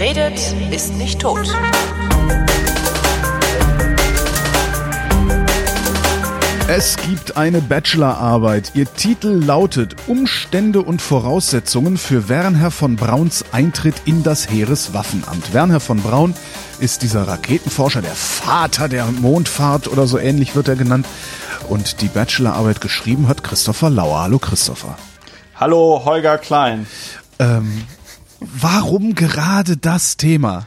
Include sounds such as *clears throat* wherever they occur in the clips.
Wer redet, ist nicht tot. Es gibt eine Bachelorarbeit. Ihr Titel lautet Umstände und Voraussetzungen für Wernher von Brauns Eintritt in das Heereswaffenamt. Wernher von Braun ist dieser Raketenforscher, der Vater der Mondfahrt oder so ähnlich wird er genannt. Und die Bachelorarbeit geschrieben hat Christopher Lauer. Hallo Christopher. Hallo Holger Klein. Ähm, warum gerade das Thema?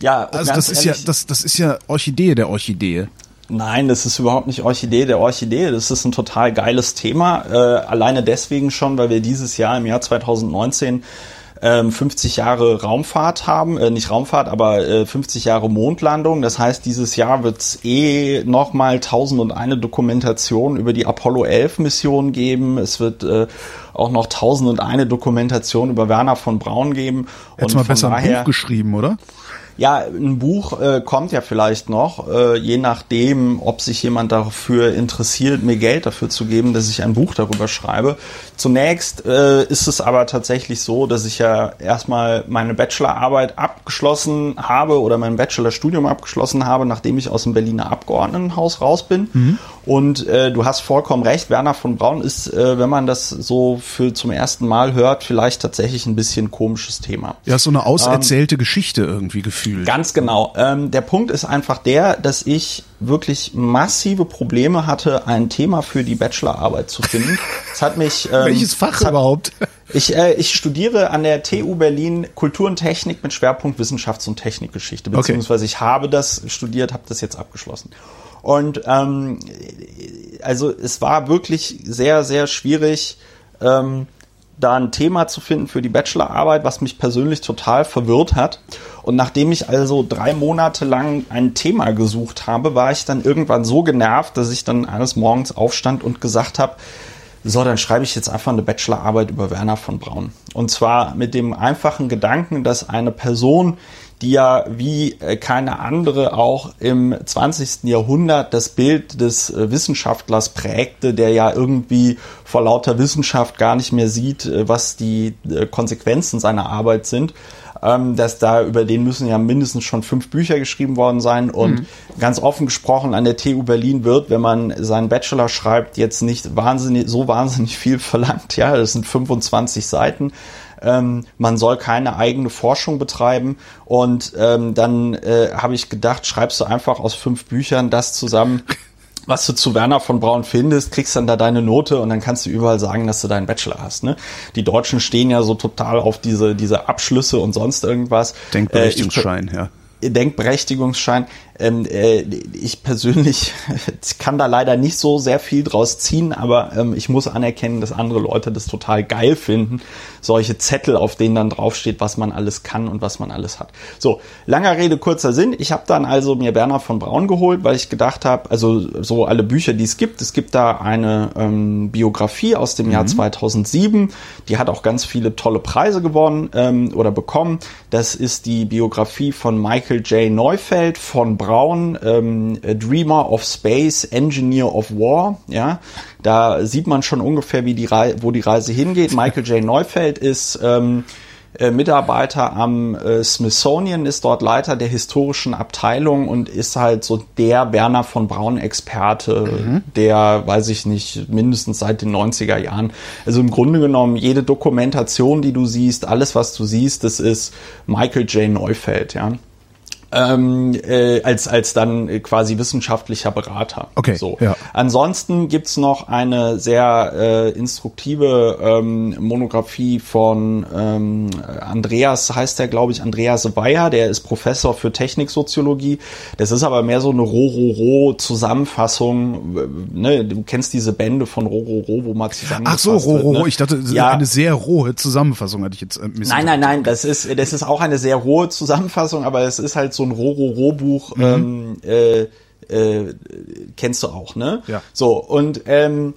Ja, also das ist ja das, das ist ja Orchidee der Orchidee. Nein, das ist überhaupt nicht Orchidee der Orchidee. Das ist ein total geiles Thema. Äh, alleine deswegen schon, weil wir dieses Jahr im Jahr 2019 ähm, 50 Jahre Raumfahrt haben, äh, nicht Raumfahrt, aber äh, 50 Jahre Mondlandung. Das heißt, dieses Jahr wird es eh nochmal 1001 Dokumentation über die Apollo 11 Mission geben. Es wird äh, auch noch 1001 Dokumentation über Werner von Braun geben. Jetzt mal besser ein Buch geschrieben, oder? Ja, ein Buch äh, kommt ja vielleicht noch, äh, je nachdem, ob sich jemand dafür interessiert, mir Geld dafür zu geben, dass ich ein Buch darüber schreibe. Zunächst äh, ist es aber tatsächlich so, dass ich ja erstmal meine Bachelorarbeit abgeschlossen habe oder mein Bachelorstudium abgeschlossen habe, nachdem ich aus dem Berliner Abgeordnetenhaus raus bin. Mhm. Und äh, du hast vollkommen recht, Werner von Braun ist, äh, wenn man das so für zum ersten Mal hört, vielleicht tatsächlich ein bisschen komisches Thema. Ja, so eine auserzählte ähm, Geschichte irgendwie gefühlt. Ganz genau. Ähm, der Punkt ist einfach der, dass ich wirklich massive Probleme hatte, ein Thema für die Bachelorarbeit zu finden. Es hat mich. *laughs* Ähm, Welches Fach hat, überhaupt? *laughs* Ich, äh, ich studiere an der TU Berlin Kultur und Technik mit Schwerpunkt Wissenschafts- und Technikgeschichte, beziehungsweise okay. ich habe das studiert, habe das jetzt abgeschlossen. Und ähm, also es war wirklich sehr, sehr schwierig, ähm, da ein Thema zu finden für die Bachelorarbeit, was mich persönlich total verwirrt hat. Und nachdem ich also drei Monate lang ein Thema gesucht habe, war ich dann irgendwann so genervt, dass ich dann eines Morgens aufstand und gesagt habe, so, dann schreibe ich jetzt einfach eine Bachelorarbeit über Werner von Braun. Und zwar mit dem einfachen Gedanken, dass eine Person, die ja wie äh, keine andere auch im 20. Jahrhundert das Bild des äh, Wissenschaftlers prägte, der ja irgendwie vor lauter Wissenschaft gar nicht mehr sieht, äh, was die Konsequenzen seiner Arbeit sind. Ähm, dass da über den müssen ja mindestens schon fünf Bücher geschrieben worden sein und mhm. ganz offen gesprochen an der TU Berlin wird, wenn man seinen Bachelor schreibt, jetzt nicht wahnsinnig so wahnsinnig viel verlangt. Ja, das sind 25 Seiten ähm, man soll keine eigene Forschung betreiben. Und ähm, dann äh, habe ich gedacht, schreibst du einfach aus fünf Büchern das zusammen. *laughs* was du zu Werner von Braun findest, kriegst dann da deine Note und dann kannst du überall sagen, dass du deinen Bachelor hast. Ne? Die Deutschen stehen ja so total auf diese, diese Abschlüsse und sonst irgendwas. Denkberechtigungsschein, äh, ja. Denkberechtigungsschein. Ähm, äh, ich persönlich *laughs* kann da leider nicht so sehr viel draus ziehen, aber ähm, ich muss anerkennen, dass andere Leute das total geil finden. Solche Zettel, auf denen dann draufsteht, was man alles kann und was man alles hat. So, langer Rede, kurzer Sinn. Ich habe dann also mir Bernhard von Braun geholt, weil ich gedacht habe, also so alle Bücher, die es gibt. Es gibt da eine ähm, Biografie aus dem mhm. Jahr 2007. Die hat auch ganz viele tolle Preise gewonnen ähm, oder bekommen. Das ist die Biografie von Michael J. Neufeld von Braun ähm, Dreamer of Space, Engineer of War. Ja, da sieht man schon ungefähr, wie die Re wo die Reise hingeht. Michael J. Neufeld ist ähm, äh, Mitarbeiter am äh, Smithsonian, ist dort Leiter der historischen Abteilung und ist halt so der Werner von Braun Experte, mhm. der, weiß ich nicht, mindestens seit den 90er Jahren. Also im Grunde genommen, jede Dokumentation, die du siehst, alles, was du siehst, das ist Michael J. Neufeld, ja ähm, äh, als, als dann quasi wissenschaftlicher Berater. Okay. So. Ja. Ansonsten gibt's noch eine sehr äh, instruktive ähm, Monographie von ähm, Andreas, heißt der, glaube ich, Andreas Weyer, der ist Professor für Techniksoziologie. Das ist aber mehr so eine Rororo-Zusammenfassung. Ne? Du kennst diese Bände von Rororo, wo man zusammengefasst Ach so, Rororo, ne? ich dachte, ja. eine sehr rohe Zusammenfassung hatte ich jetzt. Äh, nein, nein, nein, das ist, das ist auch eine sehr rohe Zusammenfassung, aber es ist halt so so ein Roro-Rohbuch mhm. ähm, äh, äh, kennst du auch, ne? Ja. So, und ähm,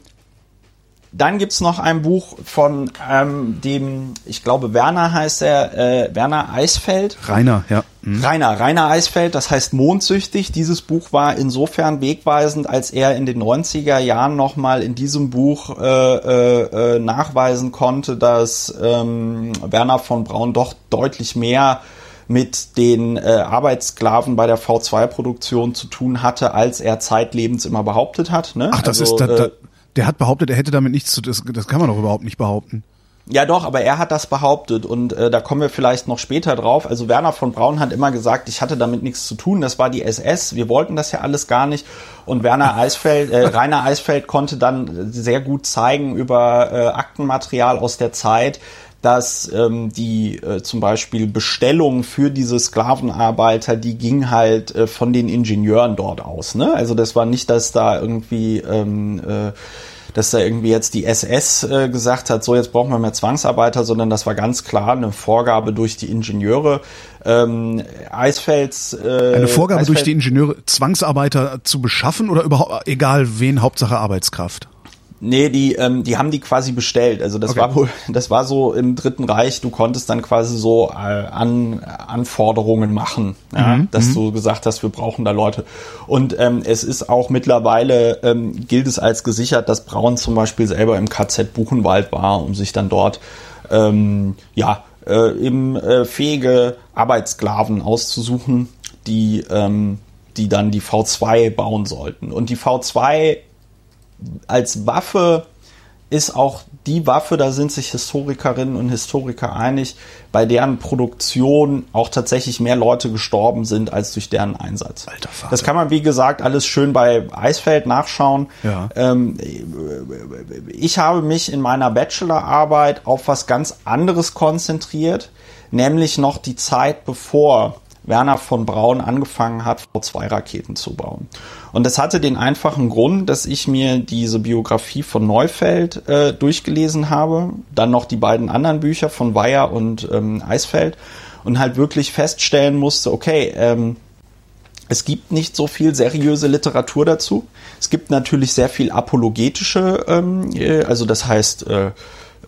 dann gibt's noch ein Buch von ähm, dem, ich glaube, Werner heißt er, äh, Werner Eisfeld. Rainer, ja. Mhm. Rainer, Rainer Eisfeld, das heißt Mondsüchtig. Dieses Buch war insofern wegweisend, als er in den 90er Jahren nochmal in diesem Buch äh, äh, äh, nachweisen konnte, dass ähm, Werner von Braun doch deutlich mehr mit den äh, Arbeitssklaven bei der V2-Produktion zu tun hatte, als er zeitlebens immer behauptet hat. Ne? Ach, das also, ist, da, da, der hat behauptet, er hätte damit nichts zu, das, das kann man doch überhaupt nicht behaupten. Ja, doch, aber er hat das behauptet und äh, da kommen wir vielleicht noch später drauf. Also Werner von Braun hat immer gesagt, ich hatte damit nichts zu tun. Das war die SS. Wir wollten das ja alles gar nicht. Und Werner Eisfeld, äh, *laughs* Rainer Eisfeld konnte dann sehr gut zeigen über äh, Aktenmaterial aus der Zeit, dass ähm, die äh, zum Beispiel Bestellung für diese Sklavenarbeiter, die ging halt äh, von den Ingenieuren dort aus. Ne? Also das war nicht, dass da irgendwie ähm, äh, dass da irgendwie jetzt die SS äh, gesagt hat, so jetzt brauchen wir mehr Zwangsarbeiter, sondern das war ganz klar eine Vorgabe durch die Ingenieure. Ähm, Eisfelds. Äh, eine Vorgabe Eisfeld durch die Ingenieure, Zwangsarbeiter zu beschaffen oder überhaupt egal wen, Hauptsache Arbeitskraft? Nee, die, ähm, die haben die quasi bestellt. Also das okay. war wohl, *laughs* das war so im Dritten Reich, du konntest dann quasi so äh, an, Anforderungen machen, ja, mhm. dass mhm. du gesagt hast, wir brauchen da Leute. Und ähm, es ist auch mittlerweile, ähm, gilt es als gesichert, dass Braun zum Beispiel selber im KZ Buchenwald war, um sich dann dort ähm, ja, äh, eben äh, fähige Arbeitssklaven auszusuchen, die, ähm, die dann die V2 bauen sollten. Und die V2 als Waffe ist auch die Waffe, da sind sich Historikerinnen und Historiker einig, bei deren Produktion auch tatsächlich mehr Leute gestorben sind als durch deren Einsatz. Alter Vater. Das kann man, wie gesagt, alles schön bei Eisfeld nachschauen. Ja. Ähm, ich habe mich in meiner Bachelorarbeit auf was ganz anderes konzentriert, nämlich noch die Zeit bevor Werner von Braun angefangen hat, V2-Raketen zu bauen. Und das hatte den einfachen Grund, dass ich mir diese Biografie von Neufeld äh, durchgelesen habe, dann noch die beiden anderen Bücher von Weyer und ähm, Eisfeld und halt wirklich feststellen musste, okay, ähm, es gibt nicht so viel seriöse Literatur dazu. Es gibt natürlich sehr viel apologetische, ähm, äh, also das heißt äh,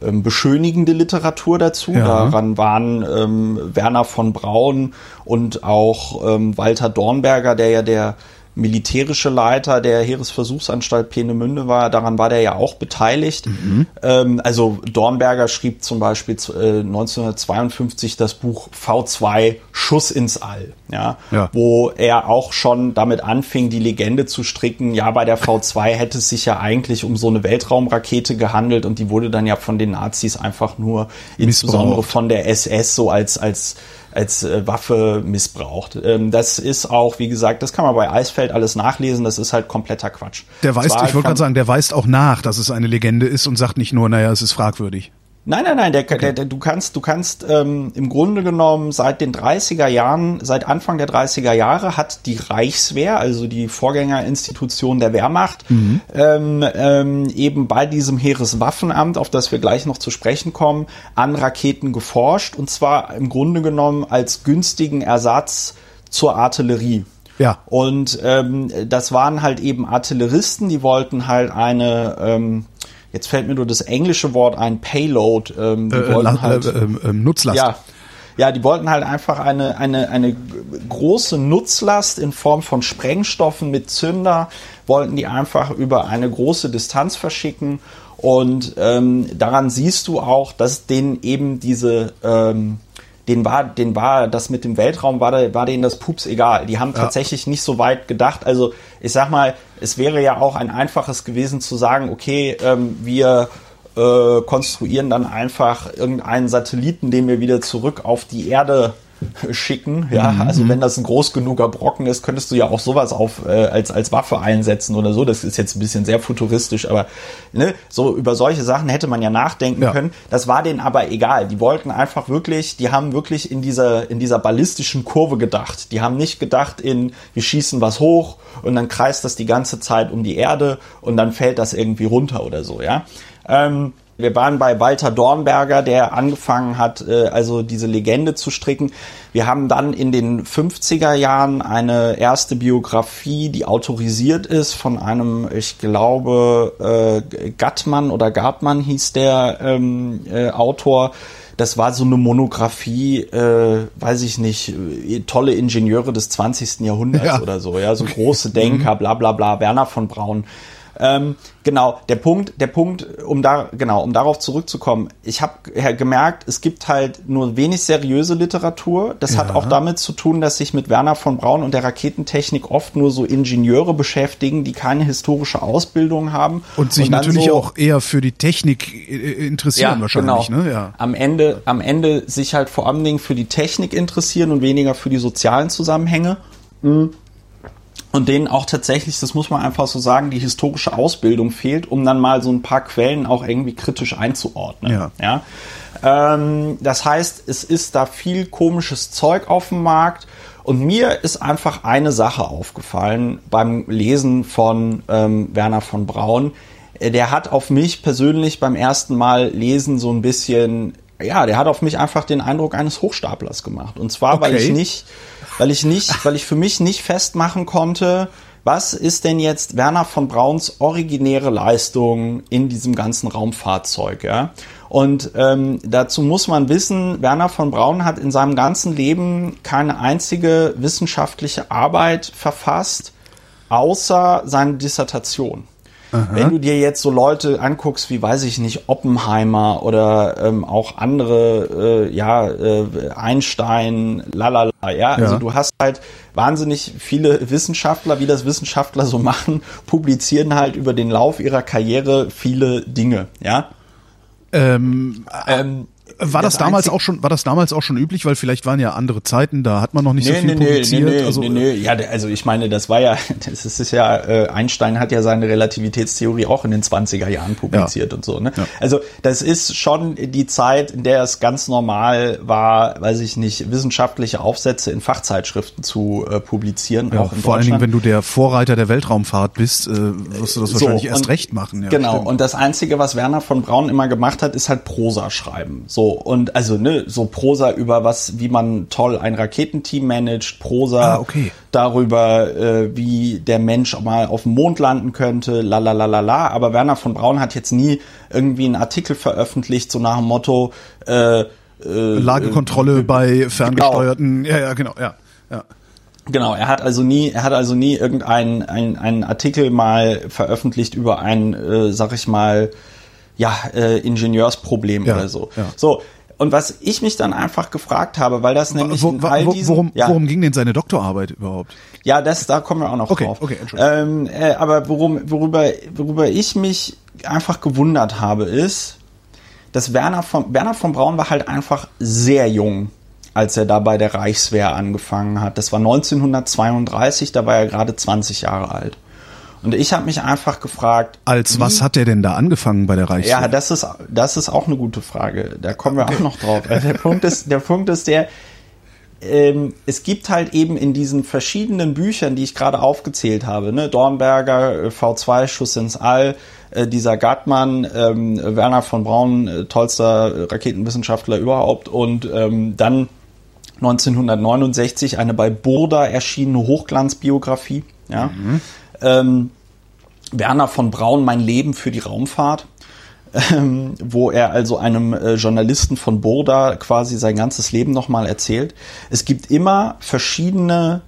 ähm, beschönigende Literatur dazu. Ja. Daran waren ähm, Werner von Braun und auch ähm, Walter Dornberger, der ja der militärische Leiter der Heeresversuchsanstalt Peenemünde war, daran war der ja auch beteiligt. Mhm. Ähm, also Dornberger schrieb zum Beispiel äh, 1952 das Buch V2 Schuss ins All, ja, ja, wo er auch schon damit anfing, die Legende zu stricken, ja, bei der V2 hätte es sich ja eigentlich um so eine Weltraumrakete gehandelt und die wurde dann ja von den Nazis einfach nur, insbesondere von der SS, so als, als als äh, Waffe missbraucht. Ähm, das ist auch, wie gesagt, das kann man bei Eisfeld alles nachlesen, das ist halt kompletter Quatsch. Der weist, ich wollte gerade sagen, der weist auch nach, dass es eine Legende ist und sagt nicht nur, naja, es ist fragwürdig. Nein, nein, nein, der, okay. der, der, du kannst, du kannst ähm, im Grunde genommen seit den 30er Jahren, seit Anfang der 30er Jahre hat die Reichswehr, also die Vorgängerinstitution der Wehrmacht, mhm. ähm, ähm, eben bei diesem Heereswaffenamt, auf das wir gleich noch zu sprechen kommen, an Raketen geforscht und zwar im Grunde genommen als günstigen Ersatz zur Artillerie. Ja. Und ähm, das waren halt eben Artilleristen, die wollten halt eine ähm, jetzt fällt mir nur das englische Wort ein, Payload. Ähm, die äh, wollten halt, äh, äh, Nutzlast. Ja, ja, die wollten halt einfach eine, eine, eine große Nutzlast in Form von Sprengstoffen mit Zünder, wollten die einfach über eine große Distanz verschicken. Und ähm, daran siehst du auch, dass denen eben diese ähm, den war, den war das mit dem Weltraum, war, da, war denen das Pups egal. Die haben ja. tatsächlich nicht so weit gedacht. Also ich sag mal, es wäre ja auch ein einfaches gewesen zu sagen, okay, ähm, wir äh, konstruieren dann einfach irgendeinen Satelliten, den wir wieder zurück auf die Erde schicken. Ja, mhm. also wenn das ein groß genuger Brocken ist, könntest du ja auch sowas auf äh, als als Waffe einsetzen oder so. Das ist jetzt ein bisschen sehr futuristisch, aber ne, so über solche Sachen hätte man ja nachdenken ja. können. Das war denen aber egal. Die wollten einfach wirklich, die haben wirklich in dieser in dieser ballistischen Kurve gedacht. Die haben nicht gedacht in wir schießen was hoch und dann kreist das die ganze Zeit um die Erde und dann fällt das irgendwie runter oder so. Ja. Ähm, wir waren bei Walter Dornberger, der angefangen hat, äh, also diese Legende zu stricken. Wir haben dann in den 50er Jahren eine erste Biografie, die autorisiert ist von einem, ich glaube, äh, Gattmann oder Gartmann hieß der ähm, äh, Autor. Das war so eine Monographie, äh, weiß ich nicht, äh, tolle Ingenieure des 20. Jahrhunderts ja. oder so, ja, so große Denker, bla bla bla, Werner von Braun Ähm, genau, der Punkt, der Punkt, um da, genau, um darauf zurückzukommen. Ich habe gemerkt, es gibt halt nur wenig seriöse Literatur. Das ja. hat auch damit zu tun, dass sich mit Werner von Braun und der Raketentechnik oft nur so Ingenieure beschäftigen, die keine historische Ausbildung haben. Und sich und natürlich so, auch eher für die Technik äh, interessieren ja, wahrscheinlich, genau. ne? Ja. Am Ende, am Ende sich halt vor allen Dingen für die Technik interessieren und weniger für die sozialen Zusammenhänge. Mhm und denen auch tatsächlich, das muss man einfach so sagen, die historische Ausbildung fehlt, um dann mal so ein paar Quellen auch irgendwie kritisch einzuordnen. Ja. ja? Ähm, das heißt, es ist da viel komisches Zeug auf dem Markt. Und mir ist einfach eine Sache aufgefallen beim Lesen von ähm, Werner von Braun. Äh, der hat auf mich persönlich beim ersten Mal lesen so ein bisschen, ja, der hat auf mich einfach den Eindruck eines Hochstaplers gemacht. Und zwar, okay. weil ich nicht weil ich nicht, weil ich für mich nicht festmachen konnte, was ist denn jetzt Werner von Brauns originäre Leistung in diesem ganzen Raumfahrzeug? Ja? Und ähm, dazu muss man wissen, Werner von Braun hat in seinem ganzen Leben keine einzige wissenschaftliche Arbeit verfasst, außer seine Dissertation. Aha. Wenn du dir jetzt so Leute anguckst, wie weiß ich nicht, Oppenheimer oder ähm, auch andere, äh, ja, äh, Einstein, lalala, ja? ja, also du hast halt wahnsinnig viele Wissenschaftler, wie das Wissenschaftler so *laughs* machen, publizieren halt über den Lauf ihrer Karriere viele Dinge, ja. Ähm, ähm, war das, das damals auch schon, war das damals auch schon üblich, weil vielleicht waren ja andere Zeiten, da hat man noch nicht nee, so viel nee, publiziert. Nee, nee, also, nee, nee. Ja, also ich meine, das war ja, *laughs* das ist ja, äh, Einstein hat ja seine Relativitätstheorie auch in den 20er Jahren publiziert ja. und so. Ne? Ja. Also das ist schon die Zeit, in der es ganz normal war, weiß ich nicht, wissenschaftliche Aufsätze in Fachzeitschriften zu äh, publizieren. Ja, auch in vor allen Dingen, wenn du der Vorreiter der Weltraumfahrt bist, äh, wirst du das wahrscheinlich so, erst recht machen. Ja, genau. Stimmt. Und das Einzige, was Werner von Braun immer gemacht hat, ist halt Prosa schreiben. So und also ne, so Prosa über was, wie man toll ein Raketenteam managt, Prosa ah, okay. darüber, äh, wie der Mensch mal auf dem Mond landen könnte, la la la la la. Aber Werner von Braun hat jetzt nie irgendwie einen Artikel veröffentlicht, so nach dem Motto äh, äh, Lagekontrolle äh, bei ferngesteuerten, genau. ja, ja, genau, ja. ja. Genau, er hat also nie, er hat also nie irgendeinen einen, einen Artikel mal veröffentlicht über ein, äh, sag ich mal, ja, äh, Ingenieursproblem ja, oder so. Ja. So, und was ich mich dann einfach gefragt habe, weil das nämlich wo, in all diesen, worum, ja, worum ging denn seine Doktorarbeit überhaupt? Ja, das, da kommen wir auch noch okay, drauf. Okay, Entschuldigung. Ähm, äh, aber worum, worüber, worüber ich mich einfach gewundert habe, ist, dass Werner von, Werner von Braun war halt einfach sehr jung, als er da bei der Reichswehr angefangen hat. Das war 1932, da war er gerade 20 Jahre alt. Und ich habe mich einfach gefragt. Als was hat er denn da angefangen bei der Reichswehr? Ja, das ist, das ist auch eine gute Frage. Da kommen wir auch noch drauf. *laughs* Der Punkt ist, der Punkt ist der, ähm, es gibt halt eben in diesen verschiedenen Büchern, die ich gerade aufgezählt habe, ne, Dornberger, äh, V2, Schuss ins All, äh, dieser Gartmann, ähm, Werner von Braun, äh, tollster Raketenwissenschaftler überhaupt und ähm, dann 1969 eine bei Burda erschienene Hochglanzbiografie, ja. Mhm ähm, Werner von Braun, Mein Leben für die Raumfahrt, ähm, wo er also einem äh, Journalisten von Burda quasi sein ganzes Leben nochmal erzählt. Es gibt immer verschiedene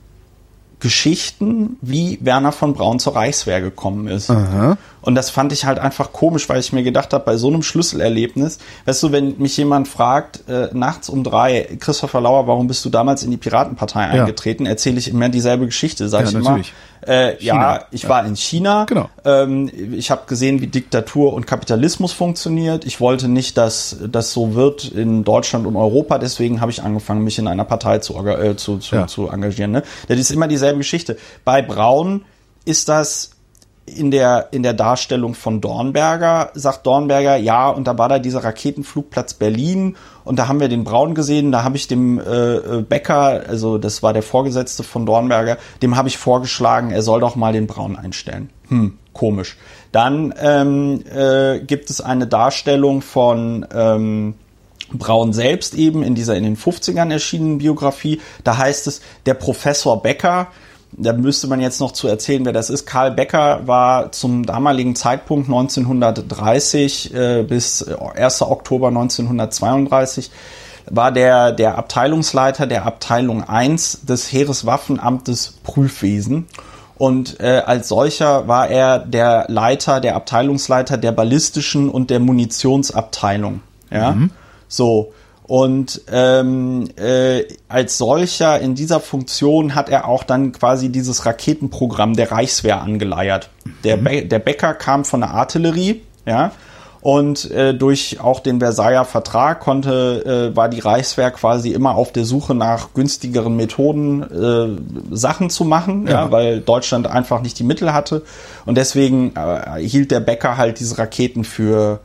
Geschichten, wie Werner von Braun zur Reichswehr gekommen ist. Aha. Und das fand ich halt einfach komisch, weil ich mir gedacht habe, bei so einem Schlüsselerlebnis, weißt du, wenn mich jemand fragt, äh, nachts um drei, Christopher Lauer, warum bist du damals in die Piratenpartei ja. eingetreten, erzähle ich immer dieselbe Geschichte, sag ja, ich natürlich. immer. Äh, ja, ich ja. war in China. Genau. Ähm, ich habe gesehen, wie Diktatur und Kapitalismus funktioniert. Ich wollte nicht, dass das so wird in Deutschland und Europa. Deswegen habe ich angefangen, mich in einer Partei zu, äh, zu, zu, ja. zu engagieren. Ne? Das ist immer dieselbe Geschichte. Bei Braun ist das in der, in der Darstellung von Dornberger, sagt Dornberger, ja, und da war da dieser Raketenflugplatz Berlin und da haben wir den Braun gesehen, da habe ich dem äh, äh, Becker, also das war der Vorgesetzte von Dornberger, dem habe ich vorgeschlagen, er soll doch mal den Braun einstellen. Hm, komisch. Dann ähm, äh, gibt es eine Darstellung von ähm, Braun selbst eben in dieser in den 50ern erschienenen Biografie. Da heißt es, der Professor Becker, da müsste man jetzt noch zu erzählen, wer das ist. Karl Becker war zum damaligen Zeitpunkt 1930 äh, bis 1. Oktober 1932 war der, der Abteilungsleiter der Abteilung 1 des Heereswaffenamtes Prüfwesen. Und äh, als solcher war er der Leiter, der Abteilungsleiter der ballistischen und der Munitionsabteilung. Ja, mhm. so. Und ähm, äh, als solcher in dieser Funktion hat er auch dann quasi dieses Raketenprogramm der Reichswehr angeleiert. Der, mhm. Be der Bäcker kam von der Artillerie, ja, und äh, durch auch den Versailler Vertrag konnte, äh, war die Reichswehr quasi immer auf der Suche nach günstigeren Methoden, äh, Sachen zu machen, ja. ja weil Deutschland einfach nicht die Mittel hatte. Und deswegen äh, hielt der Bäcker halt diese Raketen für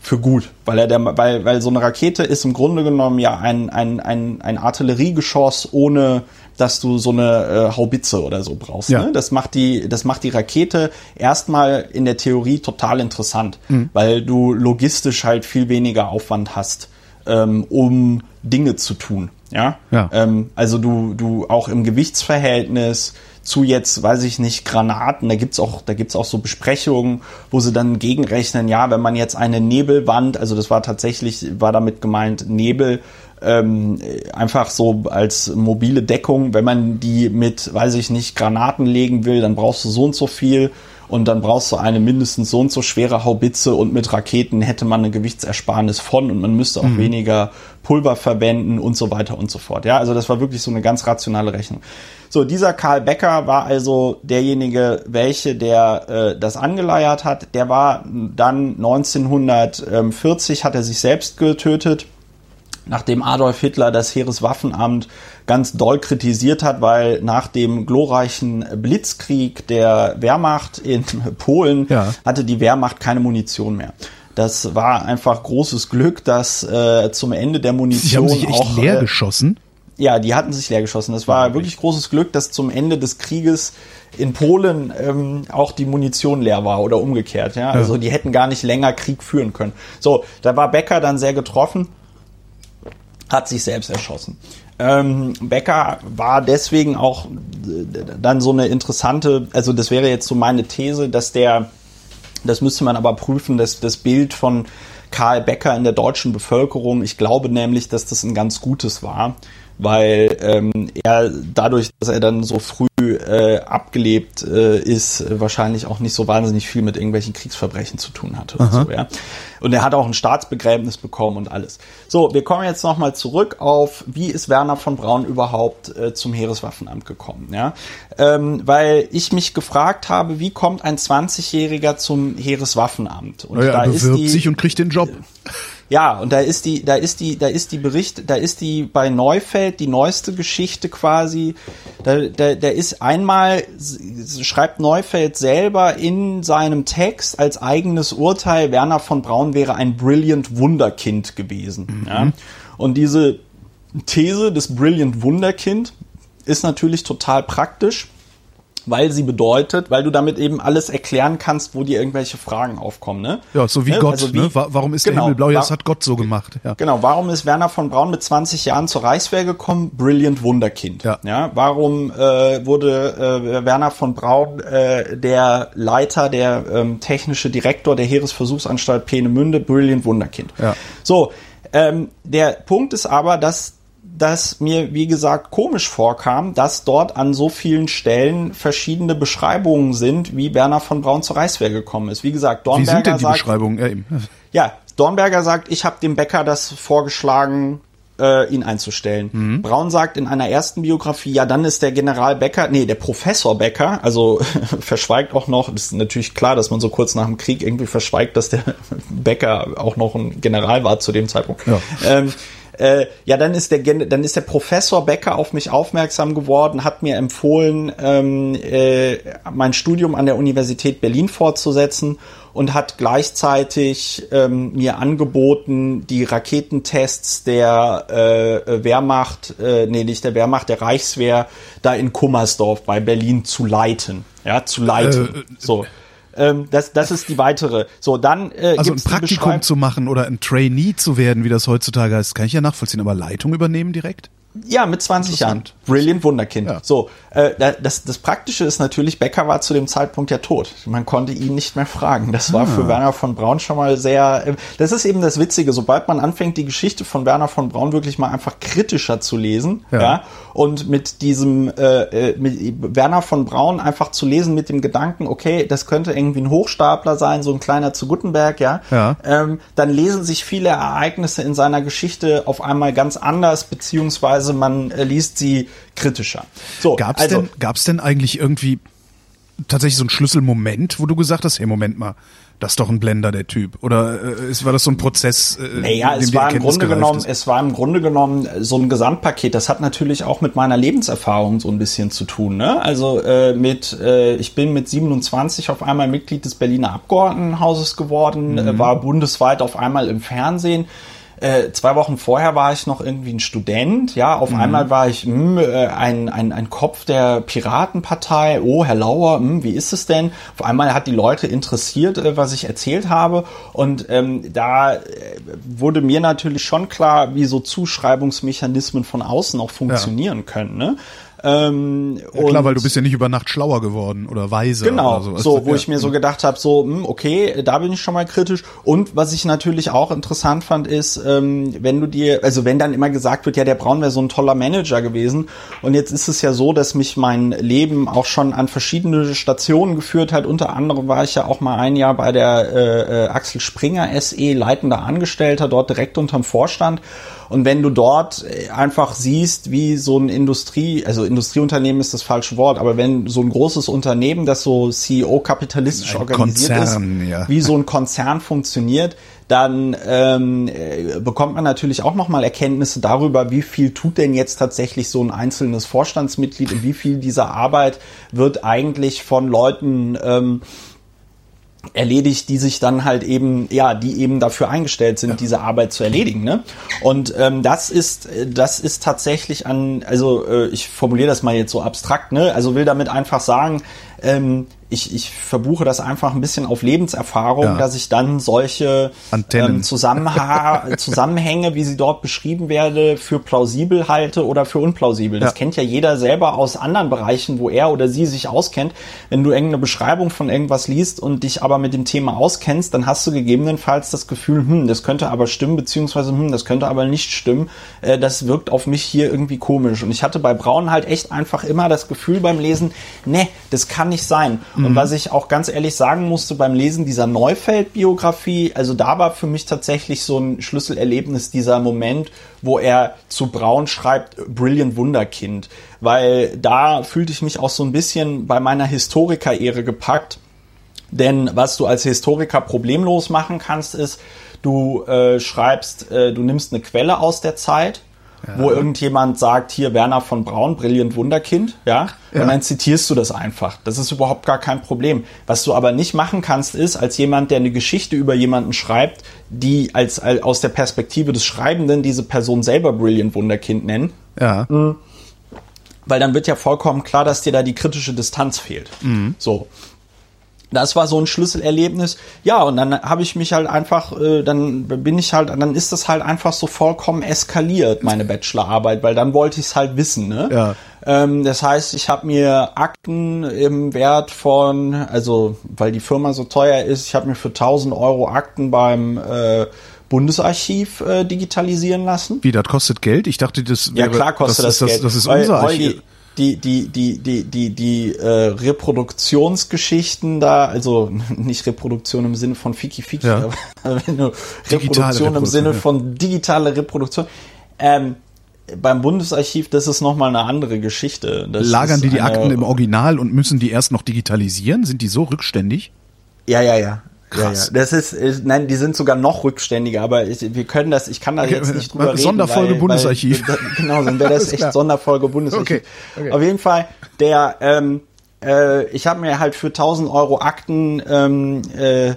für gut, weil er der, weil, weil so eine Rakete ist im Grunde genommen ja ein, ein, ein, ein Artilleriegeschoss ohne dass du so eine äh, Haubitze oder so brauchst. Ja. Ne? Das macht die, das macht die Rakete erstmal in der Theorie total interessant, mhm. weil du logistisch halt viel weniger Aufwand hast, ähm, um Dinge zu tun. Ja, ja. Ähm, also du, du auch im Gewichtsverhältnis zu jetzt, weiß ich nicht, Granaten. Da gibt's auch, da gibt's auch so Besprechungen, wo sie dann gegenrechnen, ja, wenn man jetzt eine Nebelwand, also das war tatsächlich, war damit gemeint, Nebel, ähm, einfach so als mobile Deckung, wenn man die mit, weiß ich nicht, Granaten legen will, dann brauchst du so und so viel und dann brauchst du eine mindestens so und so schwere Haubitze und mit Raketen hätte man eine Gewichtsersparnis von und man müsste auch mhm. weniger Pulver verwenden und so weiter und so fort. Ja, also das war wirklich so eine ganz rationale Rechnung. So, dieser Karl Becker war also derjenige, welche der äh, das angeleiert hat. Der war dann 1940 hat er sich selbst getötet nachdem Adolf Hitler das Heereswaffenamt ganz doll kritisiert hat, weil nach dem glorreichen Blitzkrieg der Wehrmacht in *laughs* Polen ja. hatte die Wehrmacht keine Munition mehr. Das war einfach großes Glück, dass äh, zum Ende der Munition Sie haben sich echt auch leer äh, geschossen. Ja, die hatten sich leer geschossen. Das war wirklich großes Glück, dass zum Ende des Krieges in Polen ähm, auch die Munition leer war oder umgekehrt. Ja? Also die hätten gar nicht länger Krieg führen können. So, da war Becker dann sehr getroffen hat sich selbst erschossen. Ähm, Becker war deswegen auch äh, dann so eine interessante, also das wäre jetzt so meine These, dass der, das müsste man aber prüfen, dass das Bild von Karl Becker in der deutschen Bevölkerung, ich glaube nämlich, dass das ein ganz gutes war, weil ähm, er dadurch, dass er dann so früh äh, abgelebt äh, ist, wahrscheinlich auch nicht so wahnsinnig viel mit irgendwelchen Kriegsverbrechen zu tun hatte. Und, so, ja. und er hat auch ein Staatsbegräbnis bekommen und alles. So, wir kommen jetzt nochmal zurück auf, wie ist Werner von Braun überhaupt äh, zum Heereswaffenamt gekommen? Ja? Ähm, weil ich mich gefragt habe, wie kommt ein 20-Jähriger zum Heereswaffenamt? Und naja, da er bewirbt ist die, sich und kriegt den Job. Ja, und da ist die, da ist die, da ist die Bericht, da ist die bei Neufeld die neueste Geschichte quasi. Da, da, da ist einmal schreibt Neufeld selber in seinem Text als eigenes Urteil, Werner von Braun wäre ein brilliant Wunderkind gewesen. Mhm. Ja? Und diese These des brilliant Wunderkind ist natürlich total praktisch weil sie bedeutet, weil du damit eben alles erklären kannst, wo dir irgendwelche Fragen aufkommen. Ne? Ja, so wie ne? Gott. Also wie, ne? Warum ist genau, der Himmel blau? Ja, das hat Gott so gemacht. Ja. Genau, warum ist Werner von Braun mit 20 Jahren zur Reichswehr gekommen? Brilliant Wunderkind. Ja. ja warum äh, wurde äh, Werner von Braun äh, der Leiter, der ähm, technische Direktor der Heeresversuchsanstalt Peenemünde? Brilliant Wunderkind. Ja. So, ähm, der Punkt ist aber, dass das mir, wie gesagt, komisch vorkam, dass dort an so vielen Stellen verschiedene Beschreibungen sind, wie Berner von Braun zur Reichswehr gekommen ist. Wie gesagt, Dornberger wie sind denn die sagt, Beschreibungen? Ja, eben. ja, Dornberger sagt, ich habe dem Bäcker das vorgeschlagen, äh, ihn einzustellen. Mhm. Braun sagt in einer ersten Biografie, ja, dann ist der General Becker, nee, der Professor Becker, also *laughs* verschweigt auch noch, das ist natürlich klar, dass man so kurz nach dem Krieg irgendwie verschweigt, dass der *laughs* Becker auch noch ein General war zu dem Zeitpunkt. Ja. Ähm, äh, ja, dann ist der dann ist der Professor Becker auf mich aufmerksam geworden, hat mir empfohlen, ähm, äh, mein Studium an der Universität Berlin fortzusetzen und hat gleichzeitig ähm, mir angeboten, die Raketentests der äh, Wehrmacht, äh, nee, nicht der Wehrmacht, der Reichswehr, da in Kummersdorf bei Berlin zu leiten. Ja, zu leiten. Äh, so. Ähm, das, das ist die weitere. So, dann äh, Also ein Praktikum zu machen oder ein Trainee zu werden, wie das heutzutage heißt, kann ich ja nachvollziehen, aber Leitung übernehmen direkt? Ja, mit 20 Jahren. Brilliant Wunderkind. Ja. So, äh, das, das Praktische ist natürlich, Becker war zu dem Zeitpunkt ja tot. Man konnte ihn nicht mehr fragen. Das war ah. für Werner von Braun schon mal sehr. Äh, das ist eben das Witzige. Sobald man anfängt, die Geschichte von Werner von Braun wirklich mal einfach kritischer zu lesen, ja, ja und mit diesem äh, äh mit Werner von Braun einfach zu lesen mit dem Gedanken, okay, das könnte irgendwie ein Hochstapler sein, so ein kleiner zu Gutenberg, ja, ja. Ähm, dann lesen sich viele Ereignisse in seiner Geschichte auf einmal ganz anders, beziehungsweise man äh, liest sie kritischer. So, gab's also, denn, gab's denn eigentlich irgendwie tatsächlich so einen Schlüsselmoment, wo du gesagt hast, hey, Moment mal, das ist doch ein Blender, der Typ. Oder äh, war das so ein Prozess? Äh, naja, es war im Grunde genommen, ist? es war im Grunde genommen so ein Gesamtpaket. Das hat natürlich auch mit meiner Lebenserfahrung so ein bisschen zu tun. Ne? Also äh, mit, äh, ich bin mit 27 auf einmal Mitglied des Berliner Abgeordnetenhauses geworden, mhm. äh, war bundesweit auf einmal im Fernsehen äh, zwei Wochen vorher war ich noch irgendwie ein Student, ja, auf mhm. einmal war ich mh, hm, äh, ein, ein, ein Kopf der Piratenpartei, oh, Herr Lauer, mh, hm, wie ist es denn? Auf einmal hat die Leute interessiert, äh, was ich erzählt habe und ähm, da äh, wurde mir natürlich schon klar, wie so Zuschreibungsmechanismen von außen auch funktionieren ja. können, ne? Ähm, ja, klar, weil du bist ja nicht über Nacht schlauer geworden oder weise. Genau, oder so, wo ja. ich mir so gedacht habe, so, hm, okay, da bin ich schon mal kritisch. Und was ich natürlich auch interessant fand, ist, ähm, wenn du dir, also wenn dann immer gesagt wird, ja, der Braun wäre so ein toller Manager gewesen. Und jetzt ist es ja so, dass mich mein Leben auch schon an verschiedene Stationen geführt hat. Unter anderem war ich ja auch mal ein Jahr bei der äh, äh, Axel Springer SE leitender Angestellter, dort direkt unterm Vorstand. Und wenn du dort äh, einfach siehst, wie so ein Industrie, also Industrieunternehmen ist das falsche Wort, aber wenn so ein großes Unternehmen, das so CEO-kapitalistisch organisiert Konzern, ist, ja. wie so ein Konzern funktioniert, dann ähm, äh, bekommt man natürlich auch nochmal Erkenntnisse darüber, wie viel tut denn jetzt tatsächlich so ein einzelnes Vorstandsmitglied und wie viel dieser Arbeit wird eigentlich von Leuten ähm, erledigt, die sich dann halt eben, ja, die eben dafür eingestellt sind, diese Arbeit zu erledigen. Ne? Und ähm, das ist, das ist tatsächlich an, also äh, ich formuliere das mal jetzt so abstrakt, ne? Also will damit einfach sagen, ähm, ich, ich verbuche das einfach ein bisschen auf Lebenserfahrung, ja. dass ich dann solche ähm, *laughs* Zusammenhänge, wie sie dort beschrieben werde, für plausibel halte oder für unplausibel. Das ja. kennt ja jeder selber aus anderen Bereichen, wo er oder sie sich auskennt. Wenn du irgendeine Beschreibung von irgendwas liest und dich aber mit dem Thema auskennst, dann hast du gegebenenfalls das Gefühl, hm, das könnte aber stimmen, beziehungsweise hm, das könnte aber nicht stimmen. Äh, das wirkt auf mich hier irgendwie komisch. Und ich hatte bei Braun halt echt einfach immer das Gefühl beim Lesen, ne, das kann nicht sein. Mhm. Und was ich auch ganz ehrlich sagen musste beim Lesen dieser Neufeld-Biografie, also da war für mich tatsächlich so ein Schlüsselerlebnis dieser Moment, wo er zu Braun schreibt, Brilliant Wunderkind. Weil da fühlte ich mich auch so ein bisschen bei meiner Historiker-Ehre gepackt. Denn was du als Historiker problemlos machen kannst, ist, du äh, schreibst, äh, du nimmst eine Quelle aus der Zeit ja. wo irgendjemand sagt, hier Werner von Braun, brillant Wunderkind, ja? ja, und dann zitierst du das einfach. Das ist überhaupt gar kein Problem. Was du aber nicht machen kannst, ist, als jemand, der eine Geschichte über jemanden schreibt, die als, als aus der Perspektive des Schreibenden diese Person selber brillant Wunderkind nennen. Ja. Mhm. Weil dann wird ja vollkommen klar, dass dir da die kritische Distanz fehlt. Mhm. So. Das war so ein Schlüsselerlebnis. Ja, und dann habe ich mich halt einfach, äh, dann bin ich halt, dann ist das halt einfach so vollkommen eskaliert, meine Bachelorarbeit, weil dann wollte ich es halt wissen. Ne? Ja. Ähm, das heißt, ich habe mir Akten im Wert von, also weil die Firma so teuer ist, ich habe mir für 1000 Euro Akten beim äh, Bundesarchiv äh, digitalisieren lassen. Wie, das kostet Geld? Ich dachte, das wäre, Ja klar kostet das, das Geld. Das, das ist unser Archiv die, die, die, die, die, die äh, Reproduktionsgeschichten da, also *laughs* nicht Reproduktion im Sinne von Fiki Fiki, ja. aber *laughs* wenn du Reproduktion im Sinne ja. von digitale Reproduktion, ähm, beim Bundesarchiv, das ist nochmal eine andere Geschichte. Das Lagern die die Akten im Original und müssen die erst noch digitalisieren? Sind die so rückständig? Ja, ja, ja. Krass. Ja, ja. Das ist, nein, die sind sogar noch rückständiger, aber ich, wir können das, ich kann da jetzt *laughs* nicht drüber reden. Sonderfolge Bundesarchiv. Weil, *laughs* genau, dann wäre *laughs* das echt klar. Sonderfolge Bundesarchiv. Okay, okay. Auf jeden Fall, der, ähm, äh, ich habe mir halt für 1000 Euro Akten ähm, äh,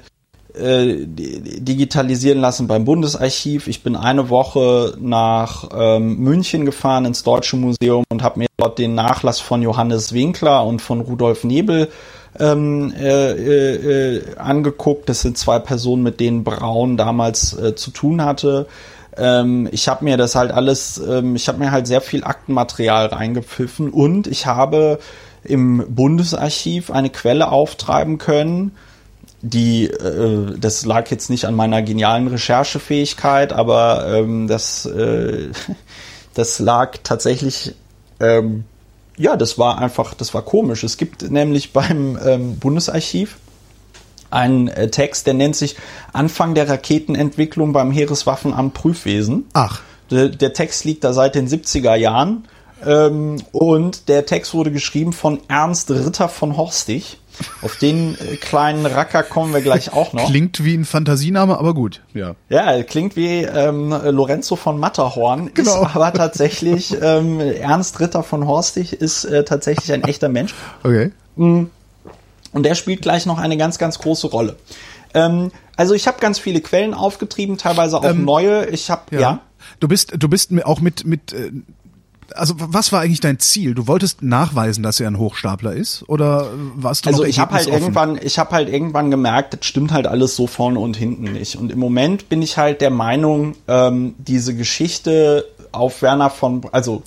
äh, digitalisieren lassen beim Bundesarchiv. Ich bin eine Woche nach ähm, München gefahren ins Deutsche Museum und habe mir dort den Nachlass von Johannes Winkler und von Rudolf Nebel ähm, äh, äh, angeguckt. Das sind zwei Personen, mit denen Braun damals äh, zu tun hatte. Ähm, ich habe mir das halt alles, ähm, ich habe mir halt sehr viel Aktenmaterial reingepfiffen und ich habe im Bundesarchiv eine Quelle auftreiben können, die, äh, das lag jetzt nicht an meiner genialen Recherchefähigkeit, aber ähm, das, äh, *laughs* das lag tatsächlich, ähm, ja, das war einfach, das war komisch. Es gibt nämlich beim ähm, Bundesarchiv einen äh, Text, der nennt sich Anfang der Raketenentwicklung beim Heereswaffenamt Prüfwesen. Ach. Der, der Text liegt da seit den 70er Jahren. Ähm, und der Text wurde geschrieben von Ernst Ritter von Horstig. Auf den äh, kleinen Racker kommen wir gleich auch noch. Klingt wie ein Fantasiename, aber gut. Ja, ja klingt wie ähm, Lorenzo von Matterhorn, genau. ist aber tatsächlich ähm, Ernst Ritter von Horstig ist äh, tatsächlich ein echter Mensch. Okay. Mm. Und der spielt gleich noch eine ganz, ganz große Rolle. Ähm, also ich habe ganz viele Quellen aufgetrieben, teilweise auch ähm, neue. Ich habe ja. ja. Du bist, du bist auch mit mit äh, also was war eigentlich dein Ziel? Du wolltest nachweisen, dass er ein Hochstapler ist oder warst du Also ich habe halt irgendwann ich habe halt irgendwann gemerkt, das stimmt halt alles so vorne und hinten nicht und im Moment bin ich halt der Meinung, ähm, diese Geschichte auf Werner von also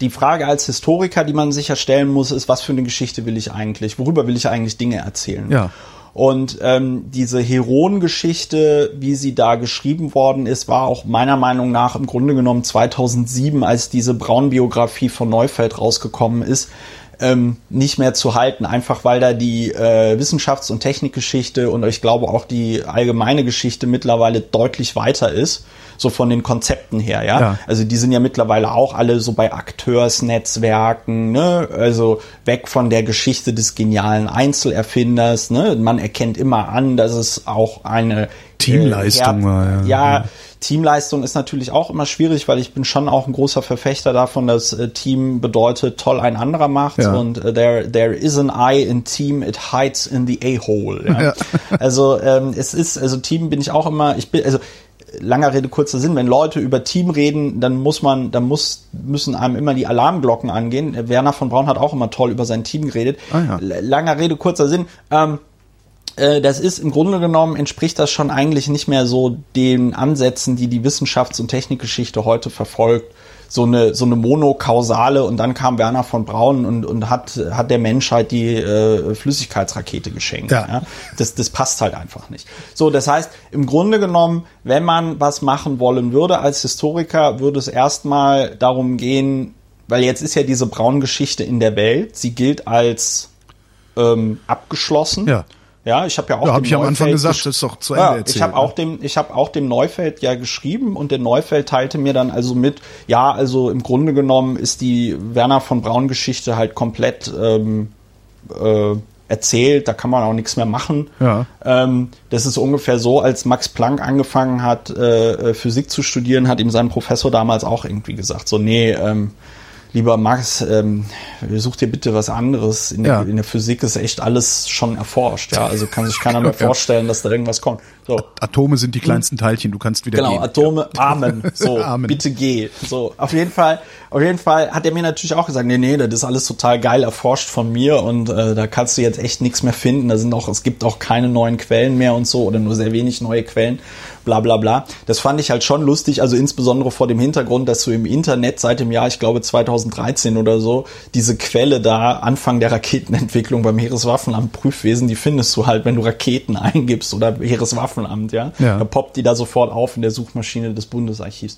die Frage als Historiker, die man sich ja stellen muss, ist, was für eine Geschichte will ich eigentlich? Worüber will ich eigentlich Dinge erzählen? Ja. Und ähm, diese Heroengeschichte, wie sie da geschrieben worden ist, war auch meiner Meinung nach im Grunde genommen 2007, als diese Braun-Biografie von Neufeld rausgekommen ist, ähm, nicht mehr zu halten, einfach weil da die äh, Wissenschafts- und Technikgeschichte und ich glaube auch die allgemeine Geschichte mittlerweile deutlich weiter ist, so von den Konzepten her, ja. ja. Also die sind ja mittlerweile auch alle so bei Akteursnetzwerken, ne, also weg von der Geschichte des genialen Einzelerfinders, ne. Man erkennt immer an, dass es auch eine Teamleistung äh, war, ja. ja Teamleistung ist natürlich auch immer schwierig, weil ich bin schon auch ein großer Verfechter davon, dass äh, Team bedeutet, toll ein anderer macht ja. und äh, there, there is an eye in Team, it hides in the A-hole. Ja? ja. Also ähm, es ist, also Team bin ich auch immer, ich bin, also langer Rede, kurzer Sinn, wenn Leute über Team reden, dann muss man, dann muss, müssen einem immer die Alarmglocken angehen. Werner von Braun hat auch immer toll über sein Team geredet. Ah, ja. Langer Rede, kurzer Sinn. Ähm, äh, das ist im Grunde genommen entspricht das schon eigentlich nicht mehr so den Ansätzen, die die Wissenschafts- und Technikgeschichte heute verfolgt. So eine, so eine monokausale und dann kam Werner von Braun und, und hat, hat der Menschheit die äh, Flüssigkeitsrakete geschenkt. Ja. ja. Das, das passt halt einfach nicht. So, das heißt, im Grunde genommen, wenn man was machen wollen würde als Historiker, würde es erstmal darum gehen, weil jetzt ist ja diese Braun-Geschichte in der Welt, sie gilt als ähm, abgeschlossen. Ja ja, ich habe ja auch. Ja, habe ich am Anfang gesagt, das ist doch zu Ende ja, erzählt. Ich habe auch dem, ich habe auch dem Neufeld ja geschrieben und der Neufeld teilte mir dann also mit, ja, also im Grunde genommen ist die Werner von Braun Geschichte halt komplett ähm, äh, erzählt, da kann man auch nichts mehr machen. Ja. Ähm, das ist ungefähr so, als Max Planck angefangen hat, äh, Physik zu studieren, hat ihm sein Professor damals auch irgendwie gesagt, so nee, ähm, lieber Max, ähm, such dir bitte was anderes. In, ja. der, in der Physik ist echt alles schon erforscht. Ja, also kann sich keiner *laughs* mehr vorstellen, dass da irgendwas kommt. So. Atome sind die kleinsten Teilchen. Du kannst wieder genau, gehen. Genau, Atome, ja. Amen. So, *laughs* Amen. bitte geh. So, auf jeden Fall, auf jeden Fall hat er mir natürlich auch gesagt, nee, nee, das ist alles total geil erforscht von mir und äh, da kannst du jetzt echt nichts mehr finden. Da sind auch, es gibt auch keine neuen Quellen mehr und so oder nur sehr wenig neue Quellen bla bla bla. Das fand ich halt schon lustig, also insbesondere vor dem Hintergrund, dass du im Internet seit dem Jahr, ich glaube 2013 oder so, diese Quelle da, Anfang der Raketenentwicklung beim Heereswaffenamt Prüfwesen, die findest du halt, wenn du Raketen *laughs* eingibst oder Heereswaffenamt, ja. ja. Da poppt die da sofort auf in der Suchmaschine des Bundesarchivs.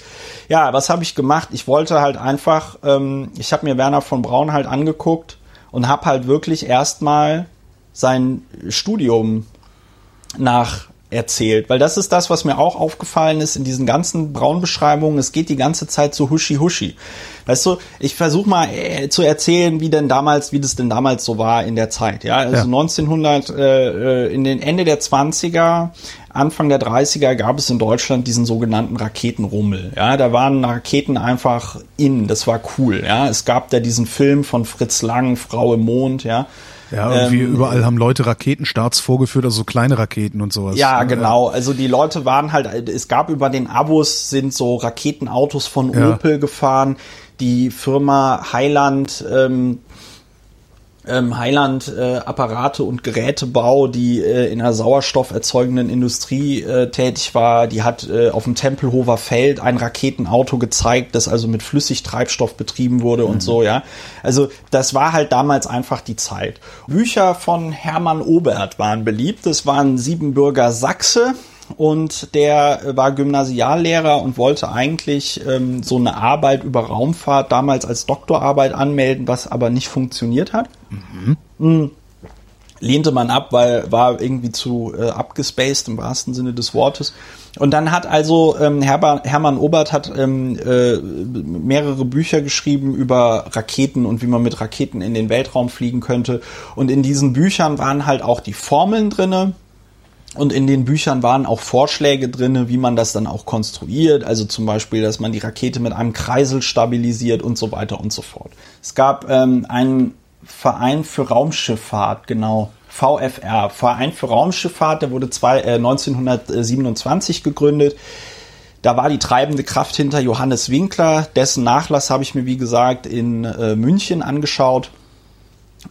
Ja, was habe ich gemacht? Ich wollte halt einfach, ähm, ich habe mir Werner von Braun halt angeguckt und habe halt wirklich erstmal sein Studium nach erzählt, weil das ist das, was mir auch aufgefallen ist in diesen ganzen Braunbeschreibungen. Es geht die ganze Zeit so huschi huschi. Weißt du, ich versuche mal äh, zu erzählen, wie denn damals, wie das denn damals so war in der Zeit. Ja, also ja. 1900 äh, äh, in den Ende der 20er, Anfang der 30er gab es in Deutschland diesen sogenannten Raketenrummel. Ja, da waren Raketen einfach in. Das war cool. Ja, es gab da diesen Film von Fritz Lang, Frau im Mond. Ja ja, irgendwie ähm, überall haben Leute Raketenstarts vorgeführt, also so kleine Raketen und sowas. Ja, genau. Also die Leute waren halt, es gab über den Abos sind so Raketenautos von ja. Opel gefahren. Die Firma Highland ähm, ähm, Heiland äh, Apparate und Gerätebau, die äh, in einer sauerstofferzeugenden Industrie äh, tätig war. Die hat äh, auf dem Tempelhofer Feld ein Raketenauto gezeigt, das also mit Flüssigtreibstoff betrieben wurde mhm. und so, ja. Also das war halt damals einfach die Zeit. Bücher von Hermann Obert waren beliebt. Das waren Siebenbürger Sachse und der war Gymnasiallehrer und wollte eigentlich ähm, so eine Arbeit über Raumfahrt damals als Doktorarbeit anmelden, was aber nicht funktioniert hat. Mhm. Mhm. Lehnte man ab, weil war irgendwie zu äh, abgespaced im wahrsten Sinne des Wortes. Und dann hat also ähm, Herber, Hermann Obert hat ähm, äh, mehrere Bücher geschrieben über Raketen und wie man mit Raketen in den Weltraum fliegen könnte. Und in diesen Büchern waren halt auch die Formeln drinne und in den Büchern waren auch Vorschläge drinne, wie man das dann auch konstruiert. Also zum Beispiel, dass man die Rakete mit einem Kreisel stabilisiert und so weiter und so fort. Es gab ähm, einen Verein für Raumschifffahrt, genau. VFR, Verein für Raumschifffahrt, der wurde zwei, äh, 1927 gegründet. Da war die treibende Kraft hinter Johannes Winkler. Dessen Nachlass habe ich mir, wie gesagt, in äh, München angeschaut.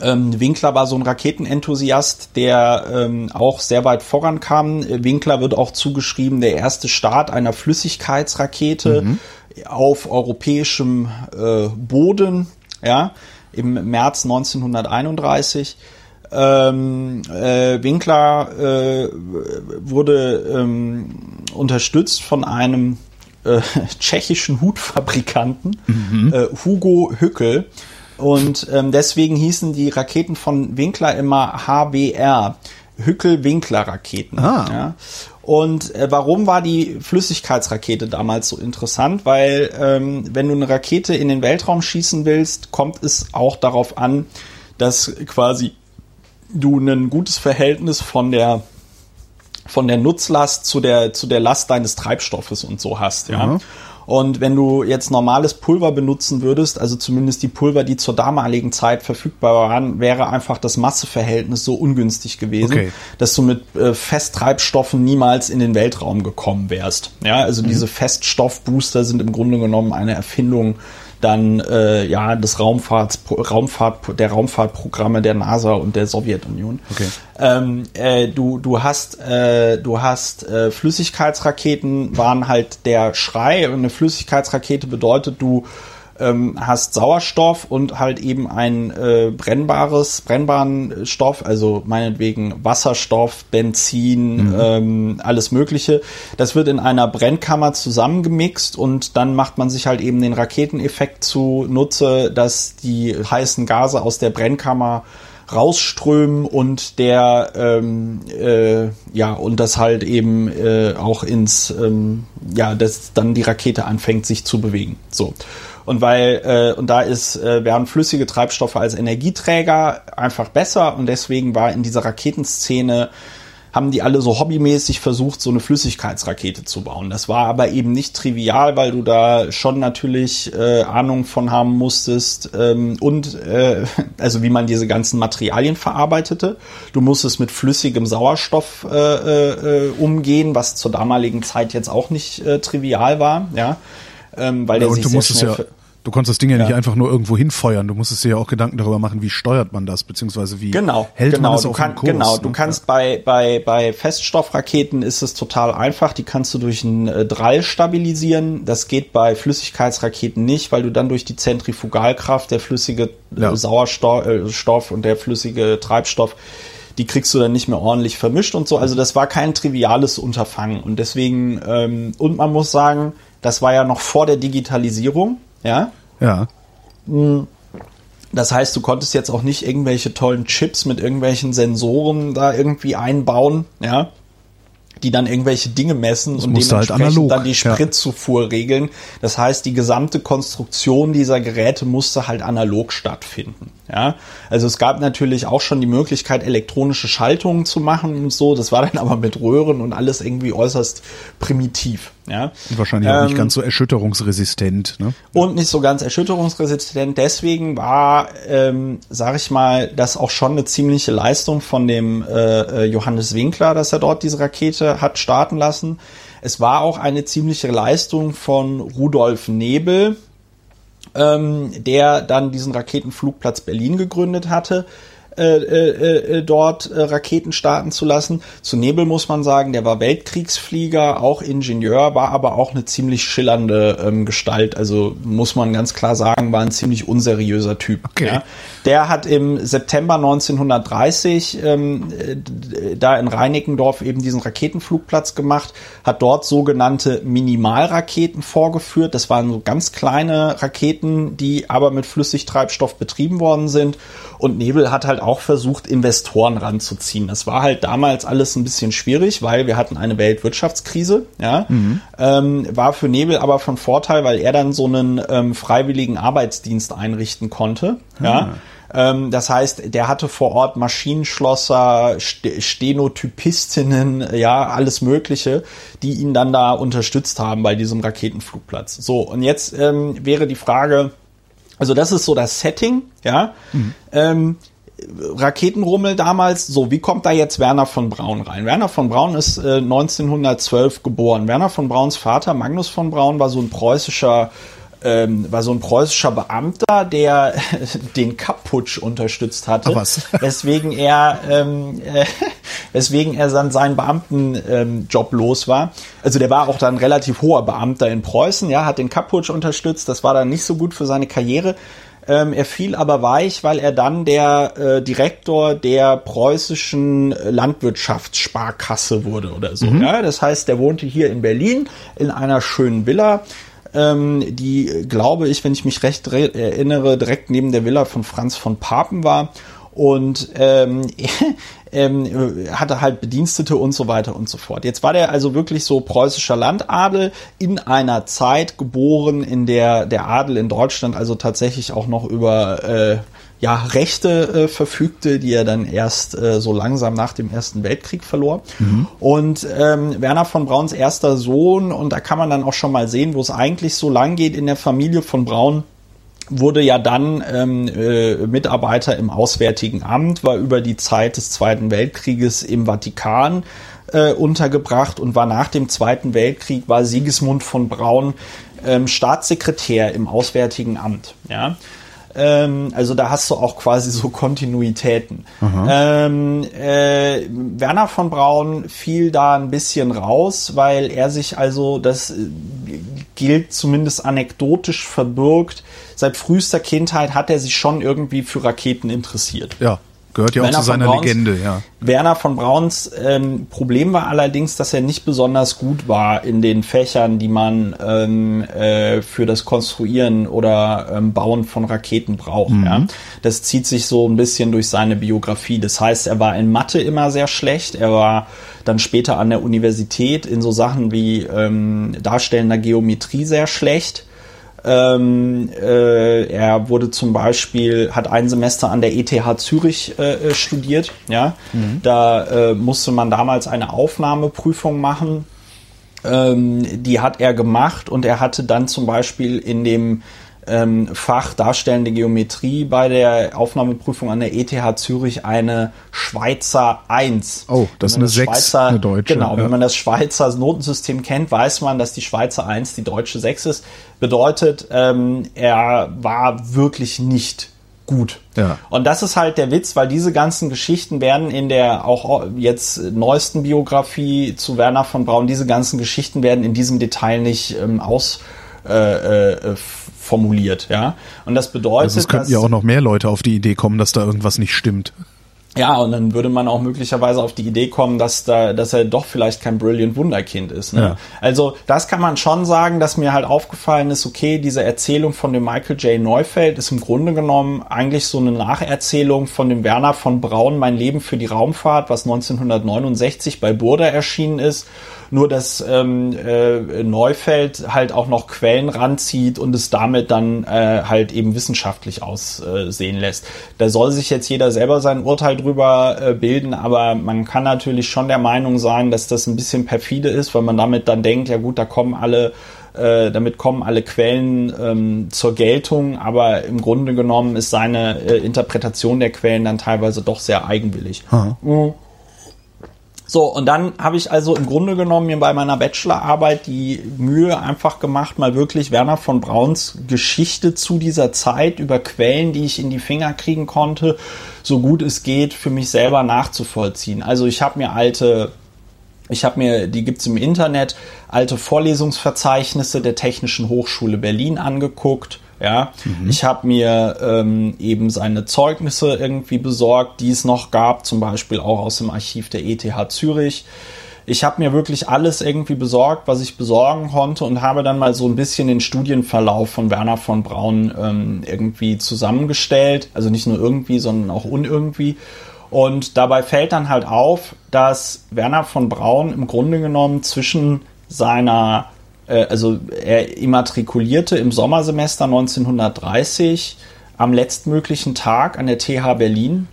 Ähm, Winkler war so ein Raketenenthusiast, der ähm, auch sehr weit vorankam. Winkler wird auch zugeschrieben, der erste Start einer Flüssigkeitsrakete mhm. auf europäischem äh, Boden, ja, im März 1931. Ähm, äh, Winkler äh, wurde ähm, unterstützt von einem äh, *laughs* tschechischen Hutfabrikanten, mhm. Äh, Hugo Hückel und ähm, deswegen hießen die Raketen von Winkler immer HBR, Hückel-Winkler-Raketen. Ah. Ja. Und äh, warum war die Flüssigkeitsrakete damals so interessant? Weil ähm, wenn du eine Rakete in den Weltraum schießen willst, kommt es auch darauf an, dass quasi du ein gutes Verhältnis von der von der Nutzlast zu der zu der Last deines Treibstoffes und so hast, ja. Mhm. Und wenn du jetzt normales Pulver benutzen würdest, also zumindest die Pulver, die zur damaligen Zeit verfügbar waren, wäre einfach das Masseverhältnis so ungünstig gewesen, okay. dass du mit äh, Festtreibstoffen niemals in den Weltraum gekommen wärst. Ja, also mhm. diese Feststoffbooster sind im Grunde genommen eine Erfindung dann äh, ja des Raumfahrts, Raumfahrt, der Raumfahrtprogramme der NASA und der Sowjetunion. Okay. Ähm, äh, du, du hast, äh, du hast äh, Flüssigkeitsraketen waren halt der Schrei und eine Flüssigkeitsrakete bedeutet, du ähm, hast Sauerstoff und halt eben ein äh, brennbares, brennbaren Stoff, also meinetwegen Wasserstoff, Benzin, mhm. ähm, alles Mögliche. Das wird in einer Brennkammer zusammengemixt und dann macht man sich halt eben den Raketeneffekt zunutze, dass die heißen Gase aus der Brennkammer rausströmen und der ähm, äh, ja und das halt eben äh, auch ins ähm, ja dass dann die Rakete anfängt sich zu bewegen. So. Und weil, äh, und da ist, äh, wären flüssige Treibstoffe als Energieträger einfach besser und deswegen war in dieser Raketenszene haben die alle so hobbymäßig versucht, so eine Flüssigkeitsrakete zu bauen. Das war aber eben nicht trivial, weil du da schon natürlich äh, Ahnung von haben musstest ähm, und äh, *laughs* also wie man diese ganzen Materialien verarbeitete. Du musstest mit flüssigem Sauerstoff äh, äh, umgehen, was zur damaligen Zeit jetzt auch nicht äh, trivial war, ja. Ähm, weil ja, der sich sehr schnell ja Du konntest das Ding ja, ja, nicht einfach nur irgendwo hinfeuern. Du musstest dir ja auch Gedanken darüber machen, wie steuert man das, beziehungsweise wie genau, hält genau, man es du auf kann, Kurs. Genau, du ne? kannst ja. bei, bei, bei Feststoffraketen ist es total einfach. Die kannst du durch einen äh, Drall stabilisieren. Das geht bei Flüssigkeitsraketen nicht, weil du dann durch die Zentrifugalkraft der flüssige äh, ja. Sauerstoff äh, und der flüssige Treibstoff die kriegst du dann nicht mehr ordentlich vermischt und so. Also das war kein triviales Unterfangen. Und deswegen, ähm, und man muss sagen, das war ja noch vor der Digitalisierung. Ja. Ja. Hm. Das heißt, du konntest jetzt auch nicht irgendwelche tollen Chips mit irgendwelchen Sensoren da irgendwie einbauen, ja, die dann irgendwelche Dinge messen das und halt dementsprechend halt dann die Spritzufuhr ja. regeln. Das heißt, die gesamte Konstruktion dieser Geräte musste halt analog stattfinden. Ja, also es gab natürlich auch schon die Möglichkeit, elektronische Schaltungen zu machen und so. Das war dann *laughs* aber mit Röhren und alles irgendwie äußerst primitiv. Ja, und wahrscheinlich ähm, auch nicht ähm, ganz so erschütterungsresistent. Ne? Und nicht so ganz erschütterungsresistent. Deswegen war, ähm, sage ich mal, das auch schon eine ziemliche Leistung von dem äh, äh, Johannes Winkler, dass er dort diese Rakete hat starten lassen. Es war auch eine ziemliche Leistung von Rudolf Nebel, ähm, der dann diesen Raketenflugplatz Berlin gegründet hatte. Äh, äh, äh, dort äh, Raketen starten zu lassen. Zu Nebel muss man sagen, der war Weltkriegsflieger, auch Ingenieur, war aber auch eine ziemlich schillernde ähm, Gestalt. Also muss man ganz klar sagen, war ein ziemlich unseriöser Typ. Okay. Ja. Der hat im September 1930 ähm, äh, da in Reinickendorf eben diesen Raketenflugplatz gemacht, hat dort sogenannte Minimalraketen vorgeführt. Das waren so ganz kleine Raketen, die aber mit Flüssigtreibstoff betrieben worden sind. Und Nebel hat halt auch versucht, Investoren ranzuziehen. Das war halt damals alles ein bisschen schwierig, weil wir hatten eine Weltwirtschaftskrise. Ja, mhm. ähm, war für Nebel aber von Vorteil, weil er dann so einen ähm, freiwilligen Arbeitsdienst einrichten konnte. Ja. Mhm. Das heißt, der hatte vor Ort Maschinenschlosser, Stenotypistinnen, ja, alles Mögliche, die ihn dann da unterstützt haben bei diesem Raketenflugplatz. So, und jetzt ähm, wäre die Frage, also das ist so das Setting, ja. Mhm. Ähm, Raketenrummel damals, so, wie kommt da jetzt Werner von Braun rein? Werner von Braun ist äh, 1912 geboren. Werner von Brauns Vater, Magnus von Braun, war so ein preußischer ähm, war so ein preußischer Beamter, der *laughs* den Kapp-Putsch unterstützt hatte, Ach was. *laughs* weswegen er ähm, äh, *laughs* weswegen er dann seinen Beamtenjob ähm, los war. Also der war auch dann relativ hoher Beamter in Preußen, ja, hat den Kapp-Putsch unterstützt. Das war dann nicht so gut für seine Karriere. Ähm, er fiel aber weich, weil er dann der äh, Direktor der preußischen Landwirtschaftssparkasse wurde oder so. Mhm. Ja, das heißt, der wohnte hier in Berlin in einer schönen Villa ähm, die, glaube ich, wenn ich mich recht erinnere, direkt neben der Villa von Franz von Papen war. Und ähm, *laughs* ähm, hatte halt Bedienstete und so weiter und so fort. Jetzt war der also wirklich so preußischer Landadel in einer Zeit geboren, in der der Adel in Deutschland also tatsächlich auch noch über äh, ja, Rechte äh, verfügte, die er dann erst äh, so langsam nach dem Ersten Weltkrieg verlor. Mhm. Und ähm, Werner von Brauns erster Sohn, und da kann man dann auch schon mal sehen, wo es eigentlich so lang geht in der Familie von Braun, wurde ja dann ähm, äh, Mitarbeiter im Auswärtigen Amt, war über die Zeit des Zweiten Weltkrieges im Vatikan äh, untergebracht und war nach dem Zweiten Weltkrieg, war Sigismund von Braun ähm, Staatssekretär im Auswärtigen Amt. Ja. Ähm, also da hast du auch quasi so Kontinuitäten. Ähm, äh, Werner von Braun fiel da ein bisschen raus, weil er sich also, das äh, gilt zumindest anekdotisch verbirgt, seit frühester Kindheit hat er sich schon irgendwie für Raketen interessiert. Ja. Gehört ja Werner auch zu seiner Brauns, Legende, ja. Werner von Brauns ähm, Problem war allerdings, dass er nicht besonders gut war in den Fächern, die man ähm, äh, für das Konstruieren oder ähm, Bauen von Raketen braucht. Mhm. Ja. Das zieht sich so ein bisschen durch seine Biografie. Das heißt, er war in Mathe immer sehr schlecht. Er war dann später an der Universität in so Sachen wie ähm, darstellender Geometrie sehr schlecht. Ähm, äh, er wurde zum Beispiel, hat ein Semester an der ETH Zürich äh, äh, studiert. Ja, mhm. da äh, musste man damals eine Aufnahmeprüfung machen. Ähm, die hat er gemacht und er hatte dann zum Beispiel in dem ähm, Fach Darstellende Geometrie bei der Aufnahmeprüfung an der ETH Zürich eine Schweizer 1. Oh, das ist eine 6, Schweizer, eine deutsche. Genau, ja. wenn man das Schweizer Notensystem kennt, weiß man, dass die Schweizer 1 die deutsche 6 ist. Bedeutet, ähm, er war wirklich nicht gut. Ja. Und das ist halt der Witz, weil diese ganzen Geschichten werden in der auch jetzt neuesten Biografie zu Werner von Braun, diese ganzen Geschichten werden in diesem Detail nicht ähm, aus äh, äh, formuliert, ja. Und das bedeutet, also es könnten ja auch noch mehr Leute auf die Idee kommen, dass da irgendwas nicht stimmt. Ja, und dann würde man auch möglicherweise auf die Idee kommen, dass da, dass er doch vielleicht kein Brilliant Wunderkind ist. Ne? Ja. Also das kann man schon sagen, dass mir halt aufgefallen ist, okay, diese Erzählung von dem Michael J. Neufeld ist im Grunde genommen eigentlich so eine Nacherzählung von dem Werner von Braun, Mein Leben für die Raumfahrt, was 1969 bei Burda erschienen ist nur dass ähm, äh, Neufeld halt auch noch Quellen ranzieht und es damit dann äh, halt eben wissenschaftlich aussehen lässt. Da soll sich jetzt jeder selber sein Urteil drüber äh, bilden, aber man kann natürlich schon der Meinung sein, dass das ein bisschen perfide ist, weil man damit dann denkt, ja gut, da kommen alle äh, damit kommen alle Quellen ähm, zur Geltung, aber im Grunde genommen ist seine äh, Interpretation der Quellen dann teilweise doch sehr eigenwillig. Mhm. So, und dann habe ich also im Grunde genommen mir bei meiner Bachelorarbeit die Mühe einfach gemacht, mal wirklich Werner von Brauns Geschichte zu dieser Zeit über Quellen, die ich in die Finger kriegen konnte, so gut es geht, für mich selber nachzuvollziehen. Also ich habe mir alte ich habe mir, die gibt's im Internet, alte Vorlesungsverzeichnisse der Technischen Hochschule Berlin angeguckt. Ja, mhm. ich habe mir ähm, eben seine Zeugnisse irgendwie besorgt, die es noch gab, zum Beispiel auch aus dem Archiv der ETH Zürich. Ich habe mir wirklich alles irgendwie besorgt, was ich besorgen konnte und habe dann mal so ein bisschen den Studienverlauf von Werner von Braun ähm, irgendwie zusammengestellt. Also nicht nur irgendwie, sondern auch unirgendwie. Und dabei fällt dann halt auf, dass Werner von Braun im Grunde genommen zwischen seiner also er immatrikulierte im Sommersemester 1930 am letztmöglichen Tag an der TH Berlin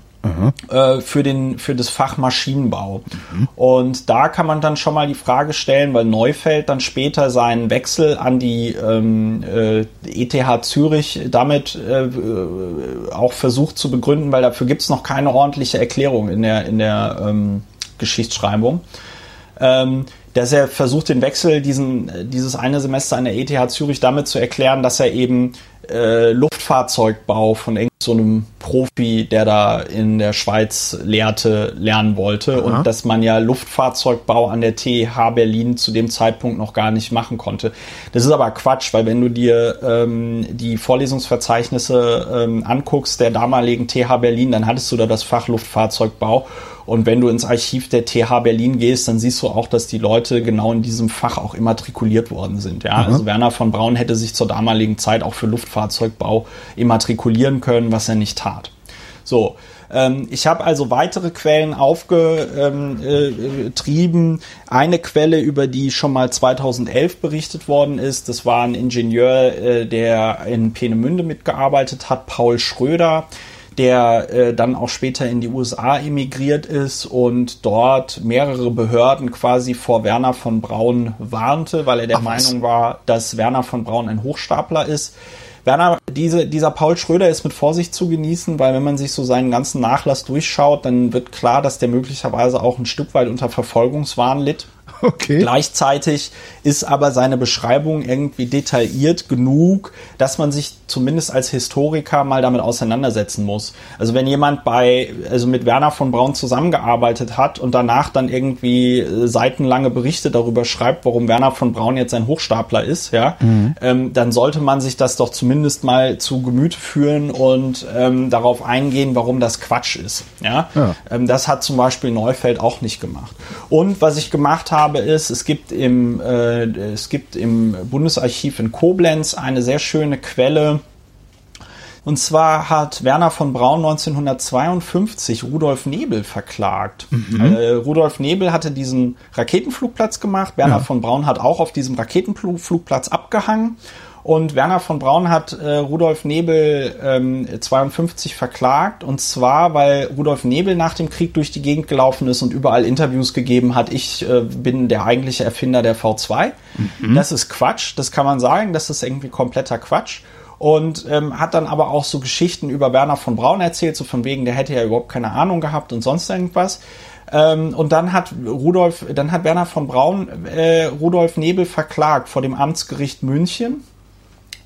äh, für, den, für das Fach Maschinenbau. Mhm. Und da kann man dann schon mal die Frage stellen, weil Neufeld dann später seinen Wechsel an die ähm, äh, ETH Zürich damit äh, auch versucht zu begründen, weil dafür gibt es noch keine ordentliche Erklärung in der, in der ähm, Geschichtsschreibung. Ähm, dass er versucht, den Wechsel, diesen, dieses eine Semester an der ETH Zürich damit zu erklären, dass er eben äh, Luftfahrzeugbau von so einem Profi, der da in der Schweiz lehrte, lernen wollte Aha. und dass man ja Luftfahrzeugbau an der TH Berlin zu dem Zeitpunkt noch gar nicht machen konnte. Das ist aber Quatsch, weil wenn du dir ähm, die Vorlesungsverzeichnisse ähm, anguckst der damaligen TH Berlin, dann hattest du da das Fach Luftfahrzeugbau und wenn du ins Archiv der TH Berlin gehst, dann siehst du auch, dass die Leute genau in diesem Fach auch immatrikuliert worden sind. Ja, mhm. also Werner von Braun hätte sich zur damaligen Zeit auch für Luftfahrzeugbau immatrikulieren können, was er nicht tat. So, ähm, ich habe also weitere Quellen aufgetrieben. Ähm, äh, Eine Quelle, über die schon mal 2011 berichtet worden ist, das war ein Ingenieur, äh, der in Peenemünde mitgearbeitet hat, Paul Schröder der äh, dann auch später in die USA emigriert ist und dort mehrere Behörden quasi vor Werner von Braun warnte, weil er der Ach, Meinung war, dass Werner von Braun ein Hochstapler ist. Werner, diese, dieser Paul Schröder ist mit Vorsicht zu genießen, weil wenn man sich so seinen ganzen Nachlass durchschaut, dann wird klar, dass der möglicherweise auch ein Stück weit unter Verfolgungswahn litt. *laughs* Okay. Gleichzeitig ist aber seine Beschreibung irgendwie detailliert genug, dass man sich zumindest als Historiker mal damit auseinandersetzen muss. Also wenn jemand bei, also mit Werner von Braun zusammengearbeitet hat und danach dann irgendwie äh, seitenlange Berichte darüber schreibt, warum Werner von Braun jetzt ein Hochstapler ist, ja, mhm. ähm, dann sollte man sich das doch zumindest mal zu Gemüte führen und ähm, darauf eingehen, warum das Quatsch ist. Ja, ja. Ähm, das hat zum Beispiel Neufeld auch nicht gemacht. Und was ich gemacht habe, habe, ist, es gibt im, äh, es gibt im Bundesarchiv in Koblenz eine sehr schöne Quelle. Und zwar hat Werner von Braun 1952 Rudolf Nebel verklagt. Mhm. Äh, Rudolf Nebel hatte diesen Raketenflugplatz gemacht. Werner ja. von Braun hat auch auf diesem Raketenflugplatz abgehangen. Und Werner von Braun hat äh, Rudolf Nebel ähm, 52 verklagt. Und zwar, weil Rudolf Nebel nach dem Krieg durch die Gegend gelaufen ist und überall Interviews gegeben hat. Ich äh, bin der eigentliche Erfinder der V2. Mhm. Das ist Quatsch. Das kann man sagen. Das ist irgendwie kompletter Quatsch und ähm, hat dann aber auch so Geschichten über Werner von Braun erzählt, so von wegen, der hätte ja überhaupt keine Ahnung gehabt und sonst irgendwas. Ähm, und dann hat Rudolf, dann hat Werner von Braun äh, Rudolf Nebel verklagt vor dem Amtsgericht München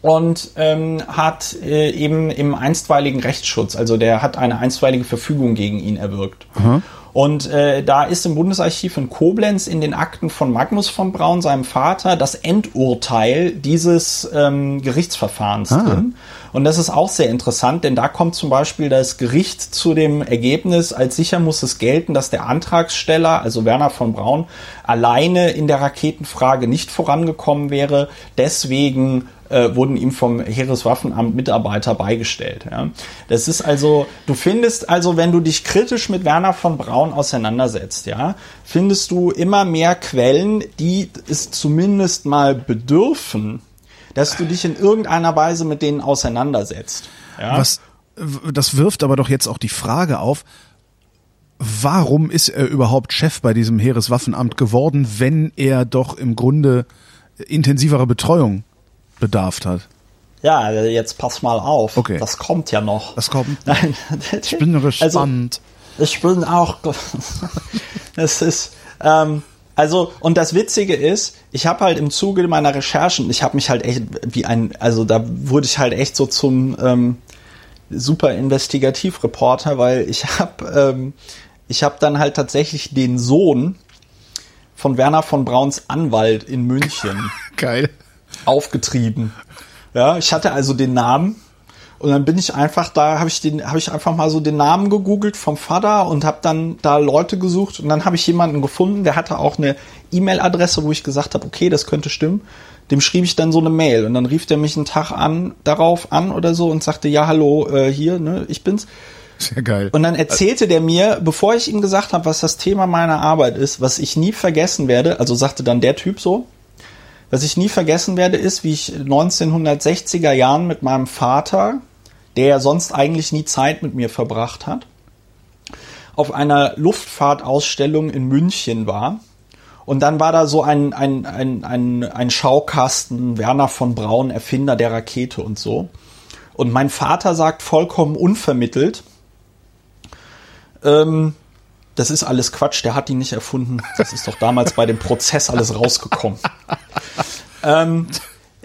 und ähm, hat äh, eben im einstweiligen Rechtsschutz, also der hat eine einstweilige Verfügung gegen ihn erwirkt. Mhm. Und äh, da ist im Bundesarchiv in Koblenz in den Akten von Magnus von Braun, seinem Vater, das Endurteil dieses ähm, Gerichtsverfahrens ah. drin. Und das ist auch sehr interessant, denn da kommt zum Beispiel das Gericht zu dem Ergebnis, als sicher muss es gelten, dass der Antragsteller, also Werner von Braun, alleine in der Raketenfrage nicht vorangekommen wäre. Deswegen äh, wurden ihm vom Heereswaffenamt Mitarbeiter beigestellt. Ja. Das ist also, du findest also, wenn du dich kritisch mit Werner von Braun auseinandersetzt, ja, findest du immer mehr Quellen, die es zumindest mal bedürfen, dass du dich in irgendeiner Weise mit denen auseinandersetzt. Ja. Was, das wirft aber doch jetzt auch die Frage auf, warum ist er überhaupt Chef bei diesem Heereswaffenamt geworden, wenn er doch im Grunde intensivere Betreuung bedarf hat. Ja, jetzt pass mal auf. Okay. Das kommt ja noch. Das kommt. Nein. Ich bin *laughs* gespannt. Also, Ich bin auch. *laughs* Es ist. Ähm, also, und das Witzige ist, ich habe halt im Zuge meiner Recherchen, ich habe mich halt echt wie ein, also da wurde ich halt echt so zum ähm, super Investigativreporter, weil ich habe ähm, ich habe dann halt tatsächlich den Sohn von Werner von Brauns Anwalt in München *laughs* Geil. Aufgetrieben. Ja, ich hatte also den Namen und dann bin ich einfach da, habe ich den, habe ich einfach mal so den Namen gegoogelt vom Vater und habe dann da Leute gesucht und dann habe ich jemanden gefunden, der hatte auch eine E-Mail-Adresse, wo ich gesagt habe, okay, das könnte stimmen. Dem schrieb ich dann so eine Mail und dann rief der mich einen Tag an, darauf an oder so und sagte, ja, hallo, äh, hier, ne, ich bin's. Sehr geil. Und dann erzählte der mir, bevor ich ihm gesagt habe, was das Thema meiner Arbeit ist, was ich nie vergessen werde, also sagte dann der Typ so, was ich nie vergessen werde, ist, wie ich 1960er Jahren mit meinem Vater, der ja sonst eigentlich nie Zeit mit mir verbracht hat, auf einer Luftfahrtausstellung in München war. Und dann war da so ein, ein, ein, ein, ein Schaukasten, Werner von Braun, Erfinder der Rakete und so. Und mein Vater sagt vollkommen unvermittelt, ähm, das ist alles Quatsch, der hat die nicht erfunden. Das ist doch damals bei dem Prozess alles rausgekommen. *laughs* ähm,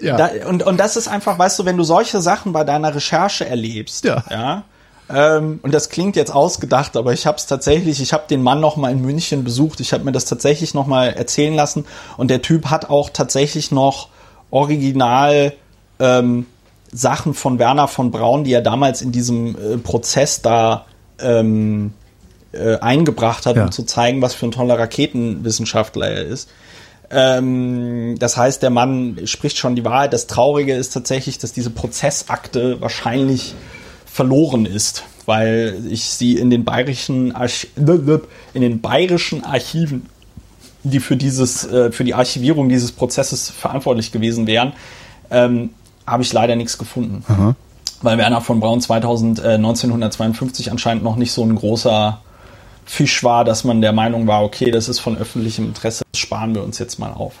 Ja. da, und, und das ist einfach, weißt du, wenn du solche Sachen bei deiner Recherche erlebst, Ja. ja ähm, und das klingt jetzt ausgedacht, aber ich habe es tatsächlich, ich habe den Mann noch mal in München besucht, ich habe mir das tatsächlich noch mal erzählen lassen und der Typ hat auch tatsächlich noch original ähm, Sachen von Werner von Braun, die er damals in diesem äh, Prozess da ähm, äh, eingebracht hat, Ja. um zu zeigen, was für ein toller Raketenwissenschaftler er ist. Ähm, das heißt, der Mann spricht schon die Wahrheit. Das Traurige ist tatsächlich, dass diese Prozessakte wahrscheinlich verloren ist, weil ich sie in den bayerischen Arch in den bayerischen Archiven, die für dieses äh, für die Archivierung dieses Prozesses verantwortlich gewesen wären, ähm, habe ich leider nichts gefunden. Weil Werner von Braun 2000, äh, 1952 anscheinend noch nicht so ein großer Fisch war, dass man der Meinung war, okay, das ist von öffentlichem Interesse, das sparen wir uns jetzt mal auf.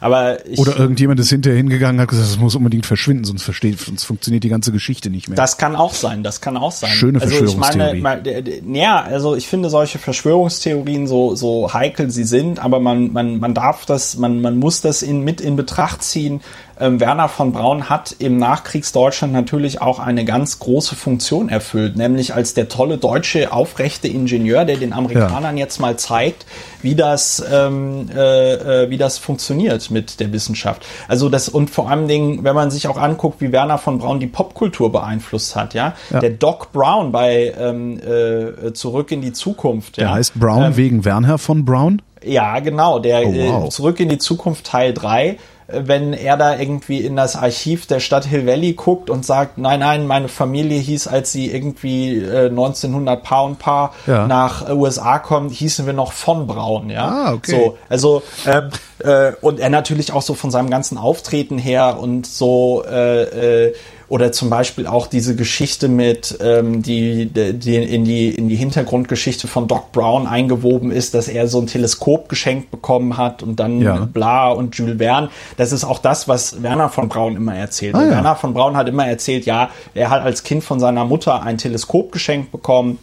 Aber ich, Oder irgendjemand ist hinterher hingegangen und hat gesagt, es muss unbedingt verschwinden, sonst versteht, sonst funktioniert die ganze Geschichte nicht mehr. Das kann auch sein, das kann auch sein. Schöne also ich meine, Verschwörungstheorie. ja, also ich finde solche Verschwörungstheorien so so heikel sie sind, aber man man man darf das, man man muss das in, mit in Betracht ziehen. Ähm, Werner von Braun hat im Nachkriegsdeutschland natürlich auch eine ganz große Funktion erfüllt, nämlich als der tolle deutsche aufrechte Ingenieur, der den Amerikanern jetzt mal zeigt, wie das ähm, äh, äh, wie das funktioniert mit der Wissenschaft. Also das und vor allen Dingen, wenn man sich auch anguckt, wie Werner von Braun die Popkultur beeinflusst hat, ja, Ja. der Doc Brown bei ähm, äh, Zurück in die Zukunft, Der ja, heißt Brown wegen Werner von Braun? ja, genau, der Oh, wow. äh, Zurück in die Zukunft Teil 3, äh, wenn er da irgendwie in das Archiv der Stadt Hill Valley guckt und sagt, nein, nein, meine Familie hieß, als sie irgendwie äh, 1900 Paar und Paar Ja. nach äh, USA kommen, hießen wir noch von Braun, ja. Ah, okay. So, also ähm, äh, und er natürlich auch so von seinem ganzen Auftreten her und so äh, äh, oder zum Beispiel auch diese Geschichte mit ähm, die, die in die in die Hintergrundgeschichte von Doc Brown eingewoben ist, dass er so ein Teleskop geschenkt bekommen hat und dann Ja. bla und Jules Verne. Das ist auch das, was Werner von Braun immer erzählt. Ah, ja. Werner von Braun hat immer erzählt, ja, er hat als Kind von seiner Mutter ein Teleskop geschenkt bekommen.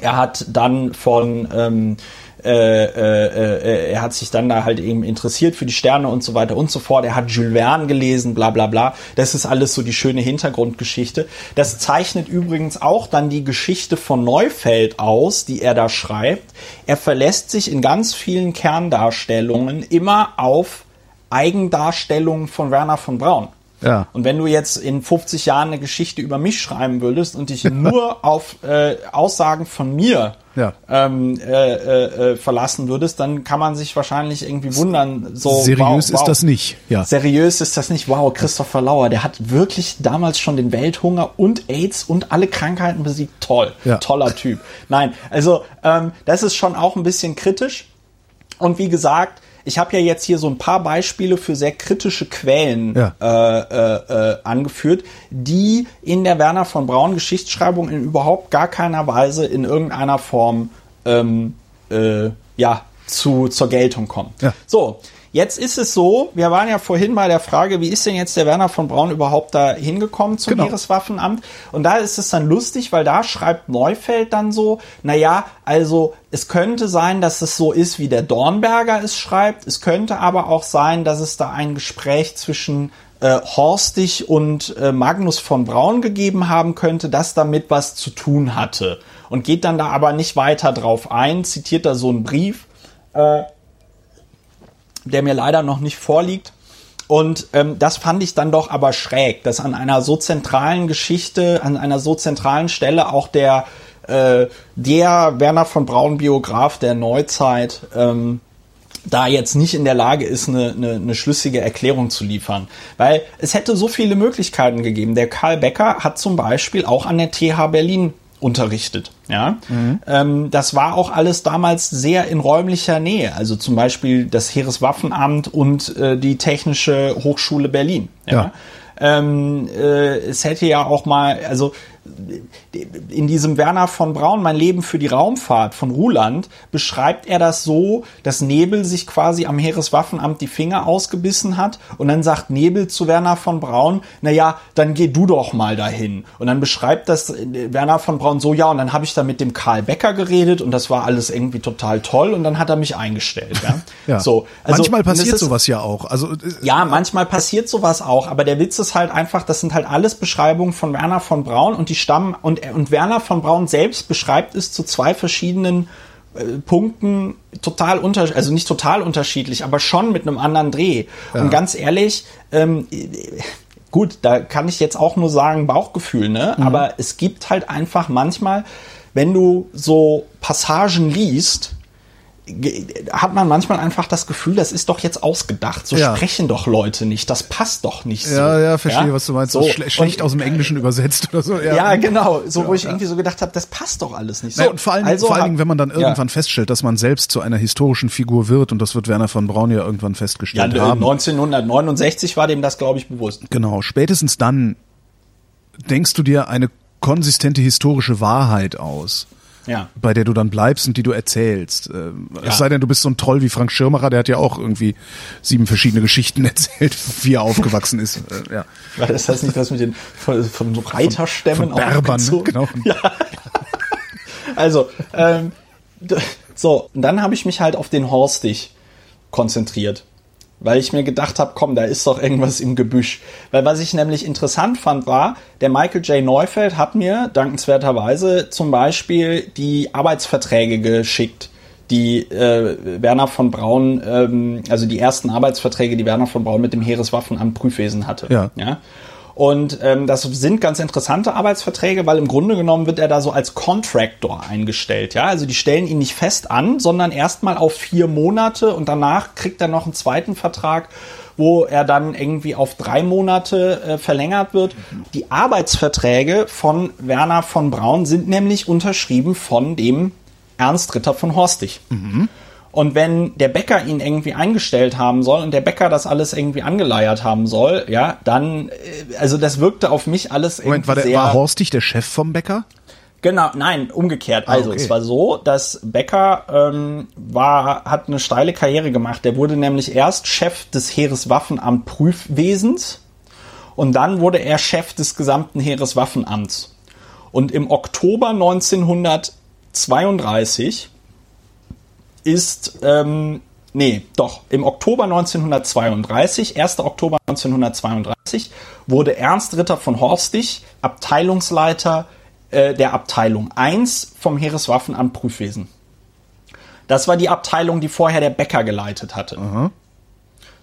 Er hat dann von ähm, äh, äh, äh, er hat sich dann da halt eben interessiert für die Sterne und so weiter und so fort. Er hat Jules Verne gelesen, bla bla bla. Das ist alles so die schöne Hintergrundgeschichte. Das zeichnet übrigens auch dann die Geschichte von Neufeld aus, die er da schreibt. Er verlässt sich in ganz vielen Kerndarstellungen immer auf Eigendarstellungen von Werner von Braun. Ja. Und wenn du jetzt in 50 Jahren eine Geschichte über mich schreiben würdest und dich nur *laughs* auf äh, Aussagen von mir Ja. ähm, äh, äh, äh, verlassen würdest, dann kann man sich wahrscheinlich irgendwie wundern. So, Seriös wow, ist wow. das nicht. Ja. Seriös ist das nicht. Wow, Christopher Lauer, der hat wirklich damals schon den Welthunger und AIDS und alle Krankheiten besiegt. Toll, Ja. toller Typ. Nein, also ähm, das ist schon auch ein bisschen kritisch. Und wie gesagt, ich habe ja jetzt hier so ein paar Beispiele für sehr kritische Quellen Ja. äh, äh, äh, angeführt, die in der Werner von Braun Geschichtsschreibung in überhaupt gar keiner Weise in irgendeiner Form ähm, äh, ja zu, zur Geltung kommen. Ja. So, jetzt ist es so, wir waren ja vorhin bei der Frage, wie ist denn jetzt der Werner von Braun überhaupt da hingekommen zum Genau. Heereswaffenamt? Und da ist es dann lustig, weil da schreibt Neufeld dann so, naja, also es könnte sein, dass es so ist, wie der Dornberger es schreibt. Es könnte aber auch sein, dass es da ein Gespräch zwischen äh, Horstig und äh, Magnus von Braun gegeben haben könnte, das damit was zu tun hatte. Und geht dann da aber nicht weiter drauf ein, zitiert da so einen Brief, äh, der mir leider noch nicht vorliegt. Und ähm, das fand ich dann doch aber schräg, dass an einer so zentralen Geschichte, an einer so zentralen Stelle auch der, äh, der Werner von Braun Biograf der Neuzeit ähm, da jetzt nicht in der Lage ist, eine, eine, eine schlüssige Erklärung zu liefern. Weil es hätte so viele Möglichkeiten gegeben. Der Karl Becker hat zum Beispiel auch an der TH Berlin unterrichtet. Ja, ähm, das war auch alles damals sehr in räumlicher Nähe. Also zum Beispiel das Heereswaffenamt und äh, die Technische Hochschule Berlin. Ja. Ähm, äh, es hätte ja auch mal, also in diesem Werner von Braun, Mein Leben für die Raumfahrt von Ruland, beschreibt er das so, dass Nebel sich quasi am Heereswaffenamt die Finger ausgebissen hat und dann sagt Nebel zu Werner von Braun, na ja, dann geh du doch mal dahin. Und dann beschreibt das äh, Werner von Braun so, ja, und dann habe ich da mit dem Karl Becker geredet und das war alles irgendwie total toll und dann hat er mich eingestellt. Ja, *laughs* Ja. So, also, Manchmal passiert ist- sowas ja auch. Also äh, ja, manchmal passiert sowas auch, aber der Witz ist halt einfach, das sind halt alles Beschreibungen von Werner von Braun und die stammen und, und Werner von Braun selbst beschreibt es zu zwei verschiedenen äh, Punkten total unter, also nicht total unterschiedlich, aber schon mit einem anderen Dreh. Und ganz ehrlich, ähm, gut, da kann ich jetzt auch nur sagen Bauchgefühl, ne? Aber es gibt halt einfach manchmal, wenn du so Passagen liest, hat man manchmal einfach das Gefühl, das ist doch jetzt ausgedacht. So Ja. sprechen doch Leute nicht. Das passt doch nicht so. ja, ja, verstehe, was du meinst. So. Schle schlecht Und- aus dem Englischen übersetzt oder so. Ja, genau. So, wo ich irgendwie so gedacht habe, das passt doch alles nicht. So, Naja, und vor allen, also vor allen Dingen, wenn man dann Ja. irgendwann feststellt, dass man selbst zu einer historischen Figur wird, und das wird Werner von Braun ja irgendwann Ja, festgestellt äh, haben. 1969 war dem das, glaube ich, bewusst. Genau, spätestens dann denkst du dir eine konsistente historische Wahrheit aus, Ja. bei der du dann bleibst und die du erzählst. Ähm, Ja. Es sei denn, du bist so ein Troll wie Frank Schirmacher, der hat ja auch irgendwie sieben verschiedene Geschichten *laughs* erzählt, wie er aufgewachsen ist. Äh, ja. War das heißt nicht das mit den von, von Reiterstämmen Von Berbern, aufgezogen? genau. *laughs* Ja. Also, ähm, so, und dann habe ich mich halt auf den Horstig konzentriert. Weil ich mir gedacht habe, komm, da ist doch irgendwas im Gebüsch. Weil was ich nämlich interessant fand, war, der Michael J. Neufeld hat mir dankenswerterweise zum Beispiel die Arbeitsverträge geschickt, die äh, Werner von Braun, ähm, also die ersten Arbeitsverträge, die Werner von Braun mit dem Heereswaffenamt Prüfwesen hatte. Ja. ja? Und ähm, das sind ganz interessante Arbeitsverträge, weil im Grunde genommen wird er da so als Contractor eingestellt. Ja, also die stellen ihn nicht fest an, sondern erstmal auf vier Monate und danach kriegt er noch einen zweiten Vertrag, wo er dann irgendwie auf drei Monate äh, verlängert wird. Die Arbeitsverträge von Werner von Braun sind nämlich unterschrieben von dem Ernst Ritter von Horstig. Und wenn der Bäcker ihn irgendwie eingestellt haben soll und der Bäcker das alles irgendwie angeleiert haben soll, ja, dann, äh, also das wirkte auf mich alles irgendwie Moment, war, der, sehr. war Horstig der Chef vom Bäcker? Genau, nein, umgekehrt. Also okay. es war so, dass Becker ähm, war, hat eine steile Karriere gemacht. Der wurde nämlich erst Chef des Heereswaffenamt Prüfwesens und dann wurde er Chef des gesamten Heereswaffenamts. Und im Oktober 1932 ist, ähm, nee, doch, im Oktober 1932, 1. Oktober 1932, wurde Ernst Ritter von Horstig Abteilungsleiter äh, der Abteilung 1 vom Heereswaffenamt Prüfwesen. Das war die Abteilung, die vorher der Becker geleitet hatte.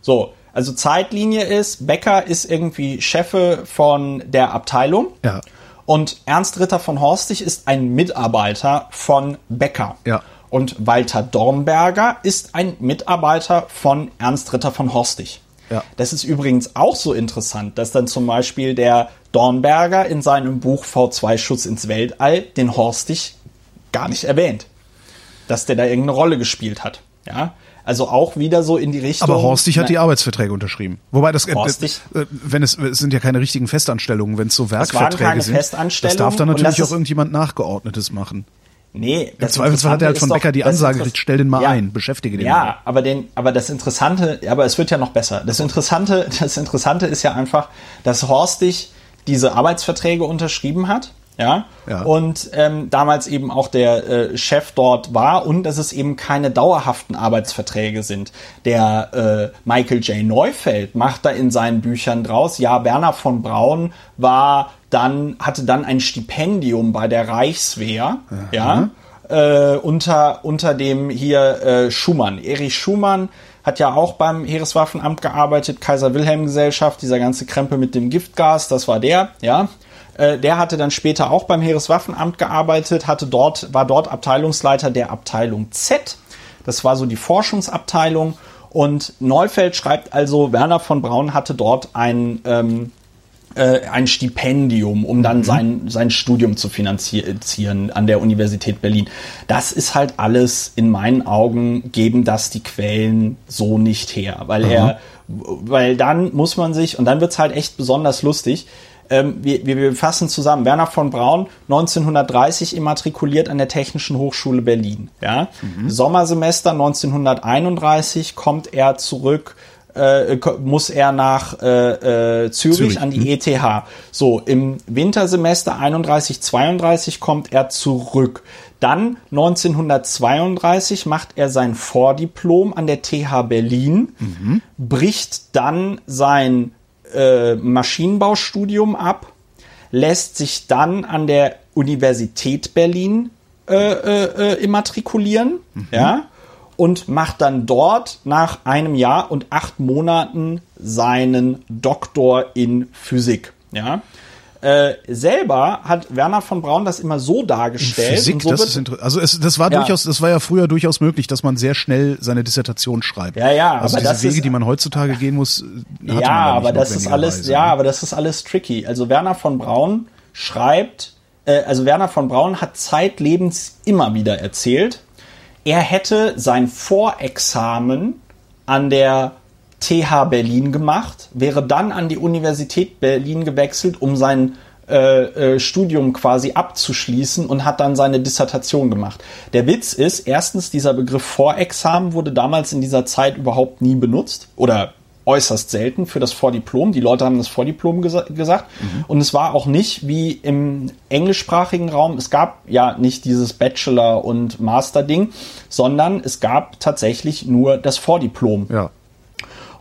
So, also Zeitlinie ist, Becker ist irgendwie Chefe von der Abteilung. Ja. Und Ernst Ritter von Horstig ist ein Mitarbeiter von Becker. Ja. Und Walter Dornberger ist ein Mitarbeiter von Ernst Ritter von Horstig. Ja. Das ist übrigens auch so interessant, dass dann zum Beispiel der Dornberger in seinem Buch V2 Schutz ins Weltall den Horstig gar nicht erwähnt. Dass der da irgendeine Rolle gespielt hat. Ja. Also auch wieder so in die Richtung. Aber Horstig hat die Arbeitsverträge unterschrieben. Wobei das, äh, Horstig- äh, wenn es, es sind ja keine richtigen Festanstellungen, wenn es so waren Werkverträge keine sind. Das darf dann natürlich das auch irgendjemand Nachgeordnetes machen. Nee, Im Zweifelsfall hat er halt von Becker die Ansage gekriegt, stell den mal ja, ein, beschäftige den. Ja, mal. aber den, aber das Interessante, aber es wird ja noch besser. Das Interessante, *laughs* das Interessante ist ja einfach, dass Horstig diese Arbeitsverträge unterschrieben hat. Ja, ja. und ähm, damals eben auch der äh, Chef dort war und dass es eben keine dauerhaften Arbeitsverträge sind. Der äh, Michael J. Neufeld macht da in seinen Büchern draus, ja, Werner von Braun war dann, hatte dann ein Stipendium bei der Reichswehr, Aha. ja, äh, unter, unter dem hier äh, Schumann. Erich Schumann hat ja auch beim Heereswaffenamt gearbeitet, Kaiser Wilhelm Gesellschaft, dieser ganze Krempel mit dem Giftgas, das war der, ja. Äh, der hatte dann später auch beim Heereswaffenamt gearbeitet, hatte dort, war dort Abteilungsleiter der Abteilung Z. Das war so die Forschungsabteilung. Und Neufeld schreibt also, Werner von Braun hatte dort ein ähm, äh, ein Stipendium, um dann mhm. sein, sein Studium zu finanzieren an der Universität Berlin. Das ist halt alles in meinen Augen, geben das die Quellen so nicht her, weil mhm. er, weil dann muss man sich, und dann wird's halt echt besonders lustig, ähm, wir, wir fassen zusammen. Werner von Braun, 1930 immatrikuliert an der Technischen Hochschule Berlin. Ja? Mhm. Sommersemester 1931 kommt er zurück äh, muss er nach äh, äh, Zürich, Zürich, an die hm. ETH. So, im Wintersemester 31, 32 kommt er zurück. Dann 1932 macht er sein Vordiplom an der TH Berlin, mhm. bricht dann sein äh, Maschinenbaustudium ab, lässt sich dann an der Universität Berlin äh, äh, äh immatrikulieren, mhm. ja, und macht dann dort nach einem Jahr und acht Monaten seinen Doktor in Physik. Ja. Äh, selber hat Werner von Braun das immer so dargestellt. Physik, so das ist also es, das war ja. durchaus, das war ja früher durchaus möglich, dass man sehr schnell seine Dissertation schreibt. Ja, ja, also aber diese Wege, ist, die man heutzutage gehen muss. ja, aber das ist alles, ja, ne? aber das ist alles tricky. Also Werner von Braun schreibt, äh, also Werner von Braun hat zeitlebens immer wieder erzählt, er hätte sein Vorexamen an der TH Berlin gemacht, wäre dann an die Universität Berlin gewechselt, um sein äh, äh, Studium quasi abzuschließen und hat dann seine Dissertation gemacht. Der Witz ist, erstens, dieser Begriff Vorexamen wurde damals in dieser Zeit überhaupt nie benutzt oder äußerst selten für das Vordiplom. Die Leute haben das Vordiplom gesa gesagt. Mhm. Und es war auch nicht wie im englischsprachigen Raum. Es gab ja nicht dieses Bachelor- und Master-Ding, sondern es gab tatsächlich nur das Vordiplom. Ja.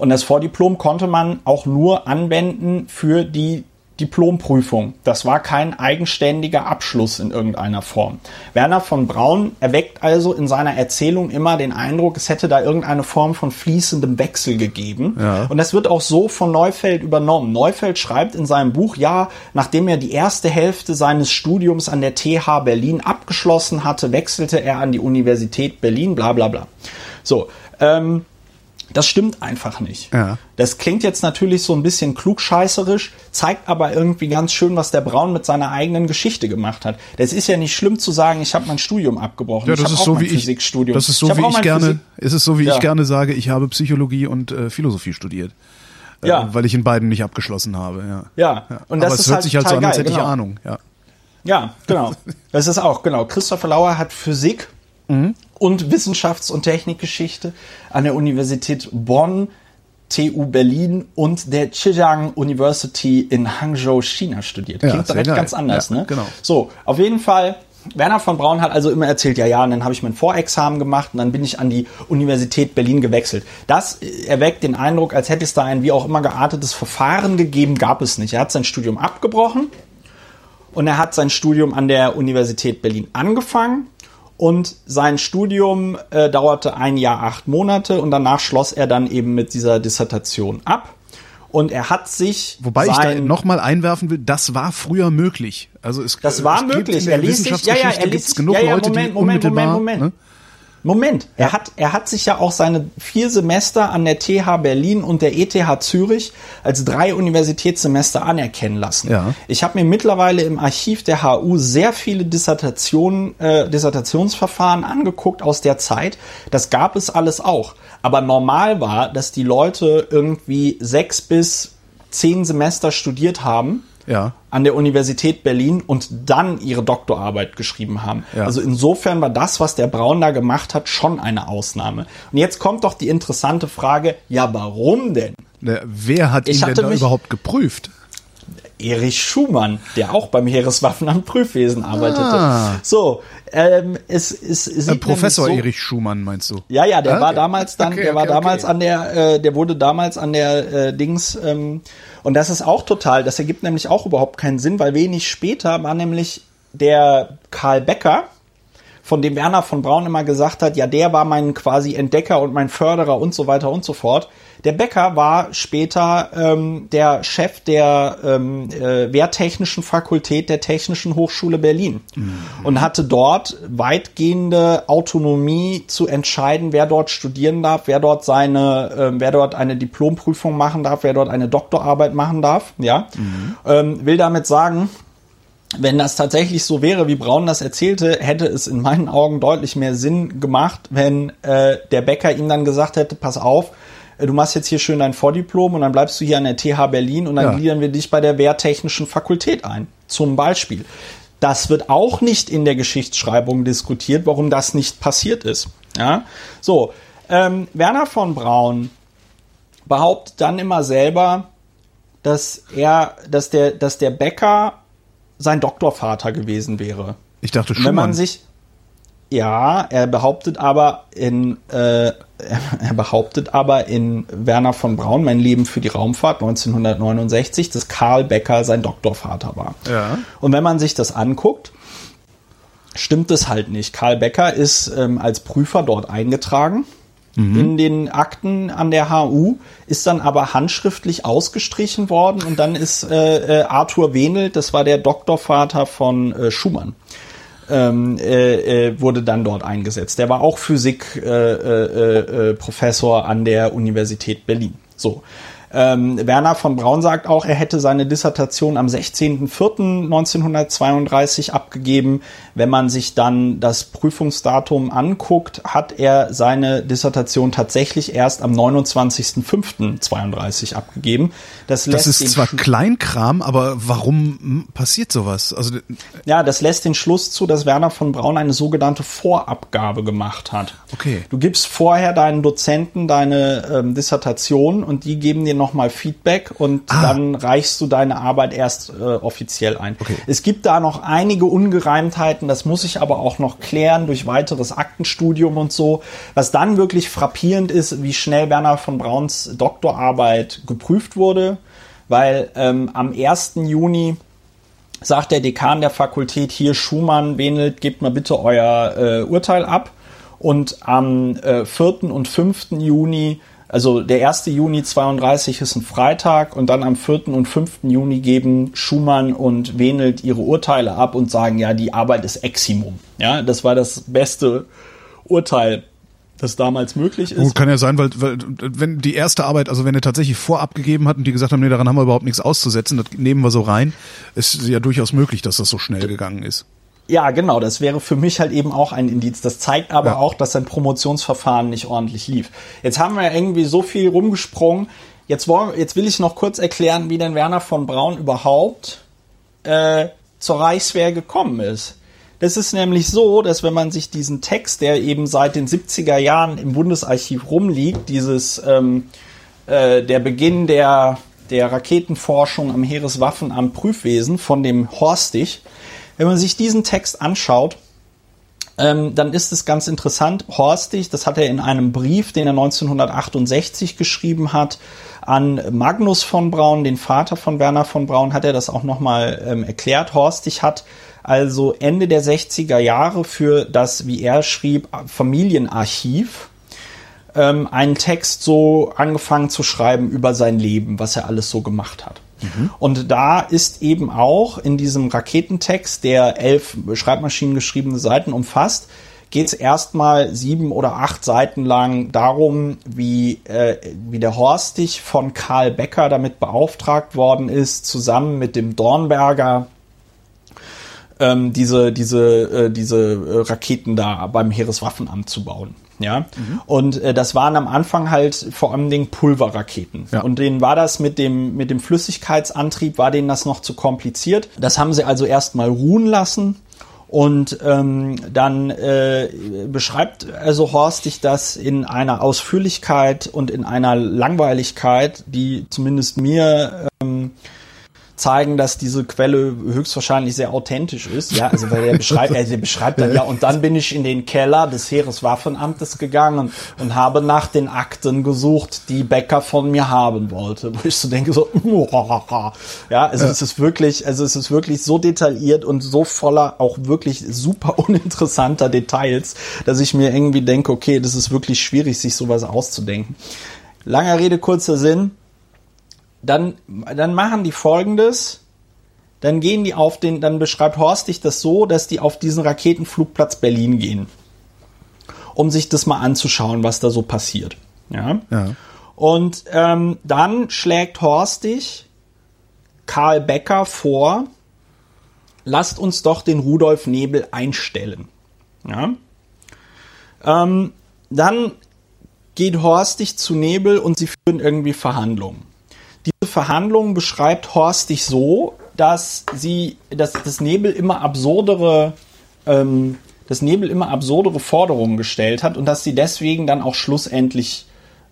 Und das Vordiplom konnte man auch nur anwenden für die Diplomprüfung. Das war kein eigenständiger Abschluss in irgendeiner Form. Werner von Braun erweckt also in seiner Erzählung immer den Eindruck, es hätte da irgendeine Form von fließendem Wechsel gegeben. Ja. Und das wird auch so von Neufeld übernommen. Neufeld schreibt in seinem Buch, ja, nachdem er die erste Hälfte seines Studiums an der TH Berlin abgeschlossen hatte, wechselte er an die Universität Berlin, bla bla bla. So, ähm, das stimmt einfach nicht. Ja. Das klingt jetzt natürlich so ein bisschen klugscheißerisch, zeigt aber irgendwie ganz schön, was der Braun mit seiner eigenen Geschichte gemacht hat. Das ist ja nicht schlimm zu sagen, ich habe mein Studium abgebrochen. Ja, das ich ist so wie ich. Das ist so ich wie ich gerne. Physik ist es so wie ja. ich gerne sage, ich habe Psychologie und äh, Philosophie studiert. Äh, ja. weil ich in beiden nicht abgeschlossen habe. Ja. Ja. ja. Und das aber es hört halt sich halt so an, als hätte genau. ich Ahnung. Ja. Ja, genau. Das ist auch genau. Christopher Lauer hat Physik mhm. Und Wissenschafts- und Technikgeschichte an der Universität Bonn, TU Berlin und der Zhejiang University in Hangzhou, China studiert. Klingt ja, direkt ganz anders, ja, ne? Genau. So, auf jeden Fall Werner von Braun hat also immer erzählt, ja, ja, und dann habe ich mein Vorexamen gemacht und dann bin ich an die Universität Berlin gewechselt. Das erweckt den Eindruck, als hätte es da ein wie auch immer geartetes Verfahren gegeben, gab es nicht. Er hat sein Studium abgebrochen und er hat sein Studium an der Universität Berlin angefangen und sein Studium äh, dauerte ein Jahr, acht Monate und danach schloss er dann eben mit dieser Dissertation ab. Und er hat sich. Wobei ich da nochmal einwerfen will, das war früher möglich. Also es, das war es möglich. er ließ sich, ja, ja, er ließ sich, genug ja, ja, Leute, Moment, die Moment, Moment, Moment. Ne? Moment, er hat, er hat sich ja auch seine vier Semester an der TH Berlin und der ETH Zürich als drei Universitätssemester anerkennen lassen. Ja. Ich habe mir mittlerweile im Archiv der HU sehr viele Dissertationen, äh, Dissertationsverfahren angeguckt aus der Zeit. Das gab es alles auch. Aber normal war, dass die Leute irgendwie sechs bis zehn Semester studiert haben Ja. an der Universität Berlin und dann ihre Doktorarbeit geschrieben haben. Ja. Also insofern war das, was der Braun da gemacht hat, schon eine Ausnahme. Und jetzt kommt doch die interessante Frage, ja, warum denn? Ne, Wer hat Ich ihn denn da überhaupt geprüft? Erich Schumann, der auch beim Heereswaffenamt Prüfwesen arbeitete. Ah. So, ähm, es, es, es Äh, Professor so, Erich Schumann, meinst du? Ja, ja, der Ah, war okay. damals dann, Okay, der war okay, damals an der, äh, der wurde damals an der äh, Dings, ähm, und das ist auch total, das ergibt nämlich auch überhaupt keinen Sinn, weil wenig später war nämlich der Karl Becker, von dem Werner von Braun immer gesagt hat, ja, der war mein quasi Entdecker und mein Förderer und so weiter und so fort. Der Becker war später ähm, der Chef der ähm, äh, Wehrtechnischen Fakultät der Technischen Hochschule Berlin und hatte dort weitgehende Autonomie zu entscheiden, wer dort studieren darf, wer dort seine, ähm, wer dort eine Diplomprüfung machen darf, wer dort eine Doktorarbeit machen darf. Ja, ähm, will damit sagen, wenn das tatsächlich so wäre, wie Braun das erzählte, hätte es in meinen Augen deutlich mehr Sinn gemacht, wenn äh, der Bäcker ihm dann gesagt hätte, pass auf, äh, du machst jetzt hier schön dein Vordiplom und dann bleibst du hier an der TH Berlin und dann Ja. gliedern wir dich bei der Wehrtechnischen Fakultät ein. Zum Beispiel. Das wird auch nicht in der Geschichtsschreibung diskutiert, warum das nicht passiert ist. Ja, so. Ähm, Werner von Braun behauptet dann immer selber, dass er, dass der, dass der Bäcker sein Doktorvater gewesen wäre. Ich dachte Und wenn man sich, ja, er behauptet aber in, äh, er behauptet aber in Werner von Braun, mein Leben für die Raumfahrt 1969, dass Karl Becker sein Doktorvater war. Ja. Und wenn man sich das anguckt, stimmt es halt nicht. Karl Becker ist ähm, als Prüfer dort eingetragen in den Akten an der HU, ist dann aber handschriftlich ausgestrichen worden und dann ist äh, äh, Arthur Wenelt, das war der Doktorvater von äh, Schumann, ähm, äh, äh, wurde dann dort eingesetzt. Der war auch Physik äh, äh, äh, Professor an der Universität Berlin. So. Ähm, Werner von Braun sagt auch, er hätte seine Dissertation am 16.04.1932 abgegeben. Wenn man sich dann das Prüfungsdatum anguckt, hat er seine Dissertation tatsächlich erst am 29.05.32 abgegeben. Das, Das lässt ist den zwar Kleinkram, aber warum hm, passiert sowas? Also ja, das lässt den Schluss zu, dass Werner von Braun eine sogenannte Vorabgabe gemacht hat. Okay. Du gibst vorher deinen Dozenten deine ähm, Dissertation und die geben dir nochmal Feedback und Ah. dann reichst du deine Arbeit erst äh, offiziell ein. Okay. Es gibt da noch einige Ungereimtheiten, das muss ich aber auch noch klären durch weiteres Aktenstudium und so. Was dann wirklich frappierend ist, wie schnell Werner von Brauns Doktorarbeit geprüft wurde, weil ähm, am 1. Juni sagt der Dekan der Fakultät hier, Schumann, Benelt, gebt mal bitte euer äh, Urteil ab. Und am äh, 4. und 5. Juni, also der 1. Juni 32 ist ein Freitag und dann am 4. und 5. Juni geben Schumann und Wenelt ihre Urteile ab und sagen, ja, die Arbeit ist Eximum. Ja, das war das beste Urteil, das damals möglich ist. Gut, kann ja sein, weil, weil wenn die erste Arbeit, also wenn er tatsächlich vorab gegeben hat und die gesagt haben, nee, daran haben wir überhaupt nichts auszusetzen, das nehmen wir so rein, ist ja durchaus möglich, dass das so schnell gegangen ist. Ja, genau, das wäre für mich halt eben auch ein Indiz. Das zeigt aber Ja. auch, dass sein Promotionsverfahren nicht ordentlich lief. Jetzt haben wir irgendwie so viel rumgesprungen. Jetzt, wollen, jetzt will ich noch kurz erklären, wie denn Werner von Braun überhaupt äh, zur Reichswehr gekommen ist. Das ist nämlich so, dass wenn man sich diesen Text, der eben seit den 70er Jahren im Bundesarchiv rumliegt, dieses ähm, äh, der Beginn der, der Raketenforschung am Heereswaffenamt Prüfwesen von dem Horstig, wenn man sich diesen Text anschaut, ähm, dann ist es ganz interessant. Horstig, das hat er in einem Brief, den er 1968 geschrieben hat, an Magnus von Braun, den Vater von Werner von Braun, hat er das auch nochmal ähm, erklärt. Horstig hat also Ende der 60er Jahre für das, wie er schrieb, Familienarchiv ähm, einen Text so angefangen zu schreiben über sein Leben, was er alles so gemacht hat. Und da ist eben auch in diesem Raketentext, der elf Schreibmaschinen geschriebene Seiten umfasst, geht es erstmal sieben oder acht Seiten lang darum, wie, äh, wie der Horstig von Karl Becker damit beauftragt worden ist, zusammen mit dem Dornberger ähm, diese, diese, äh, diese äh, Raketen da beim Heereswaffenamt zu bauen. Ja, mhm. und äh, das waren am Anfang halt vor allem Dingen Pulverraketen. Ja. Und denen war das mit dem mit dem Flüssigkeitsantrieb war denen das noch zu kompliziert. Das haben sie also erstmal ruhen lassen. Und ähm, dann äh, beschreibt also Horst dich das in einer Ausführlichkeit und in einer Langweiligkeit, die zumindest mir ähm, zeigen, dass diese Quelle höchstwahrscheinlich sehr authentisch ist. Ja, also weil er beschreibt, er beschreibt dann ja, und dann bin ich in den Keller des Heereswaffenamtes gegangen und habe nach den Akten gesucht, die Becker von mir haben wollte. Wo ich so denke, so, ja, also es ist wirklich, also es ist wirklich so detailliert und so voller auch wirklich super *laughs* uninteressanter Details, dass ich mir irgendwie denke, okay, das ist wirklich schwierig, sich sowas auszudenken. Langer Rede, kurzer Sinn dann, dann machen die folgendes. Dann gehen die auf den, dann beschreibt Horst dich das so, dass die auf diesen Raketenflugplatz Berlin gehen. Um sich das mal anzuschauen, was da so passiert. Ja. ja. Und ähm, dann schlägt Horst dich Karl Becker vor, lasst uns doch den Rudolf Nebel einstellen. Ja. Ähm, dann geht Horst dich zu Nebel und sie führen irgendwie Verhandlungen. Diese Verhandlungen beschreibt Horst dich so, dass sie, dass das Nebel immer absurdere, ähm, das Nebel immer absurdere Forderungen gestellt hat und dass sie deswegen dann auch schlussendlich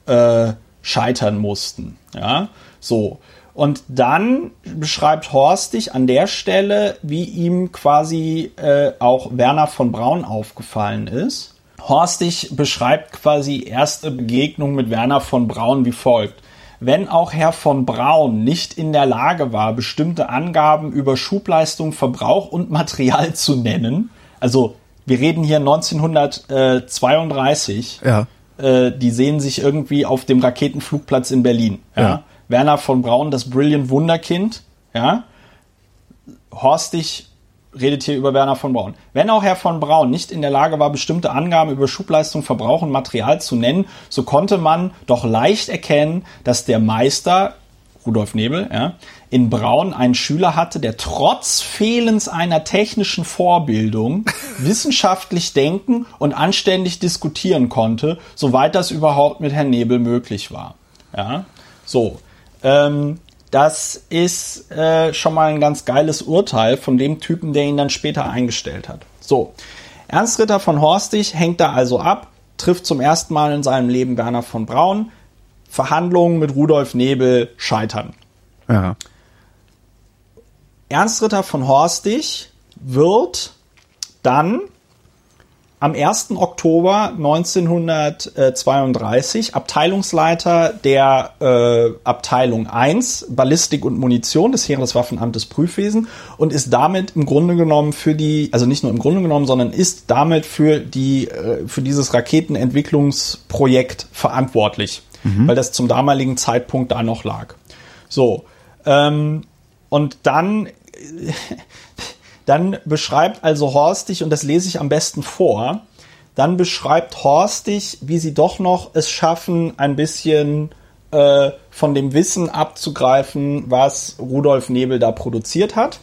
äh, scheitern mussten. Ja, so. Und dann beschreibt Horst dich an der Stelle, wie ihm quasi äh, auch Werner von Braun aufgefallen ist. Horstig beschreibt quasi erste Begegnung mit Werner von Braun wie folgt wenn auch Herr von Braun nicht in der Lage war, bestimmte Angaben über Schubleistung, Verbrauch und Material *laughs* zu nennen, also wir reden hier 1932, ja. äh, die sehen sich irgendwie auf dem Raketenflugplatz in Berlin. Ja? ja. Werner von Braun, das Brilliant Wunderkind, ja. Horstig redet hier über Werner von Braun. Wenn auch Herr von Braun nicht in der Lage war, bestimmte Angaben über Schubleistung, Verbrauch und Material zu nennen, so konnte man doch leicht erkennen, dass der Meister, Rudolf Nebel, ja, in Braun einen Schüler hatte, der trotz Fehlens einer technischen Vorbildung *laughs* wissenschaftlich denken und anständig diskutieren konnte, soweit das überhaupt mit Herrn Nebel möglich war. Ja, so. Ähm, das ist äh, schon mal ein ganz geiles Urteil von dem Typen, der ihn dann später eingestellt hat. So, Ernst Ritter von Horstig hängt da also ab, trifft zum ersten Mal in seinem Leben Werner von Braun. Verhandlungen mit Rudolf Nebel scheitern. Ja. Ernst Ritter von Horstig wird dann am 1. Oktober 1932 Abteilungsleiter der äh, Abteilung 1 Ballistik und Munition des Heereswaffenamtes Prüfwesen und ist damit im Grunde genommen für die, also nicht nur im Grunde genommen, sondern ist damit für die, äh, für dieses Raketenentwicklungsprojekt verantwortlich, mhm. weil das zum damaligen Zeitpunkt da noch lag. So. Ähm, und dann dann beschreibt also Horstig, und das lese ich am besten vor, dann beschreibt Horstig, wie sie doch noch es schaffen, ein bisschen äh, von dem Wissen abzugreifen, was Rudolf Nebel da produziert hat.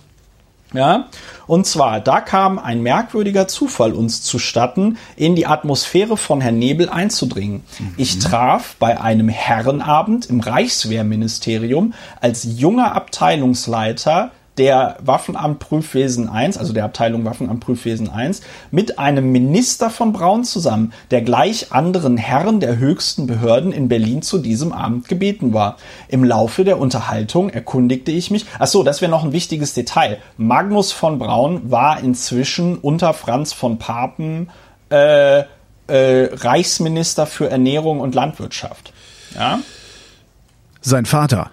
Ja, und zwar, da kam ein merkwürdiger Zufall uns zustatten, in die Atmosphäre von Herrn Nebel einzudringen. Mhm. Ich traf bei einem Herrenabend im Reichswehrministerium als junger Abteilungsleiter der Waffenamt Prüfwesen 1, also der Abteilung Waffenamt Prüfwesen 1, mit einem Minister von Braun zusammen, der gleich anderen Herren der höchsten Behörden in Berlin zu diesem Abend gebeten war. Im Laufe der Unterhaltung erkundigte ich mich, ach so, das wäre noch ein wichtiges Detail. Magnus von Braun war inzwischen unter Franz von Papen äh, äh, Reichsminister für Ernährung und Landwirtschaft. Ja? Sein Vater.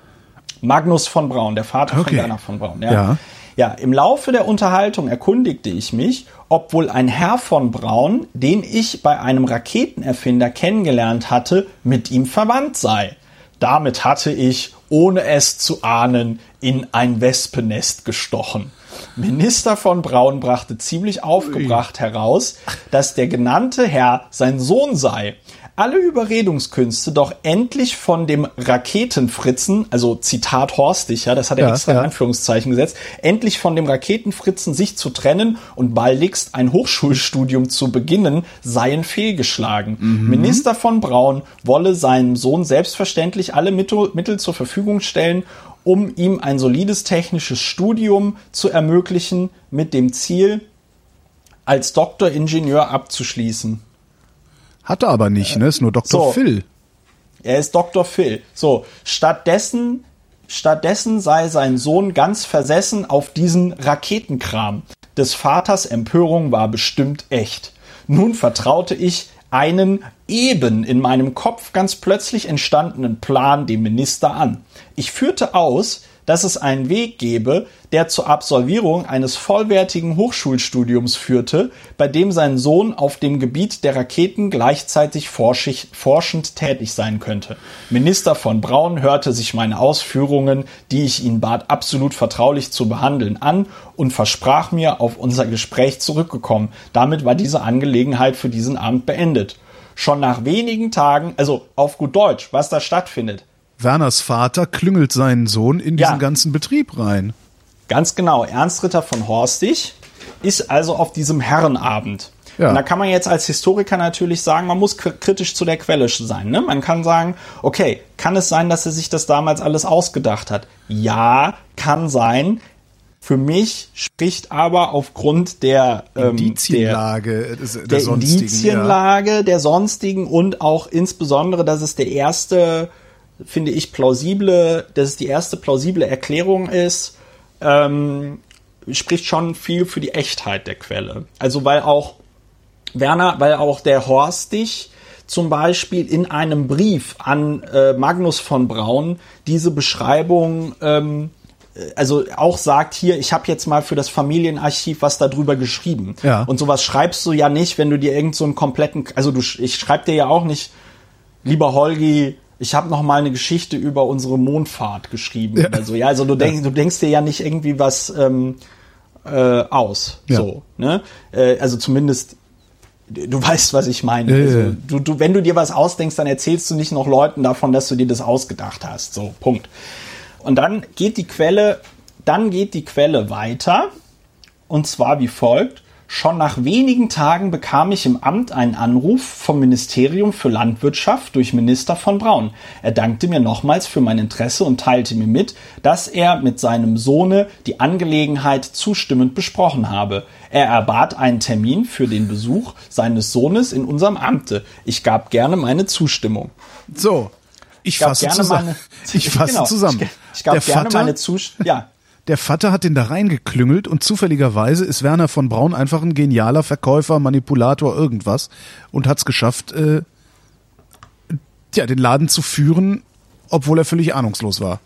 Magnus von Braun, der Vater okay. von Werner von Braun. Ja. ja. Ja, im Laufe der Unterhaltung erkundigte ich mich, ob wohl ein Herr von Braun, den ich bei einem Raketenerfinder kennengelernt hatte, mit ihm verwandt sei. Damit hatte ich, ohne es zu ahnen, in ein Wespennest gestochen. Minister von Braun brachte ziemlich aufgebracht heraus, dass der genannte Herr sein Sohn sei. Alle Überredungskünste doch endlich von dem Raketenfritzen, also Zitat Horstig, ja, das hat er Ja, extra in ja. Anführungszeichen gesetzt, endlich von dem Raketenfritzen sich zu trennen und baldigst ein Hochschulstudium zu beginnen, seien fehlgeschlagen. Minister von Braun wolle seinem Sohn selbstverständlich alle Mittel, Mittel zur Verfügung stellen, um ihm ein solides technisches Studium zu ermöglichen, mit dem Ziel, als Doktoringenieur abzuschließen. Hat er aber nicht, ne? Ist nur Dr. so. Phil. Er ist Dr. Phil. So, stattdessen, stattdessen sei sein Sohn ganz versessen auf diesen Raketenkram. Des Vaters Empörung war bestimmt echt. Nun vertraute ich einen eben in meinem Kopf ganz plötzlich entstandenen Plan dem Minister an. Ich führte aus, dass es einen Weg gebe, der zur Absolvierung eines vollwertigen Hochschulstudiums führte, bei dem sein Sohn auf dem Gebiet der Raketen gleichzeitig forschend tätig sein könnte. Minister von Braun hörte sich meine Ausführungen, die ich ihn bat, absolut vertraulich zu behandeln, an und versprach mir, auf unser Gespräch zurückgekommen. Damit war diese Angelegenheit für diesen Abend beendet. Schon nach wenigen Tagen, also auf gut Deutsch, was da stattfindet, Werners Vater klüngelt seinen Sohn in diesen Ja. ganzen Betrieb rein. Ganz genau. Ernst Ritter von Horstig ist also auf diesem Herrenabend. Ja. Und da kann man jetzt als Historiker natürlich sagen, man muss kri- kritisch zu der Quelle sein. Ne? Man kann sagen, okay, kann es sein, dass er sich das damals alles ausgedacht hat? Ja, kann sein. Für mich spricht aber aufgrund der, ähm, der, Indizienlage der, der sonstigen. Indizienlage, der sonstigen und auch insbesondere, dass es der erste, finde ich, plausible, dass es die erste plausible Erklärung ist, ähm, spricht schon viel für die Echtheit der Quelle. Also weil auch Werner, weil auch der Horstig zum Beispiel in einem Brief an äh, Magnus von Braun diese Beschreibung ähm, also auch sagt hier, ich habe jetzt mal für das Familienarchiv was darüber geschrieben. Ja. Und sowas schreibst du ja nicht, wenn du dir irgend so einen kompletten, also du, ich schreib dir ja auch nicht, lieber Holgi, ich habe noch mal eine Geschichte über unsere Mondfahrt geschrieben Ja. so. Ja, also du denkst, du denkst dir ja nicht irgendwie was ähm, äh, aus. Ja. So, ne? Äh, also zumindest du weißt, was ich meine. Ja, ja, also, ja. du, du, wenn du dir was ausdenkst, dann erzählst du nicht noch Leuten davon, dass du dir das ausgedacht hast. So, Punkt. Und dann geht die Quelle, dann geht die Quelle weiter. Und zwar wie folgt. Schon nach wenigen Tagen bekam ich im Amt einen Anruf vom Ministerium für Landwirtschaft durch Minister von Braun. Er dankte mir nochmals für mein Interesse und teilte mir mit, dass er mit seinem Sohne die Angelegenheit zustimmend besprochen habe. Er erbat einen Termin für den Besuch seines Sohnes in unserem Amte. Ich gab gerne meine Zustimmung. So, ich fasse gerne zusammen. meine- ich fasse *laughs* Genau, zusammen. Ich, ich gab der, gerne Vater, meine Zustimmung. Ja, der Vater hat den da reingeklüngelt und zufälligerweise ist Werner von Braun einfach ein genialer Verkäufer, Manipulator, irgendwas und hat es geschafft, äh, ja, den Laden zu führen, obwohl er völlig ahnungslos war.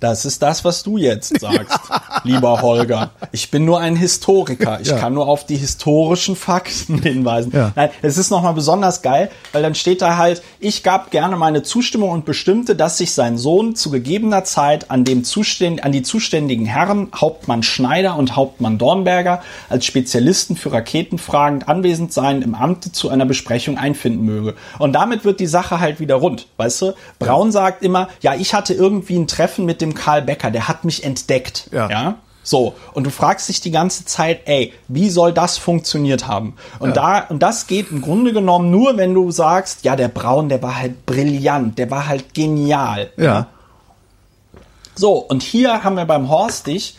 Das ist das, was du jetzt sagst, *laughs* lieber Holger. Ich bin nur ein Historiker. Ich Ja. kann nur auf die historischen Fakten *laughs* hinweisen. Ja. Nein, es ist nochmal besonders geil, weil dann steht da halt, ich gab gerne meine Zustimmung und bestimmte, dass sich sein Sohn zu gegebener Zeit an, dem Zuständ an die zuständigen Herren, Hauptmann Schneider und Hauptmann Dornberger, als Spezialisten für Raketenfragen anwesend sein, im Amte zu einer Besprechung einfinden möge. Und damit wird die Sache halt wieder rund, weißt du? Braun sagt immer, ja, ich hatte irgendwie ein Treffen mit dem Karl Becker, der hat mich entdeckt. Ja. ja? So, und du fragst dich die ganze Zeit, ey, wie soll das funktioniert haben? Und da, und das geht im Grunde genommen nur, wenn du sagst, ja, der Braun, der war halt brillant, der war halt genial. Ja. So, und hier haben wir beim Horstig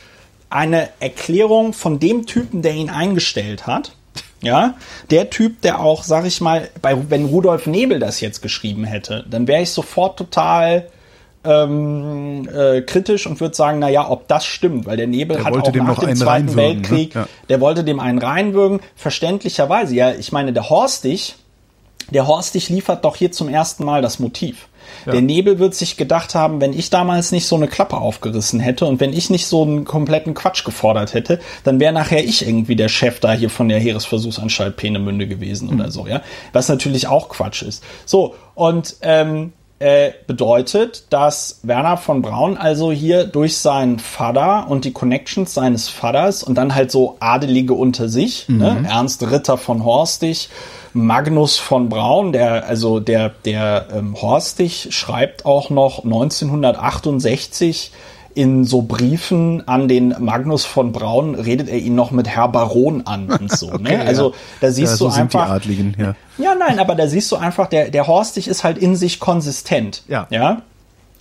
eine Erklärung von dem Typen, der ihn eingestellt hat. Ja, der Typ, der auch, sag ich mal, bei, wenn Rudolf Nebel das jetzt geschrieben hätte, dann wäre ich sofort total ähm, äh, kritisch und würde sagen, na ja, ob das stimmt, weil der Nebel Der hat auch nach dem Zweiten ne? Weltkrieg, Ja. der wollte dem einen reinwürgen, verständlicherweise. Ja, ich meine, der Horstig, der Horstig liefert doch hier zum ersten Mal das Motiv. Der Nebel wird sich gedacht haben, wenn ich damals nicht so eine Klappe aufgerissen hätte und wenn ich nicht so einen kompletten Quatsch gefordert hätte, dann wäre nachher ich irgendwie der Chef da hier von der Heeresversuchsanstalt Peenemünde gewesen oder so, ja. Was natürlich auch Quatsch ist. So, und ähm, äh, bedeutet, dass Werner von Braun also hier durch seinen Vater und die Connections seines Vaters und dann halt so Adelige unter sich, ne? Mhm. Ernst Ritter von Horstig, Magnus von Braun, der, also der, der ähm, Horstig schreibt auch noch 1968 in so Briefen an den Magnus von Braun redet er ihn noch mit Herr Baron an und so. *laughs* Okay, ne? Also ja. da siehst ja, so du sind einfach. die Adligen, ja. Ja, nein, aber da siehst du einfach, der, der Horstig ist halt in sich konsistent. Ja. Ja.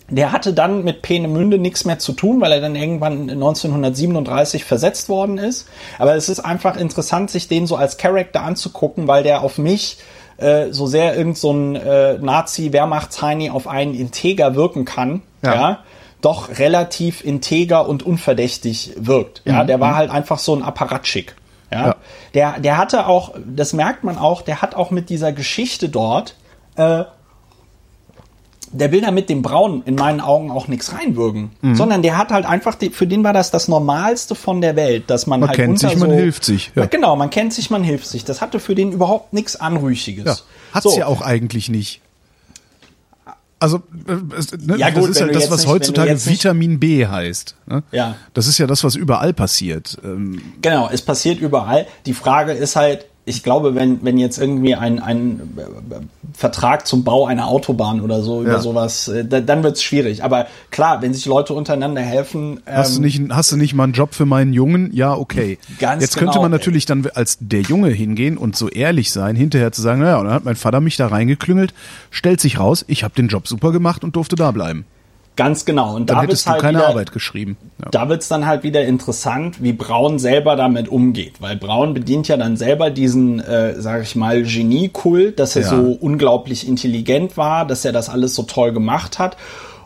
Der hatte dann mit Peenemünde nichts mehr zu tun, weil er dann irgendwann 1937 versetzt worden ist. Aber es ist einfach interessant, sich den so als Charakter anzugucken, weil der auf mich äh, so sehr irgend so ein äh, Nazi-Wehrmachtsheini auf einen Integer wirken kann. Ja. ja doch relativ integer und unverdächtig wirkt. Ja, der war halt einfach so ein Apparatschik. Ja? Ja. Der, der hatte auch, das merkt man auch, der hat auch mit dieser Geschichte dort, äh, der will da mit dem Braun in meinen Augen auch nichts reinwürgen, Mhm. sondern der hat halt einfach, für den war das das Normalste von der Welt, dass man, Man halt kennt unter sich, man so, hilft sich, ja. Genau, man kennt sich, man hilft sich. Das hatte für den überhaupt nichts Anrüchiges. Ja. Hat's So. ja auch eigentlich nicht. Also, äh, ne, Ja, das gut, ist wenn halt das, was nicht- heutzutage Vitamin B heißt. Ne? Ja. Das ist ja das, was überall passiert. Ähm, Genau, es passiert überall. Die Frage ist halt, ich glaube, wenn, wenn jetzt irgendwie ein, ein äh, Vertrag zum Bau einer Autobahn oder so über Ja. sowas, äh, da, dann wird's schwierig. Aber klar, wenn sich Leute untereinander helfen, Hast, du ähm, nicht, hast du nicht mal einen Job für meinen Jungen? Ja, okay. Ganz Jetzt könnte genau. man natürlich dann als der Junge hingehen und so ehrlich sein, hinterher zu sagen, naja, und dann hat mein Vater mich da reingeklüngelt, stellt sich raus, ich habe den Job super gemacht und durfte da bleiben. Ganz genau. Und Dann da hättest du halt keine wieder, Arbeit geschrieben. Ja. da wird's dann halt wieder interessant, wie Braun selber damit umgeht. Weil Braun bedient ja dann selber diesen, äh, sage ich mal, Geniekult, dass er Ja. so unglaublich intelligent war, dass er das alles so toll gemacht hat.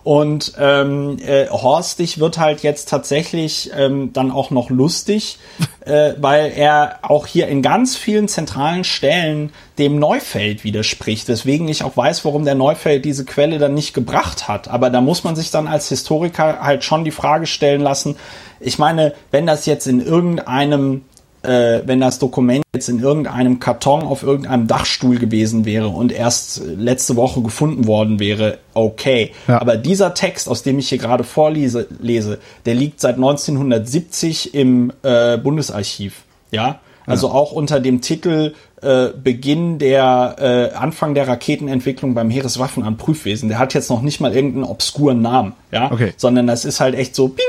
Und ähm, äh, Horstig wird halt jetzt tatsächlich ähm, dann auch noch lustig, *laughs* äh, weil er auch hier in ganz vielen zentralen Stellen dem Neufeld widerspricht. Weswegen ich auch weiß, warum der Neufeld diese Quelle dann nicht gebracht hat. Aber da muss man sich dann als Historiker halt schon die Frage stellen lassen. Ich meine, wenn das jetzt in irgendeinem äh, wenn das Dokument jetzt in irgendeinem Karton auf irgendeinem Dachstuhl gewesen wäre und erst letzte Woche gefunden worden wäre, okay. Ja. Aber dieser Text, aus dem ich hier gerade vorlese, lese, der liegt seit 1970 im äh, Bundesarchiv. Ja, also auch unter dem Titel äh, Beginn der äh, Anfang der Raketenentwicklung beim Heereswaffenamt Prüfwesen. Der hat jetzt noch nicht mal irgendeinen obskuren Namen, ja, Okay. sondern das ist halt echt so Bing,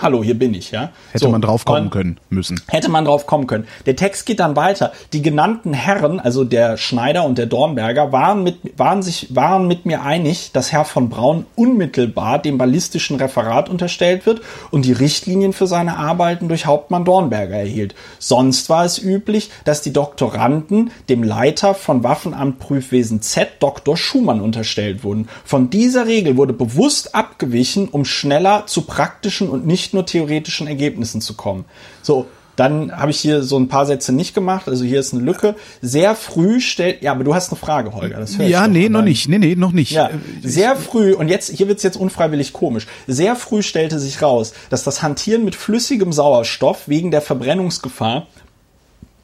hallo, hier bin ich, ja. Hätte so, man drauf kommen können müssen. Hätte man drauf kommen können. Der Text geht dann weiter. Die genannten Herren, also der Schneider und der Dornberger, waren mit, waren sich, waren mit mir einig, dass Herr von Braun unmittelbar dem ballistischen Referat unterstellt wird und die Richtlinien für seine Arbeiten durch Hauptmann Dornberger erhielt. Sonst war es üblich, dass die Doktoranden dem Leiter von Waffenamt Prüfwesen Z, Dr. Schumann, unterstellt wurden. Von dieser Regel wurde bewusst abgewichen, um schneller zu praktischen und nicht nur theoretischen Ergebnissen zu kommen. So, dann habe ich hier so ein paar Sätze nicht gemacht. Also hier ist eine Lücke. Sehr früh stellt, ja, aber du hast eine Frage, Holger. Das Ja, nee, noch nicht. Nee, nee, noch nicht. ja, Äh, sehr früh, und jetzt, hier wird's jetzt unfreiwillig komisch, sehr früh stellte sich raus, dass das Hantieren mit flüssigem Sauerstoff wegen der Verbrennungsgefahr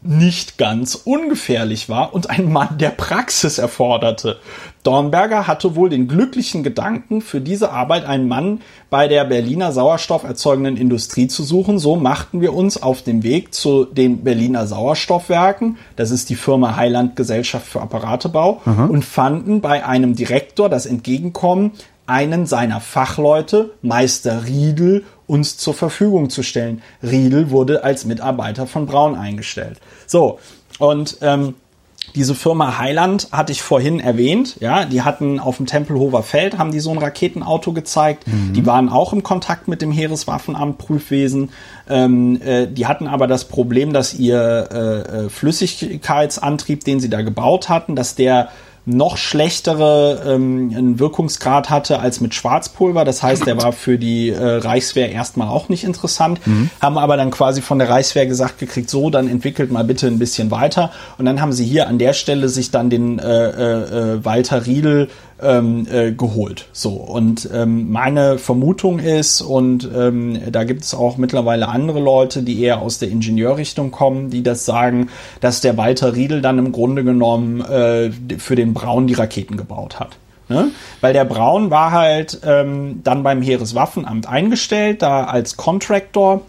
nicht ganz ungefährlich war und ein Mann der Praxis erforderte. Dornberger hatte wohl den glücklichen Gedanken, für diese Arbeit einen Mann bei der Berliner sauerstofferzeugenden Industrie zu suchen. So machten wir uns auf den Weg zu den Berliner Sauerstoffwerken, das ist die Firma Heiland Gesellschaft für Apparatebau, und fanden bei einem Direktor das Entgegenkommen, einen seiner Fachleute, Meister Riedel, uns zur Verfügung zu stellen. Riedel wurde als Mitarbeiter von Braun eingestellt. So, und ähm, diese Firma Heiland hatte ich vorhin erwähnt, ja, die hatten auf dem Tempelhofer Feld, haben die so ein Raketenauto gezeigt. Die waren auch im Kontakt mit dem Heereswaffenamt Prüfwesen. Ähm, äh, die hatten aber das Problem, dass ihr äh, äh, Flüssigkeitsantrieb, den sie da gebaut hatten, dass der noch schlechtere ähm, Wirkungsgrad hatte als mit Schwarzpulver. Das heißt, der war für die äh, Reichswehr erstmal auch nicht interessant. Haben aber dann quasi von der Reichswehr gesagt gekriegt, so, dann entwickelt mal bitte ein bisschen weiter. Und dann haben sie hier an der Stelle sich dann den äh, äh, äh, Walter Riedel ähm, äh, geholt. So und ähm, meine Vermutung ist und ähm, da gibt es auch mittlerweile andere Leute, die eher aus der Ingenieurrichtung kommen, die das sagen, dass der Walter Riedel dann im Grunde genommen äh, für den Braun die Raketen gebaut hat. Ne? Weil der Braun war halt ähm, dann beim Heereswaffenamt eingestellt, da als Contractor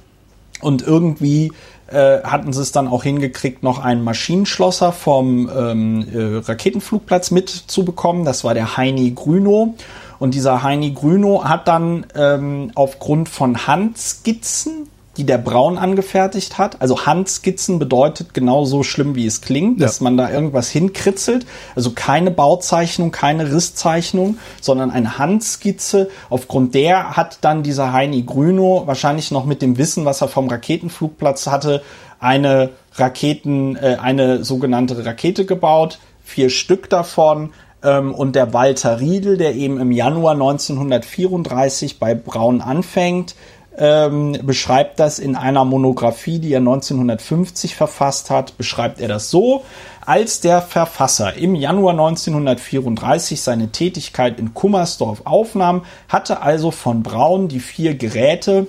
und irgendwie äh, hatten sie es dann auch hingekriegt, noch einen Maschinenschlosser vom ähm, äh, Raketenflugplatz mitzubekommen. Das war der Heini Grünow. Und dieser Heini Grünow hat dann ähm, aufgrund von Handskizzen die der Braun angefertigt hat. Also Handskizzen bedeutet genauso schlimm, wie es klingt, ja. dass man da irgendwas hinkritzelt. Also keine Bauzeichnung, keine Risszeichnung, sondern eine Handskizze. Aufgrund der hat dann dieser Heini Grüno wahrscheinlich noch mit dem Wissen, was er vom Raketenflugplatz hatte, eine Raketen, äh, eine sogenannte Rakete gebaut. Vier Stück davon ähm, und der Walter Riedel, der eben im Januar 1934 bei Braun anfängt, ähm, beschreibt das in einer Monographie, die er 1950 verfasst hat, beschreibt er das so, als der Verfasser im Januar 1934 seine Tätigkeit in Kummersdorf aufnahm, hatte also von Braun die vier Geräte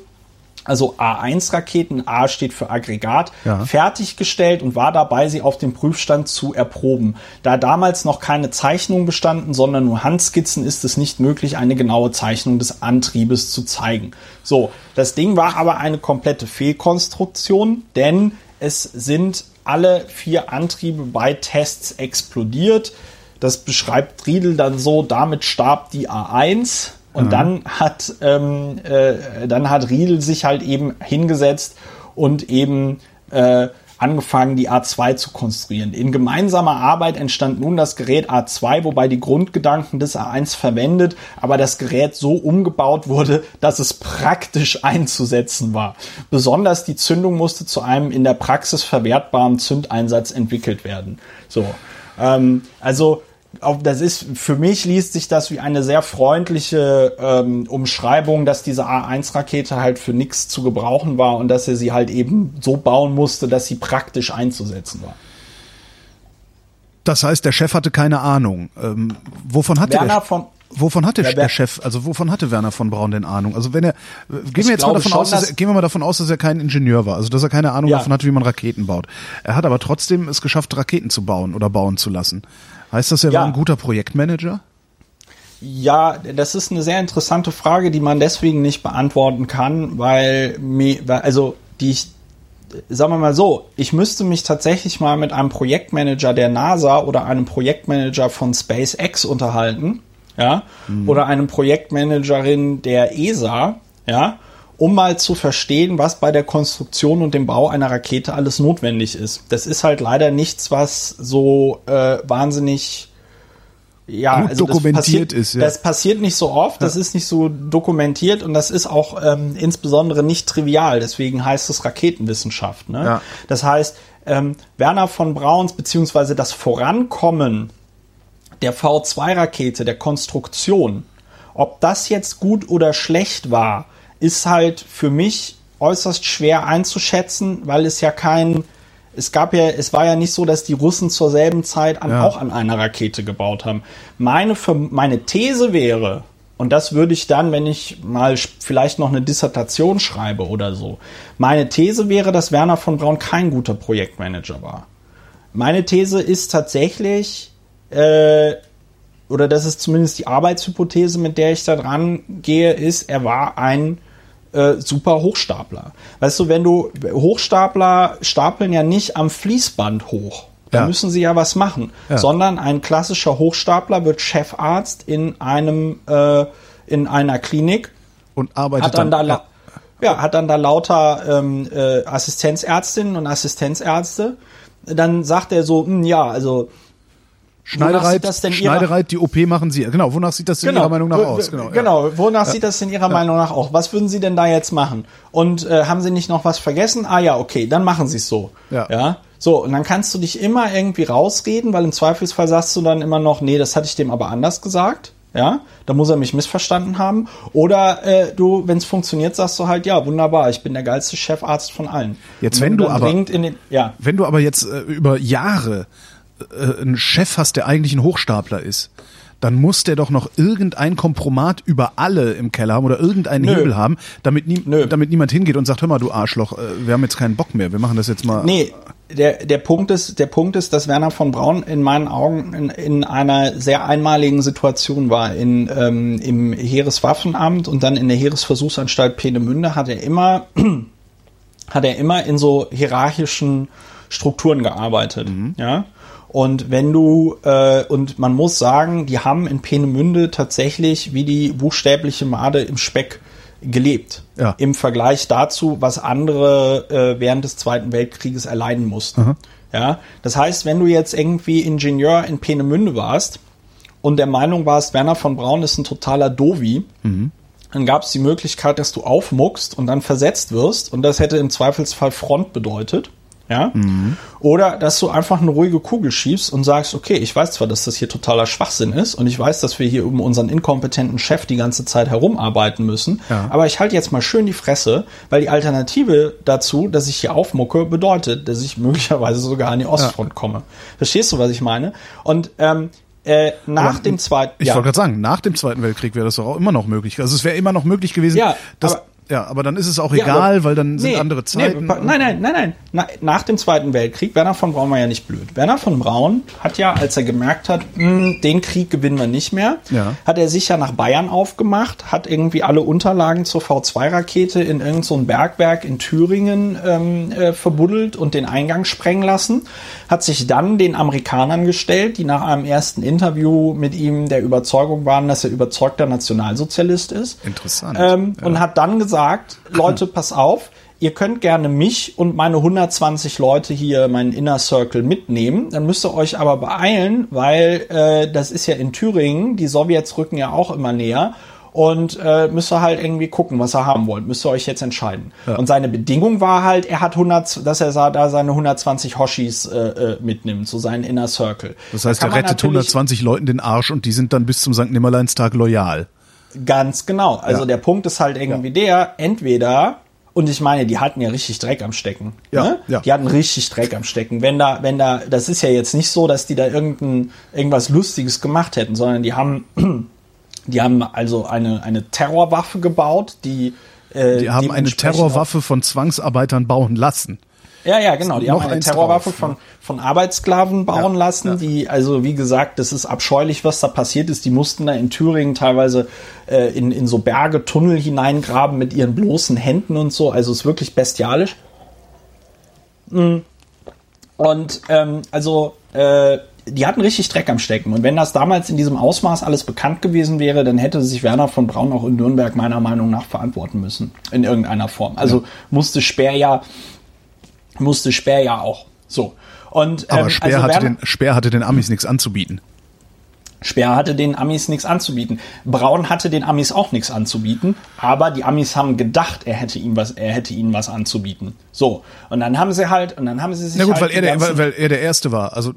also A1-Raketen, A steht für Aggregat, ja. fertiggestellt und war dabei, sie auf dem Prüfstand zu erproben. Da damals noch keine Zeichnungen bestanden, sondern nur Handskizzen, ist es nicht möglich, eine genaue Zeichnung des Antriebes zu zeigen. So, das Ding war aber eine komplette Fehlkonstruktion, denn es sind alle vier Antriebe bei Tests explodiert. Das beschreibt Riedel dann so, damit starb die A1 und mhm. dann hat ähm, äh, dann hat Riedel sich halt eben hingesetzt und eben äh, angefangen, die A2 zu konstruieren. In gemeinsamer Arbeit entstand nun das Gerät A2, wobei die Grundgedanken des A1 verwendet, aber das Gerät so umgebaut wurde, dass es praktisch einzusetzen war. Besonders die Zündung musste zu einem in der Praxis verwertbaren Zündeinsatz entwickelt werden. So, ähm, also das ist für mich liest sich das wie eine sehr freundliche ähm, Umschreibung, dass diese A1-Rakete halt für nichts zu gebrauchen war und dass er sie halt eben so bauen musste, dass sie praktisch einzusetzen war. Das heißt, der Chef hatte keine Ahnung. Ähm, wovon hatte Werner der? Von, Wovon hatte ja, der Chef, also wovon hatte Werner von Braun denn Ahnung? Also wenn er, gehen wir jetzt mal davon schon, aus, dass, gehen wir mal davon aus, dass er kein Ingenieur war, also dass er keine Ahnung ja. davon hatte, wie man Raketen baut. Er hat aber trotzdem es geschafft, Raketen zu bauen oder bauen zu lassen. Heißt das, er ja. war ein guter Projektmanager? Ja, das ist eine sehr interessante Frage, die man deswegen nicht beantworten kann, weil, also die ich, sagen wir mal so, ich müsste mich tatsächlich mal mit einem Projektmanager der NASA oder einem Projektmanager von SpaceX unterhalten, ja, mhm. oder einem Projektmanagerin der ESA, ja, um mal zu verstehen, was bei der Konstruktion und dem Bau einer Rakete alles notwendig ist. Das ist halt leider nichts, was so äh, wahnsinnig ja, Gut also dokumentiert passiert, ist. Ja. Das passiert nicht so oft, das ja. ist nicht so dokumentiert und das ist auch ähm, insbesondere nicht trivial. Deswegen heißt es Raketenwissenschaft. Ne? Ja. Das heißt, ähm, Werner von Brauns beziehungsweise das Vorankommen der V2-Rakete, der Konstruktion, ob das jetzt gut oder schlecht war, ist halt für mich äußerst schwer einzuschätzen, weil es ja kein, es gab ja, es war ja nicht so, dass die Russen zur selben Zeit an, ja. auch an einer Rakete gebaut haben. Meine, meine These wäre, und das würde ich dann, wenn ich mal vielleicht noch eine Dissertation schreibe oder so, meine These wäre, dass Werner von Braun kein guter Projektmanager war. Meine These ist tatsächlich, äh, oder das ist zumindest die Arbeitshypothese, mit der ich da dran gehe, ist, er war ein äh, super Hochstapler. Weißt du, wenn du Hochstapler stapeln ja nicht am Fließband hoch. Da ja. müssen sie ja was machen. Ja. Sondern ein klassischer Hochstapler wird Chefarzt in einem äh, in einer Klinik und arbeitet dann, dann da ja. hat dann da lauter ähm, äh, Assistenzärztinnen und Assistenzärzte. Dann sagt er so, hm, ja, also Schneidereit, Schneidereit, die OP machen Sie. Genau, wonach sieht das in genau, Ihrer Meinung nach aus? Genau, genau ja. wonach ja. sieht das in Ihrer ja. Meinung nach aus? Was würden Sie denn da jetzt machen? Und äh, haben Sie nicht noch was vergessen? Ah ja, okay, dann machen Sie es so. Ja. ja. So, und dann kannst du dich immer irgendwie rausreden, weil im Zweifelsfall sagst du dann immer noch, nee, das hatte ich dem aber anders gesagt. Ja, da muss er mich missverstanden haben. Oder äh, du, wenn es funktioniert, sagst du halt, ja, wunderbar, ich bin der geilste Chefarzt von allen. Jetzt, wenn, wenn du aber, den, ja. wenn du aber jetzt äh, über Jahre äh, einen Chef hast, der eigentlich ein Hochstapler ist, dann muss der doch noch irgendein Kompromat über alle im Keller haben oder irgendeinen Nö. Hebel haben, damit, nie, damit niemand hingeht und sagt, hör mal, du Arschloch, äh, wir haben jetzt keinen Bock mehr, wir machen das jetzt mal. Nee, der, der Punkt ist, der Punkt ist, dass Werner von Braun in meinen Augen in, in einer sehr einmaligen Situation war. In, ähm, Im Heereswaffenamt und dann in der Heeresversuchsanstalt Peenemünde hat er immer, *clears throat* hat er immer in so hierarchischen Strukturen gearbeitet. Mhm. Ja. Und wenn du, äh, und man muss sagen, die haben in Peenemünde tatsächlich wie die buchstäbliche Made im Speck gelebt. Ja. Im Vergleich dazu, was andere äh, während des Zweiten Weltkrieges erleiden mussten. Aha. Ja, das heißt, wenn du jetzt irgendwie Ingenieur in Peenemünde warst und der Meinung warst, Werner von Braun ist ein totaler Dovi, mhm. dann gab es die Möglichkeit, dass du aufmuckst und dann versetzt wirst und das hätte im Zweifelsfall Front bedeutet. Ja? Mhm. Oder dass du einfach eine ruhige Kugel schiebst und sagst, okay, ich weiß zwar, dass das hier totaler Schwachsinn ist und ich weiß, dass wir hier um unseren inkompetenten Chef die ganze Zeit herumarbeiten müssen, ja. aber ich halte jetzt mal schön die Fresse, weil die Alternative dazu, dass ich hier aufmucke, bedeutet, dass ich *laughs* möglicherweise sogar an die Ostfront ja. komme. Verstehst du, was ich meine? Und ähm, äh, nach aber dem Zweiten. Ich ja. wollte gerade sagen, nach dem Zweiten Weltkrieg wäre das doch auch immer noch möglich. Also es wäre immer noch möglich gewesen, ja, dass ja, aber dann ist es auch egal, ja, aber, weil dann sind nee, andere Zeiten. Nee, nein, nein, nein, nein. Na, nach dem Zweiten Weltkrieg, Werner von Braun war ja nicht blöd. Werner von Braun hat ja, als er gemerkt hat, mh, hm, den Krieg gewinnen wir nicht mehr, ja. hat er sich ja nach Bayern aufgemacht, hat irgendwie alle Unterlagen zur V2-Rakete in irgendein so Bergwerk in Thüringen ähm, äh, verbuddelt und den Eingang sprengen lassen, hat sich dann den Amerikanern gestellt, die nach einem ersten Interview mit ihm der Überzeugung waren, dass er überzeugter Nationalsozialist ist. Interessant. Ähm, ja. Und hat dann gesagt, sagt, Leute, *laughs* pass auf, ihr könnt gerne mich und meine 120 Leute hier, meinen Inner Circle mitnehmen. Dann müsst ihr euch aber beeilen, weil äh, das ist ja in Thüringen, die Sowjets rücken ja auch immer näher. Und äh, müsst ihr halt irgendwie gucken, was ihr haben wollt. Müsst ihr euch jetzt entscheiden. Ja. Und seine Bedingung war halt, er hat 100, dass er da seine 120 Hoshis äh, äh, mitnimmt, so seinen Inner Circle. Das heißt, da er rettet 120 Leuten den Arsch und die sind dann bis zum St. Nimmerleinstag loyal. Ganz genau. Also ja. der Punkt ist halt irgendwie ja. der, entweder und ich meine, die hatten ja richtig Dreck am Stecken. Ja, ne? ja. Die hatten richtig Dreck am Stecken. Wenn da, wenn da, das ist ja jetzt nicht so, dass die da irgendein, irgendwas Lustiges gemacht hätten, sondern die haben, *clears throat* die haben also eine, eine Terrorwaffe gebaut, die, äh, die haben eine Terrorwaffe von Zwangsarbeitern bauen lassen. Ja, ja, genau. Die haben eine Terrorwaffe drauf, von, ne? von Arbeitssklaven bauen ja, lassen, ja. die, also wie gesagt, das ist abscheulich, was da passiert ist. Die mussten da in Thüringen teilweise äh, in, in so Berge, Tunnel hineingraben mit ihren bloßen Händen und so. Also ist wirklich bestialisch. Mhm. Und ähm, also äh, die hatten richtig Dreck am Stecken. Und wenn das damals in diesem Ausmaß alles bekannt gewesen wäre, dann hätte sich Werner von Braun auch in Nürnberg meiner Meinung nach verantworten müssen. In irgendeiner Form. Also ja. musste Speer ja musste Speer ja auch. So. Und, Aber ähm, Speer, also hatte den, Speer hatte den Amis nichts anzubieten. Speer hatte den Amis nichts anzubieten. Braun hatte den Amis auch nichts anzubieten, aber die Amis haben gedacht, er hätte ihm was, er hätte ihnen was anzubieten. So. Und dann haben sie halt, und dann haben sie sich. Na gut, halt weil, er der, weil, weil er der Erste war. Also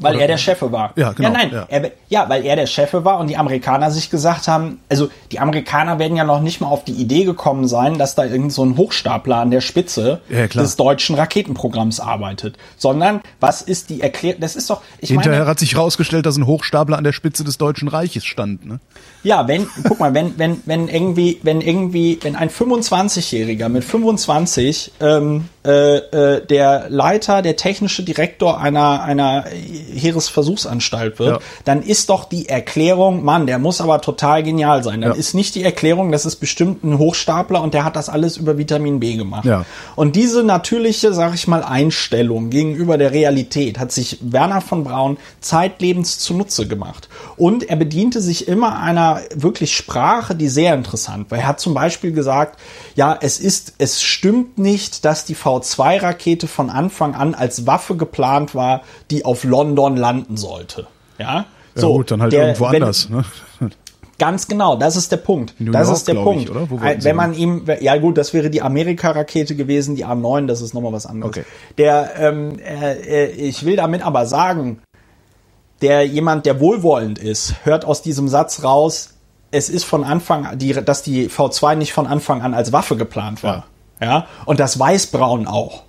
weil er der Chefe war. Ja, genau. Ja, nein, ja. Er, ja, weil er der Chefe war und die Amerikaner sich gesagt haben, also die Amerikaner werden ja noch nicht mal auf die Idee gekommen sein, dass da irgend so ein Hochstapler an der Spitze ja, des deutschen Raketenprogramms arbeitet, sondern was ist die Erklärung, das ist doch, ich Hinterher meine, hat sich herausgestellt, dass ein Hochstapler an der Spitze des Deutschen Reiches stand, ne? Ja, wenn, guck mal, wenn, wenn, wenn irgendwie, wenn irgendwie, wenn ein 25-Jähriger mit 25 ähm, äh, äh, der Leiter, der technische Direktor einer, einer Heeresversuchsanstalt wird, ja. dann ist doch die Erklärung, Mann, der muss aber total genial sein. Dann ja. ist nicht die Erklärung, das ist bestimmt ein Hochstapler und der hat das alles über Vitamin B gemacht. Ja. Und diese natürliche, sag ich mal, Einstellung gegenüber der Realität hat sich Werner von Braun zeitlebens zunutze gemacht. Und er bediente sich immer einer wirklich Sprache, die sehr interessant war. Er hat zum Beispiel gesagt, ja, es ist, es stimmt nicht, dass die V2-Rakete von Anfang an als Waffe geplant war, die auf London landen sollte. Ja, so, ja gut, dann halt der, irgendwo wenn, anders. Ne? *laughs* Ganz genau, das ist der Punkt. New das York, ist der Punkt. Ich, wenn man ihm, ja gut, das wäre die Amerika-Rakete gewesen, die A9, das ist nochmal was anderes. Okay. Der, ähm, äh, ich will damit aber sagen, der jemand, der wohlwollend ist, hört aus diesem Satz raus, es ist von Anfang, die, dass die V2 nicht von Anfang an als Waffe geplant war. Ja. ja? Und das weiß Braun auch.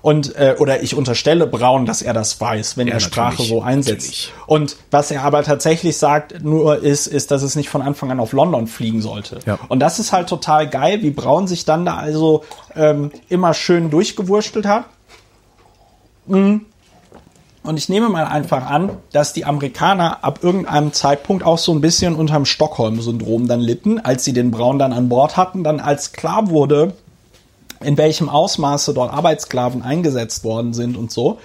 Und äh, oder ich unterstelle Braun, dass er das weiß, wenn ja, er Sprache so einsetzt. Natürlich. Und was er aber tatsächlich sagt, nur ist, ist, dass es nicht von Anfang an auf London fliegen sollte. Ja. Und das ist halt total geil, wie Braun sich dann da also ähm, immer schön durchgewurstelt hat. Und ich nehme mal einfach an, dass die Amerikaner ab irgendeinem Zeitpunkt auch so ein bisschen unterm Stockholm-Syndrom dann litten, als sie den Braun dann an Bord hatten, dann als klar wurde, in welchem Ausmaße dort Arbeitssklaven eingesetzt worden sind und so.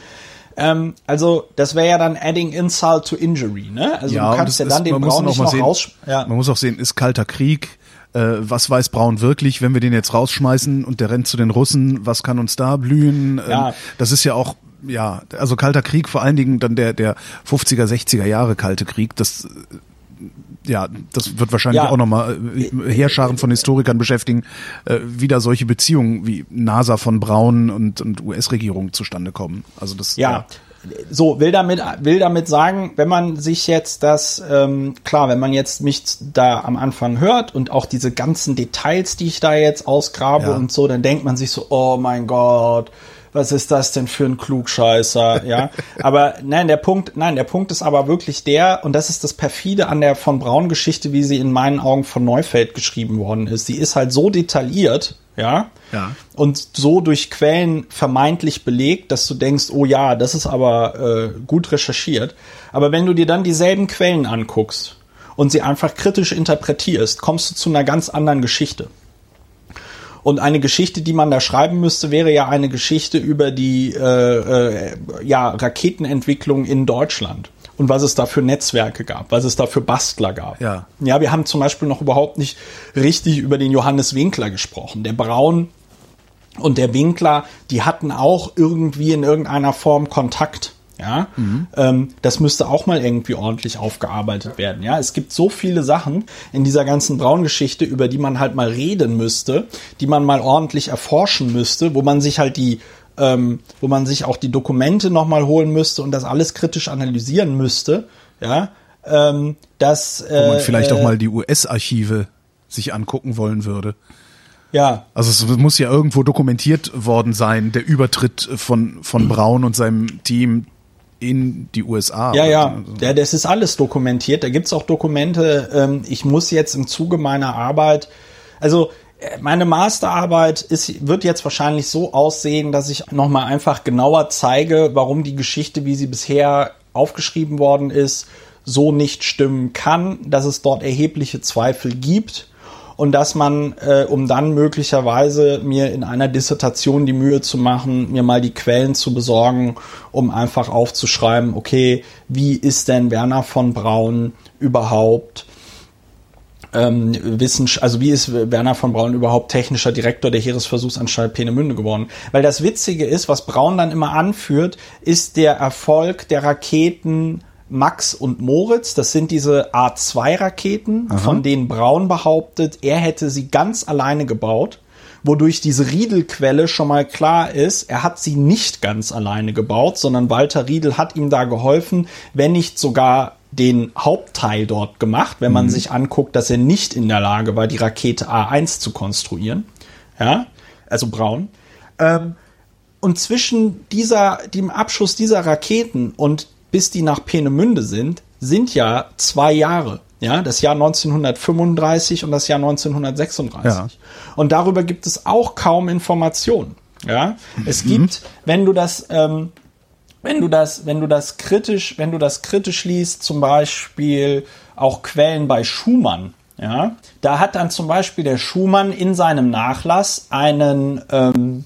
Ähm, also das wäre ja dann adding insult to injury, ne? Also ja, du kannst ja dann ist, den Braun nicht noch raus. Ja. Man muss auch sehen, ist kalter Krieg. Äh, was weiß Braun wirklich, wenn wir den jetzt rausschmeißen und der rennt zu den Russen? Was kann uns da blühen? Ähm, ja. Das ist ja auch ja, also kalter Krieg, vor allen Dingen dann der der 50er, 60er Jahre kalte Krieg, das ja, das wird wahrscheinlich ja. auch nochmal äh, Heerscharen von Historikern beschäftigen, äh, wie da solche Beziehungen wie NASA von Braun und, und US-Regierung zustande kommen. Also das ja. ja. So, will damit, will damit sagen, wenn man sich jetzt das, ähm, klar, wenn man jetzt mich da am Anfang hört und auch diese ganzen Details, die ich da jetzt ausgrabe ja. und so, dann denkt man sich so, oh mein Gott, was ist das denn für ein Klugscheißer, ja. *laughs* Aber nein, der Punkt, nein, der Punkt ist aber wirklich der, und das ist das perfide an der von Braun Geschichte, wie sie in meinen Augen von Neufeld geschrieben worden ist. Sie ist halt so detailliert, ja, ja. und so durch Quellen vermeintlich belegt, dass du denkst, oh ja, das ist aber äh, gut recherchiert. Aber wenn du dir dann dieselben Quellen anguckst und sie einfach kritisch interpretierst, kommst du zu einer ganz anderen Geschichte. Und eine Geschichte, die man da schreiben müsste, wäre ja eine Geschichte über die äh, äh, ja, Raketenentwicklung in Deutschland und was es da für Netzwerke gab, was es da für Bastler gab. Ja. ja, wir haben zum Beispiel noch überhaupt nicht richtig über den Johannes Winkler gesprochen. Der Braun und der Winkler, die hatten auch irgendwie in irgendeiner Form Kontakt. Ja, mhm. ähm, das müsste auch mal irgendwie ordentlich aufgearbeitet werden. Ja, es gibt so viele Sachen in dieser ganzen Braungeschichte, über die man halt mal reden müsste, die man mal ordentlich erforschen müsste, wo man sich halt die, ähm, wo man sich auch die Dokumente noch mal holen müsste und das alles kritisch analysieren müsste. Ja, ähm, dass äh, wo man vielleicht äh, auch mal die US-Archive sich angucken wollen würde. Ja. Also es muss ja irgendwo dokumentiert worden sein, der Übertritt von, von Braun und seinem Team in die USA. Ja, ja, ja, das ist alles dokumentiert. Da gibt's auch Dokumente. Ähm, ich muss jetzt im Zuge meiner Arbeit, also äh, meine Masterarbeit ist, wird jetzt wahrscheinlich so aussehen, dass ich nochmal einfach genauer zeige, warum die Geschichte, wie sie bisher aufgeschrieben worden ist, so nicht stimmen kann, dass es dort erhebliche Zweifel gibt und dass man, äh, um dann möglicherweise mir in einer Dissertation die Mühe zu machen, mir mal die Quellen zu besorgen, um einfach aufzuschreiben, okay, wie ist denn Werner von Braun überhaupt ähm, Wissenschaft, also wie ist Werner von Braun überhaupt technischer Direktor der Heeresversuchsanstalt Peenemünde geworden? Weil das Witzige ist, was Braun dann immer anführt, ist der Erfolg der Raketen Max und Moritz, das sind diese A2-Raketen, von denen Braun behauptet, er hätte sie ganz alleine gebaut, wodurch diese Riedelquelle schon mal klar ist, er hat sie nicht ganz alleine gebaut, sondern Walter Riedel hat ihm da geholfen, wenn nicht sogar den Hauptteil dort gemacht, wenn man mhm. sich anguckt, dass er nicht in der Lage war, die Rakete A1 zu konstruieren. Ja, also Braun. Ähm, und zwischen dieser, dem Abschuss dieser Raketen und bis die nach Peenemünde sind, sind ja zwei Jahre. Ja, das Jahr 1935 und das Jahr 1936. Ja. Und darüber gibt es auch kaum Informationen. Ja, es mhm. gibt, wenn du das, ähm, wenn du das, wenn du das kritisch, wenn du das kritisch liest, zum Beispiel auch Quellen bei Schumann. Ja, da hat dann zum Beispiel der Schumann in seinem Nachlass einen ähm,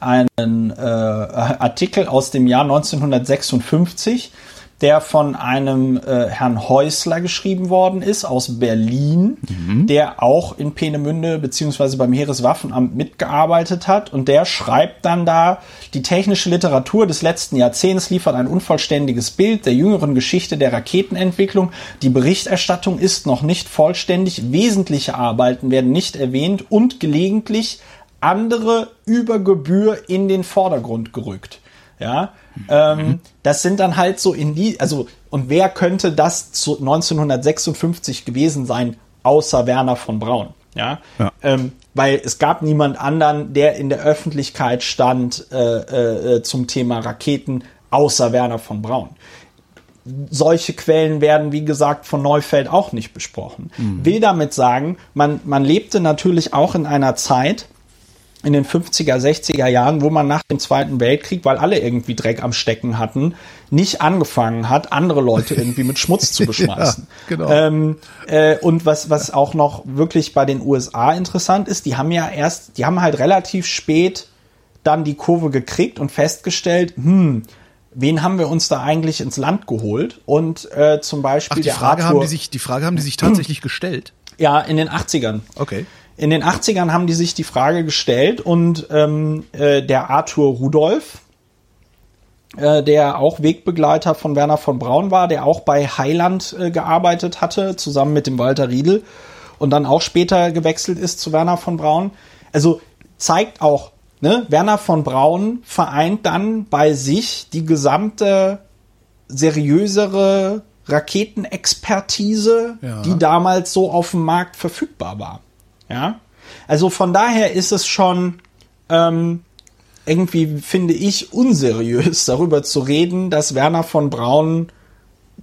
einen äh, Artikel aus dem Jahr 1956, der von einem äh, Herrn Häusler geschrieben worden ist aus Berlin, mhm. der auch in Peenemünde beziehungsweise beim Heereswaffenamt mitgearbeitet hat. Und der schreibt dann da, die technische Literatur des letzten Jahrzehnts liefert ein unvollständiges Bild der jüngeren Geschichte der Raketenentwicklung. Die Berichterstattung ist noch nicht vollständig. Wesentliche Arbeiten werden nicht erwähnt und gelegentlich andere über Gebühr in den Vordergrund gerückt. Ja, ähm, das sind dann halt so in die, also, und wer könnte das zu 1956 gewesen sein, außer Werner von Braun? Ja, ja. Ähm, weil es gab niemand anderen, der in der Öffentlichkeit stand äh, äh, zum Thema Raketen, außer Werner von Braun. Solche Quellen werden, wie gesagt, von Neufeld auch nicht besprochen. Mhm. Will damit sagen, man, man lebte natürlich auch in einer Zeit, in den 50er, 60er Jahren, wo man nach dem Zweiten Weltkrieg, weil alle irgendwie Dreck am Stecken hatten, nicht angefangen hat, andere Leute irgendwie mit Schmutz zu *laughs* beschmeißen. ja, genau. Ähm, äh, und was, was auch noch wirklich bei den USA interessant ist, die haben ja erst, die haben halt relativ spät dann die Kurve gekriegt und festgestellt, hm, wen haben wir uns da eigentlich ins Land geholt? Und äh, zum Beispiel Ach, die der Frage Arthur, haben die sich, die Frage haben die sich tatsächlich *clears throat* gestellt. ja, in den 80ern. Okay. In den 80ern haben die sich die Frage gestellt und ähm, äh, der Arthur Rudolph, äh, der auch Wegbegleiter von Werner von Braun war, der auch bei Heiland äh, gearbeitet hatte, zusammen mit dem Walter Riedel und dann auch später gewechselt ist zu Werner von Braun. Also zeigt auch, ne, Werner von Braun vereint dann bei sich die gesamte seriösere Raketenexpertise, Ja. die damals so auf dem Markt verfügbar war. Ja, also von daher ist es schon ähm, irgendwie, finde ich, unseriös *laughs* darüber zu reden, dass Werner von Braun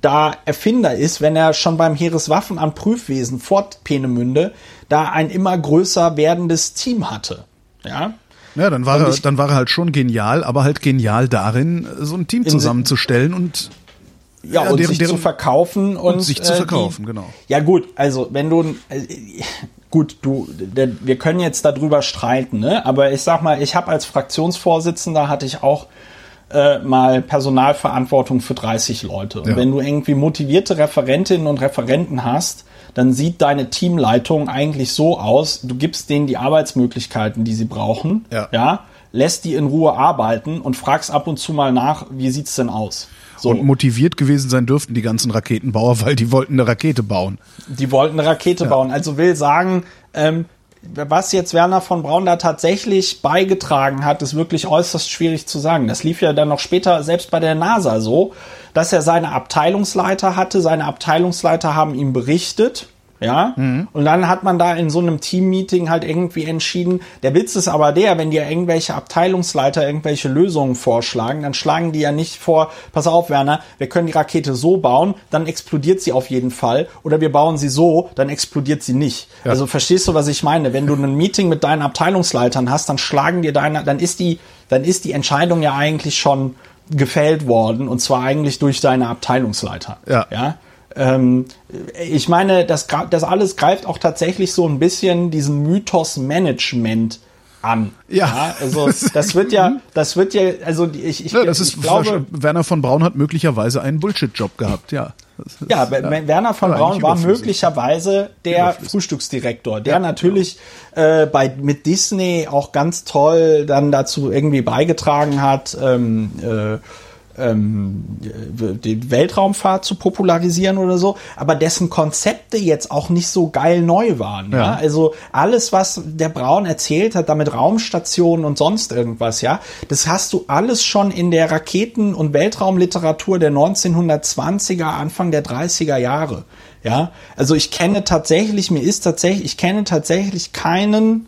da Erfinder ist, wenn er schon beim Heereswaffenamt Prüfwesen vor Peenemünde da ein immer größer werdendes Team hatte. Ja, Ja, dann war, Und er, ich- dann war er halt schon genial, aber halt genial darin, so ein Team zusammenzustellen und ja, Ja, und deren- sich deren- zu verkaufen und, sich zu äh, verkaufen, die, genau. Ja gut, also wenn du äh, gut, du, wir können jetzt darüber streiten, ne? Aber ich sag mal, ich habe als Fraktionsvorsitzender hatte ich auch äh, mal Personalverantwortung für 30 Leute. Und Ja. wenn du irgendwie motivierte Referentinnen und Referenten hast, dann sieht deine Teamleitung eigentlich so aus, du gibst denen die Arbeitsmöglichkeiten, die sie brauchen, Ja. ja lässt die in Ruhe arbeiten und fragst ab und zu mal nach, wie sieht's denn aus? So. Und motiviert gewesen sein dürften die ganzen Raketenbauer, *laughs* weil die wollten eine Rakete bauen. Die wollten eine Rakete bauen. Also will sagen, ähm, was jetzt Werner von Braun da tatsächlich beigetragen hat, ist wirklich äußerst schwierig zu sagen. Das lief ja dann noch später selbst bei der NASA so, dass er seine Abteilungsleiter hatte. Seine Abteilungsleiter haben ihm berichtet. Ja, und dann hat man da in so einem Teammeeting halt irgendwie entschieden. Der Witz ist aber der, wenn dir irgendwelche Abteilungsleiter irgendwelche Lösungen vorschlagen, dann schlagen die ja nicht vor, pass auf, Werner, wir können die Rakete so bauen, dann explodiert sie auf jeden Fall. Oder wir bauen sie so, dann explodiert sie nicht. Also verstehst du, was ich meine? Wenn du ein Meeting mit deinen Abteilungsleitern hast, dann schlagen dir deine, dann ist die, dann ist die Entscheidung ja eigentlich schon gefällt worden und zwar eigentlich durch deine Abteilungsleiter. Ja. ja? Ähm, ich meine, das, das alles greift auch tatsächlich so ein bisschen diesen Mythos Management an. Ja. also das wird ja, *laughs* das wird ja, also ich, ich, Ja, das ich ist glaube, Werner von Braun hat möglicherweise einen Bullshit-Job gehabt, ja. Ist- ja, Wer- Werner von Aber Braun war möglicherweise der. Frühstücksdirektor, der natürlich äh, bei mit Disney auch ganz toll dann dazu irgendwie beigetragen hat, ähm, äh, ähm, die Weltraumfahrt zu popularisieren oder so, aber dessen Konzepte jetzt auch nicht so geil neu waren. Ja? Ja. Also alles, was der Braun erzählt hat, damit Raumstationen und sonst irgendwas, ja, das hast du alles schon in der Raketen- und Weltraumliteratur der 1920er, Anfang der 30er Jahre. Ja, also ich kenne tatsächlich, mir ist tatsächlich, ich kenne tatsächlich keinen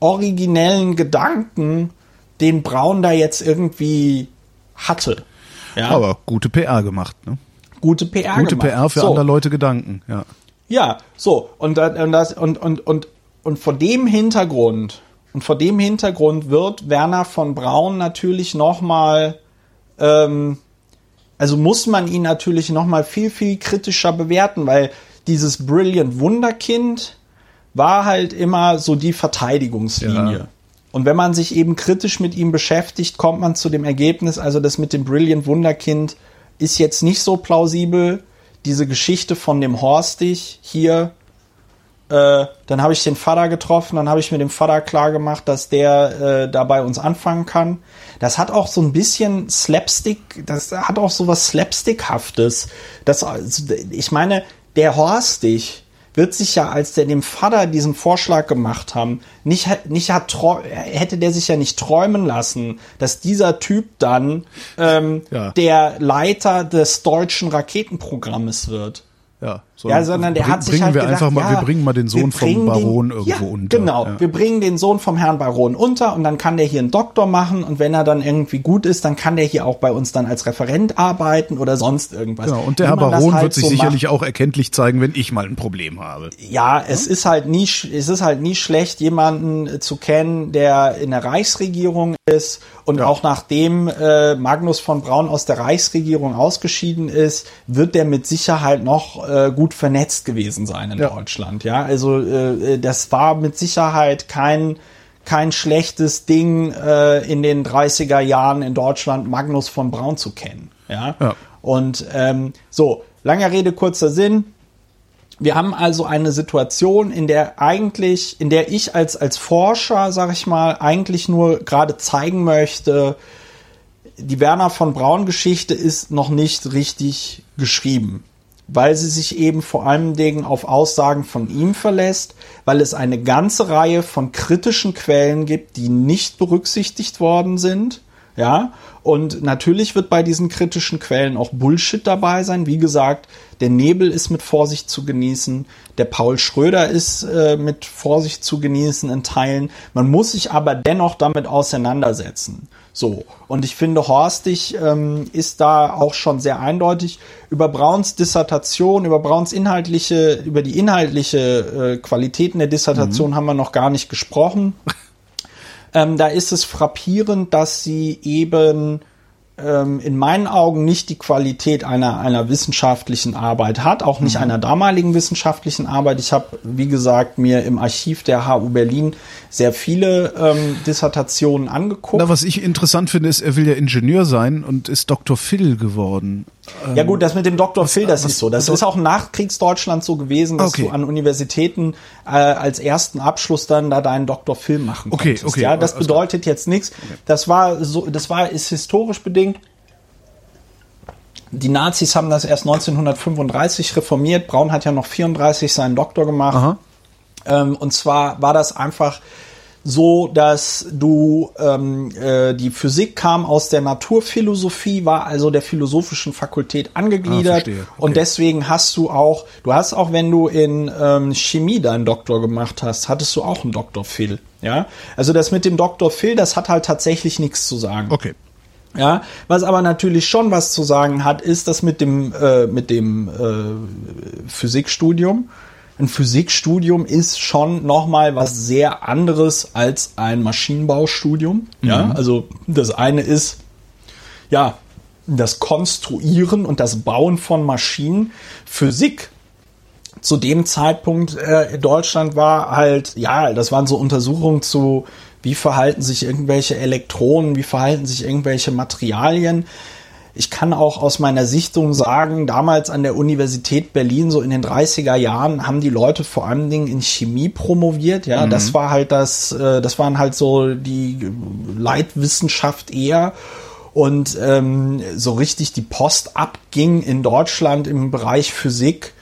originellen Gedanken, den Braun da jetzt irgendwie hatte. Ja, Aber gute PR gemacht, ne? gute PR Gute gemacht. PR für So. andere Leute Gedanken, ja. Ja, so und und das und und und und vor dem Hintergrund und vor dem Hintergrund wird Werner von Braun natürlich noch mal ähm, also muss man ihn natürlich noch mal viel viel kritischer bewerten, weil dieses Brilliant Wunderkind war halt immer so die Verteidigungslinie. Ja. Und wenn man sich eben kritisch mit ihm beschäftigt, kommt man zu dem Ergebnis, also das mit dem Brilliant Wunderkind ist jetzt nicht so plausibel. Diese Geschichte von dem Horstig hier, äh, dann habe ich den Vater getroffen, dann habe ich mir dem Vater klar gemacht, dass der äh, da uns anfangen kann. Das hat auch so ein bisschen Slapstick, das hat auch so was Slapstickhaftes. Das, also, ich meine, der Horstig wird sich ja, als der dem Vater diesen Vorschlag gemacht haben, nicht, nicht hat hätte der sich ja nicht träumen lassen, dass dieser Typ dann ähm, Ja. der Leiter des deutschen Raketenprogrammes wird. Ja. Ja, sondern der bring, hat sich halt wir gedacht, einfach mal, ja, wir bringen mal den Sohn vom Baron den, irgendwo ja, unter. Genau, Ja. wir bringen den Sohn vom Herrn Baron unter und dann kann der hier einen Doktor machen und wenn er dann irgendwie gut ist, dann kann der hier auch bei uns dann als Referent arbeiten oder sonst irgendwas. Genau, und der Herr Baron halt wird sich so sicherlich macht. auch erkenntlich zeigen, wenn ich mal ein Problem habe. Ja, es ist halt nie, es ist halt nie schlecht, jemanden äh, zu kennen, der in der Reichsregierung ist und auch nachdem äh, Magnus von Braun aus der Reichsregierung ausgeschieden ist, wird der mit Sicherheit noch äh, gut vernetzt gewesen sein in Ja. Deutschland. Ja, also äh, das war mit Sicherheit kein kein schlechtes Ding äh, in den 30er Jahren in Deutschland Magnus von Braun zu kennen. Ja. Ja. Und ähm, so, langer Rede, kurzer Sinn. Wir haben also eine Situation, in der eigentlich, in der ich als, als Forscher, sag ich mal, eigentlich nur gerade zeigen möchte, die Werner von Braun Geschichte ist noch nicht richtig geschrieben, weil sie sich eben vor allen Dingen auf Aussagen von ihm verlässt, weil es eine ganze Reihe von kritischen Quellen gibt, die nicht berücksichtigt worden sind. Ja, und natürlich wird bei diesen kritischen Quellen auch Bullshit dabei sein. Wie gesagt, der Nebel ist mit Vorsicht zu genießen, der Paul Schröder ist äh, mit Vorsicht zu genießen in Teilen. Man muss sich aber dennoch damit auseinandersetzen. So, und ich finde, Horstig ähm, ist da auch schon sehr eindeutig. Über Brauns Dissertation, über Brauns inhaltliche, über die inhaltliche äh, Qualitäten der Dissertation haben wir noch gar nicht gesprochen. *laughs* Ähm, da ist es frappierend, dass sie eben ähm, in meinen Augen nicht die Qualität einer, einer wissenschaftlichen Arbeit hat, auch nicht einer damaligen wissenschaftlichen Arbeit. Ich habe, wie gesagt, mir im Archiv der HU Berlin sehr viele ähm, Dissertationen angeguckt. Na, was ich interessant finde, ist, er will ja Ingenieur sein und ist Dr. Phil geworden. Ja gut, das mit dem Dr. Phil, das was- ist so. Das was- ist auch nach Kriegsdeutschland so gewesen, dass Okay. du an Universitäten äh, als ersten Abschluss dann da deinen Dr. Phil machen Okay, konntest. okay, Ja, das bedeutet jetzt nichts. Das war so, das war ist historisch bedingt. Die Nazis haben das erst 1935 reformiert. Braun hat ja noch 34 seinen Doktor gemacht. Ähm, und zwar war das einfach so, dass du ähm, äh, die Physik kam aus der Naturphilosophie, war also der philosophischen Fakultät angegliedert Ah. Okay. und deswegen hast du auch, du hast auch, wenn du in ähm, Chemie deinen Doktor gemacht hast, hattest du auch einen Dr. Phil. Ja, also das mit dem Dr. Phil, das hat halt tatsächlich nichts zu sagen. Okay. Ja, was aber natürlich schon was zu sagen hat, ist das mit dem äh, mit dem äh, Physikstudium. Ein Physikstudium ist schon noch mal was sehr anderes als ein Maschinenbaustudium. Ja, also das eine ist ja das Konstruieren und das Bauen von Maschinen. Physik zu dem Zeitpunkt äh, in Deutschland war halt, ja, das waren so Untersuchungen zu, wie verhalten sich irgendwelche Elektronen, wie verhalten sich irgendwelche Materialien. Ich kann auch aus meiner Sichtung sagen, damals an der Universität Berlin, so in den 30er Jahren, haben die Leute vor allen Dingen in Chemie promoviert. Ja, das war halt das, äh, das waren halt so die Leitwissenschaft eher. Und ähm, so richtig die Post abging in Deutschland im Bereich Physik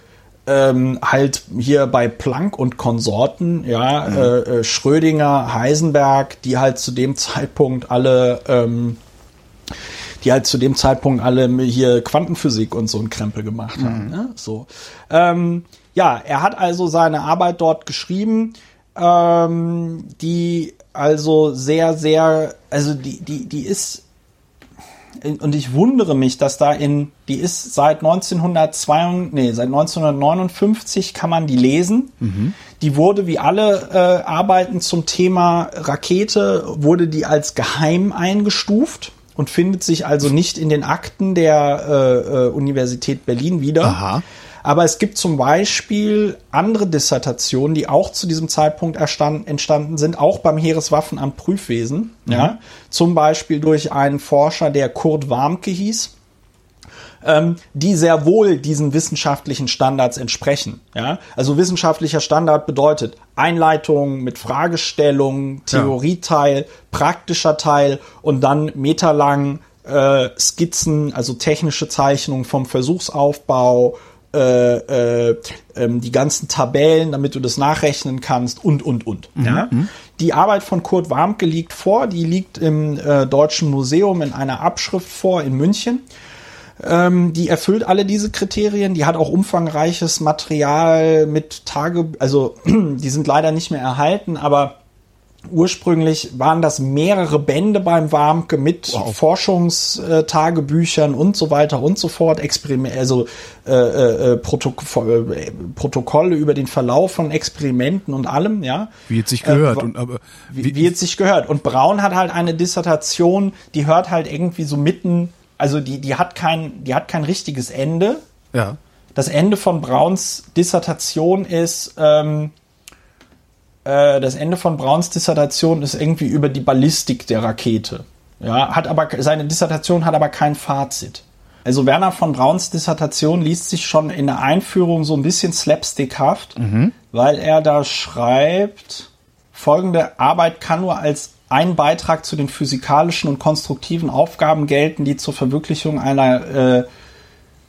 ähm, halt hier bei Planck und Konsorten, ja, äh, äh, Schrödinger, Heisenberg, die halt zu dem Zeitpunkt alle, ähm, die halt zu dem Zeitpunkt alle hier Quantenphysik und so ein Krempel gemacht haben. Ne? So, ähm, ja, er hat also seine Arbeit dort geschrieben, ähm, die also sehr, sehr, also die, die, die ist und ich wundere mich, dass da in, die ist seit 1902, nee, seit 1959 kann man die lesen. Die wurde wie alle äh, Arbeiten zum Thema Rakete, wurde die als geheim eingestuft und findet sich also nicht in den Akten der äh, äh, Universität Berlin wieder. Aha. Aber es gibt zum Beispiel andere Dissertationen, die auch zu diesem Zeitpunkt entstanden sind, auch beim Heereswaffenamt Prüfwesen. Ja, zum Beispiel durch einen Forscher, der Kurt Warmke hieß, ähm, die sehr wohl diesen wissenschaftlichen Standards entsprechen. Ja, also wissenschaftlicher Standard bedeutet Einleitung mit Fragestellung, Theorieteil, praktischer Teil und dann meterlang äh, Skizzen, also technische Zeichnungen vom Versuchsaufbau, äh, äh, ähm, die ganzen Tabellen, damit du das nachrechnen kannst und, und, und. Ja? Die Arbeit von Kurt Warmke liegt vor, die liegt im äh, Deutschen Museum in einer Abschrift vor in München. Ähm, die erfüllt alle diese Kriterien. Die hat auch umfangreiches Material mit Tage, also *clears throat* die sind leider nicht mehr erhalten, aber ursprünglich waren das mehrere Bände beim Warmke mit wow. Forschungstagebüchern und so weiter und so fort, Experiment, also äh, äh, Protok äh, Protokolle über den Verlauf von Experimenten und allem, ja. Wie es sich gehört. Äh, und, aber, wie, wie, es sich gehört. Und Braun hat halt eine Dissertation, die hört halt irgendwie so mitten also die, die hat kein, die hat kein richtiges Ende. Ja. Das Ende von Brauns Dissertation ist, ähm, äh, das Ende von Brauns Dissertation ist irgendwie über die Ballistik der Rakete. Ja, hat aber, seine Dissertation hat aber kein Fazit. Also Werner von Brauns Dissertation liest sich schon in der Einführung so ein bisschen slapstickhaft, mhm. weil er da schreibt, folgende Arbeit kann nur als ein Beitrag zu den physikalischen und konstruktiven Aufgaben gelten, die zur Verwirklichung einer äh,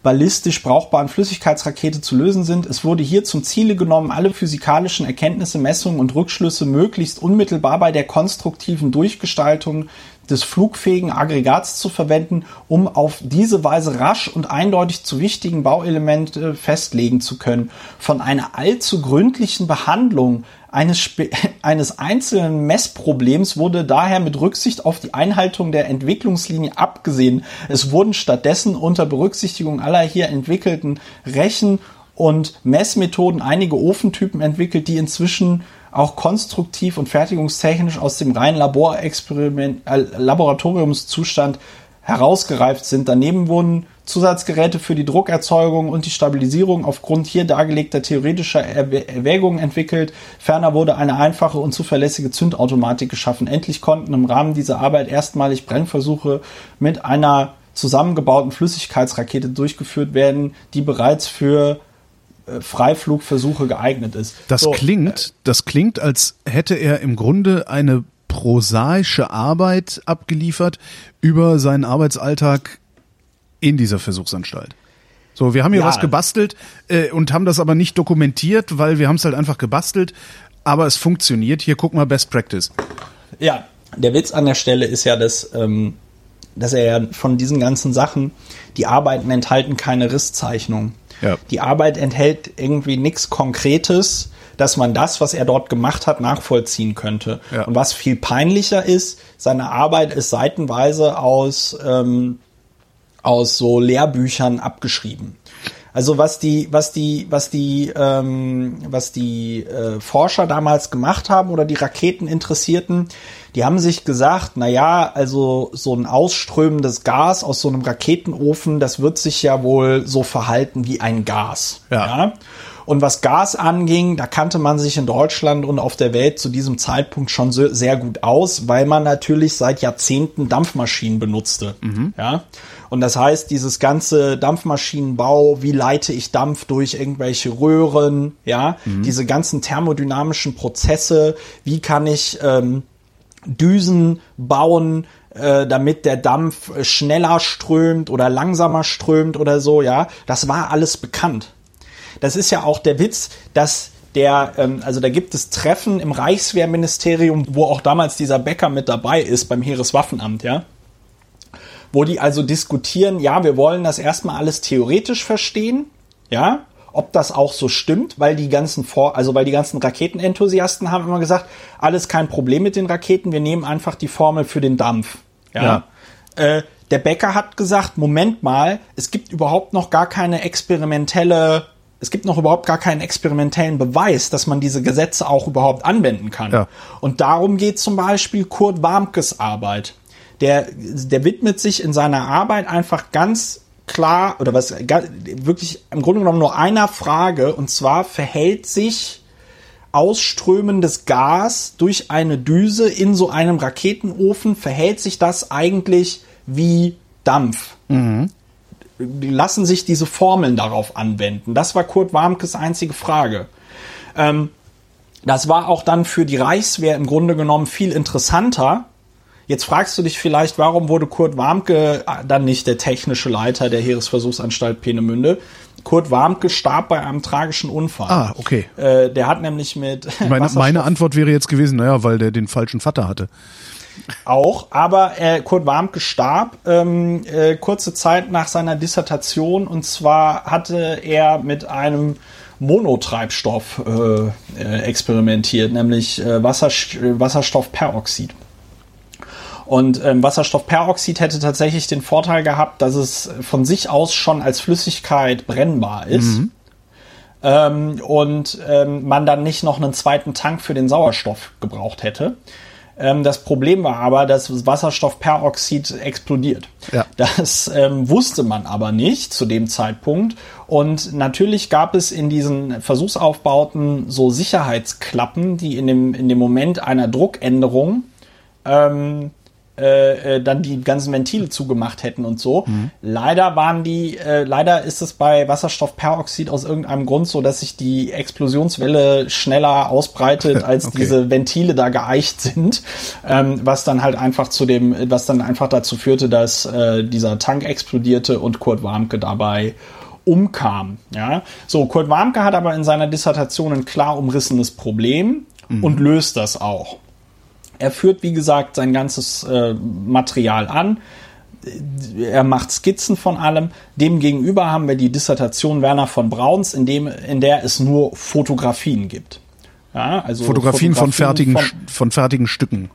ballistisch brauchbaren Flüssigkeitsrakete zu lösen sind. Es wurde hier zum Ziele genommen, alle physikalischen Erkenntnisse, Messungen und Rückschlüsse möglichst unmittelbar bei der konstruktiven Durchgestaltung des flugfähigen Aggregats zu verwenden, um auf diese Weise rasch und eindeutig zu wichtigen Bauelemente festlegen zu können. Von einer allzu gründlichen Behandlung eines, *laughs* eines einzelnen Messproblems wurde daher mit Rücksicht auf die Einhaltung der Entwicklungslinie abgesehen. Es wurden stattdessen unter Berücksichtigung aller hier entwickelten Rechen- und Messmethoden einige Ofentypen entwickelt, die inzwischen auch konstruktiv und fertigungstechnisch aus dem reinen Laborexperiment, äh, Laboratoriumszustand herausgereift sind. Daneben wurden Zusatzgeräte für die Druckerzeugung und die Stabilisierung aufgrund hier dargelegter theoretischer Erwägungen entwickelt. Ferner wurde eine einfache und zuverlässige Zündautomatik geschaffen. Endlich konnten im Rahmen dieser Arbeit erstmalig Brennversuche mit einer zusammengebauten Flüssigkeitsrakete durchgeführt werden, die bereits für äh, Freiflugversuche geeignet ist. Das so, klingt, das klingt, als hätte er im Grunde eine prosaische Arbeit abgeliefert über seinen Arbeitsalltag in dieser Versuchsanstalt. So, wir haben hier ja. was gebastelt äh, und haben das aber nicht dokumentiert, weil wir haben es halt einfach gebastelt, aber es funktioniert. Hier guck mal Best Practice. Ja, der Witz an der Stelle ist ja, dass, ähm, dass er ja von diesen ganzen Sachen, die Arbeiten enthalten keine Risszeichnung. Ja. Die Arbeit enthält irgendwie nichts Konkretes, dass man das, was er dort gemacht hat, nachvollziehen könnte. Ja. Und was viel peinlicher ist, seine Arbeit ist seitenweise aus ähm, aus so Lehrbüchern abgeschrieben. Also was die, was die, was die, ähm, was die äh, Forscher damals gemacht haben oder die Raketeninteressierten, die haben sich gesagt, na ja, also so ein ausströmendes Gas aus so einem Raketenofen, das wird sich ja wohl so verhalten wie ein Gas. ja? ja? Und was Gas anging, da kannte man sich in Deutschland und auf der Welt zu diesem Zeitpunkt schon sehr gut aus, weil man natürlich seit Jahrzehnten Dampfmaschinen benutzte. Mhm. Ja. Und das heißt, dieses ganze Dampfmaschinenbau, wie leite ich Dampf durch irgendwelche Röhren, ja, mhm. diese ganzen thermodynamischen Prozesse, wie kann ich ähm, Düsen bauen, äh, damit der Dampf schneller strömt oder langsamer strömt oder so, ja, das war alles bekannt das ist ja auch der Witz, dass der, ähm, also da gibt es Treffen im Reichswehrministerium, wo auch damals dieser Bäcker mit dabei ist beim Heereswaffenamt, ja. Wo die also diskutieren, ja, wir wollen das erstmal alles theoretisch verstehen, ja, ob das auch so stimmt, weil die ganzen Vor also weil die ganzen Raketenenthusiasten haben immer gesagt, alles kein Problem mit den Raketen, wir nehmen einfach die Formel für den Dampf. Ja. ja. Äh, der Bäcker hat gesagt, Moment mal, es gibt überhaupt noch gar keine experimentelle es gibt noch überhaupt gar keinen experimentellen Beweis, dass man diese Gesetze auch überhaupt anwenden kann. Ja. Und darum geht zum Beispiel Kurt Warmkes Arbeit. Der, der widmet sich in seiner Arbeit einfach ganz klar oder was wirklich im Grunde genommen nur einer Frage und zwar verhält sich ausströmendes Gas durch eine Düse in so einem Raketenofen verhält sich das eigentlich wie Dampf. Mhm lassen sich diese Formeln darauf anwenden? Das war Kurt Warmkes einzige Frage. Ähm, das war auch dann für die Reichswehr im Grunde genommen viel interessanter. Jetzt fragst du dich vielleicht, warum wurde Kurt Warmke dann nicht der technische Leiter der Heeresversuchsanstalt Peenemünde? Kurt Warmke starb bei einem tragischen Unfall. Ah, okay. Äh, der hat nämlich mit. Meine, meine Antwort wäre jetzt gewesen, naja, weil der den falschen Vater hatte. auch, aber äh, Kurt Warmke starb ähm, äh, kurze Zeit nach seiner Dissertation und zwar hatte er mit einem Monotreibstoff äh, äh, experimentiert, nämlich äh, Wasserst Wasserstoffperoxid. Und ähm, Wasserstoffperoxid hätte tatsächlich den Vorteil gehabt, dass es von sich aus schon als Flüssigkeit brennbar ist. Mhm. Ähm, und ähm, man dann nicht noch einen zweiten Tank für den Sauerstoff gebraucht hätte. Ähm, das Problem war aber, dass Wasserstoffperoxid explodiert. Ja. Das ähm, wusste man aber nicht zu dem Zeitpunkt. Und natürlich gab es in diesen Versuchsaufbauten so Sicherheitsklappen, die in dem, in dem Moment einer Druckänderung ähm, äh, äh, dann die ganzen Ventile zugemacht hätten und so. Mhm. Leider waren die, äh, leider ist es bei Wasserstoffperoxid aus irgendeinem Grund so, dass sich die Explosionswelle schneller ausbreitet, *laughs* als okay. diese Ventile da geeicht sind, ähm, was dann halt einfach zu dem, was dann einfach dazu führte, dass äh, dieser Tank explodierte und Kurt Warmke dabei umkam. Ja, so Kurt Warmke hat aber in seiner Dissertation ein klar umrissenes Problem mhm. und löst das auch. Er führt, wie gesagt, sein ganzes äh, Material an. Er macht Skizzen von allem. Demgegenüber haben wir die Dissertation Werner von Brauns, in, dem, in der es nur Fotografien gibt. Ja, also Fotografien, Fotografien von, fertigen, von, von fertigen Stücken.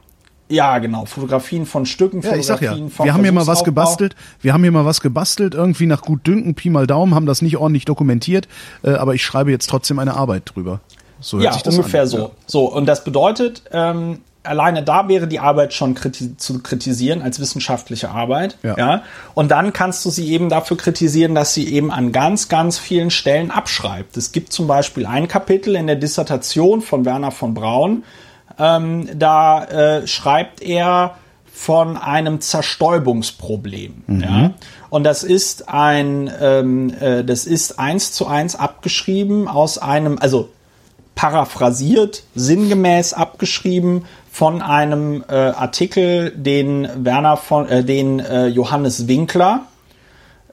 Ja, genau. Fotografien von Stücken, ja, ich sag ja, wir haben hier mal was gebastelt. Wir haben hier mal was gebastelt, irgendwie nach gut Dünken, Pi mal Daumen, haben das nicht ordentlich dokumentiert, äh, aber ich schreibe jetzt trotzdem eine Arbeit drüber. So ja, ungefähr an. so. So, und das bedeutet, ähm, alleine da wäre die Arbeit schon kriti zu kritisieren als wissenschaftliche Arbeit. Ja. ja. Und dann kannst du sie eben dafür kritisieren, dass sie eben an ganz, ganz vielen Stellen abschreibt. Es gibt zum Beispiel ein Kapitel in der Dissertation von Werner von Braun. Ähm, da äh, schreibt er von einem Zerstäubungsproblem. Mhm. Ja? Und das ist ein, ähm, äh, das ist eins zu eins abgeschrieben aus einem, also paraphrasiert, sinngemäß abgeschrieben von einem äh, Artikel, den Werner von, äh, den äh, Johannes Winkler,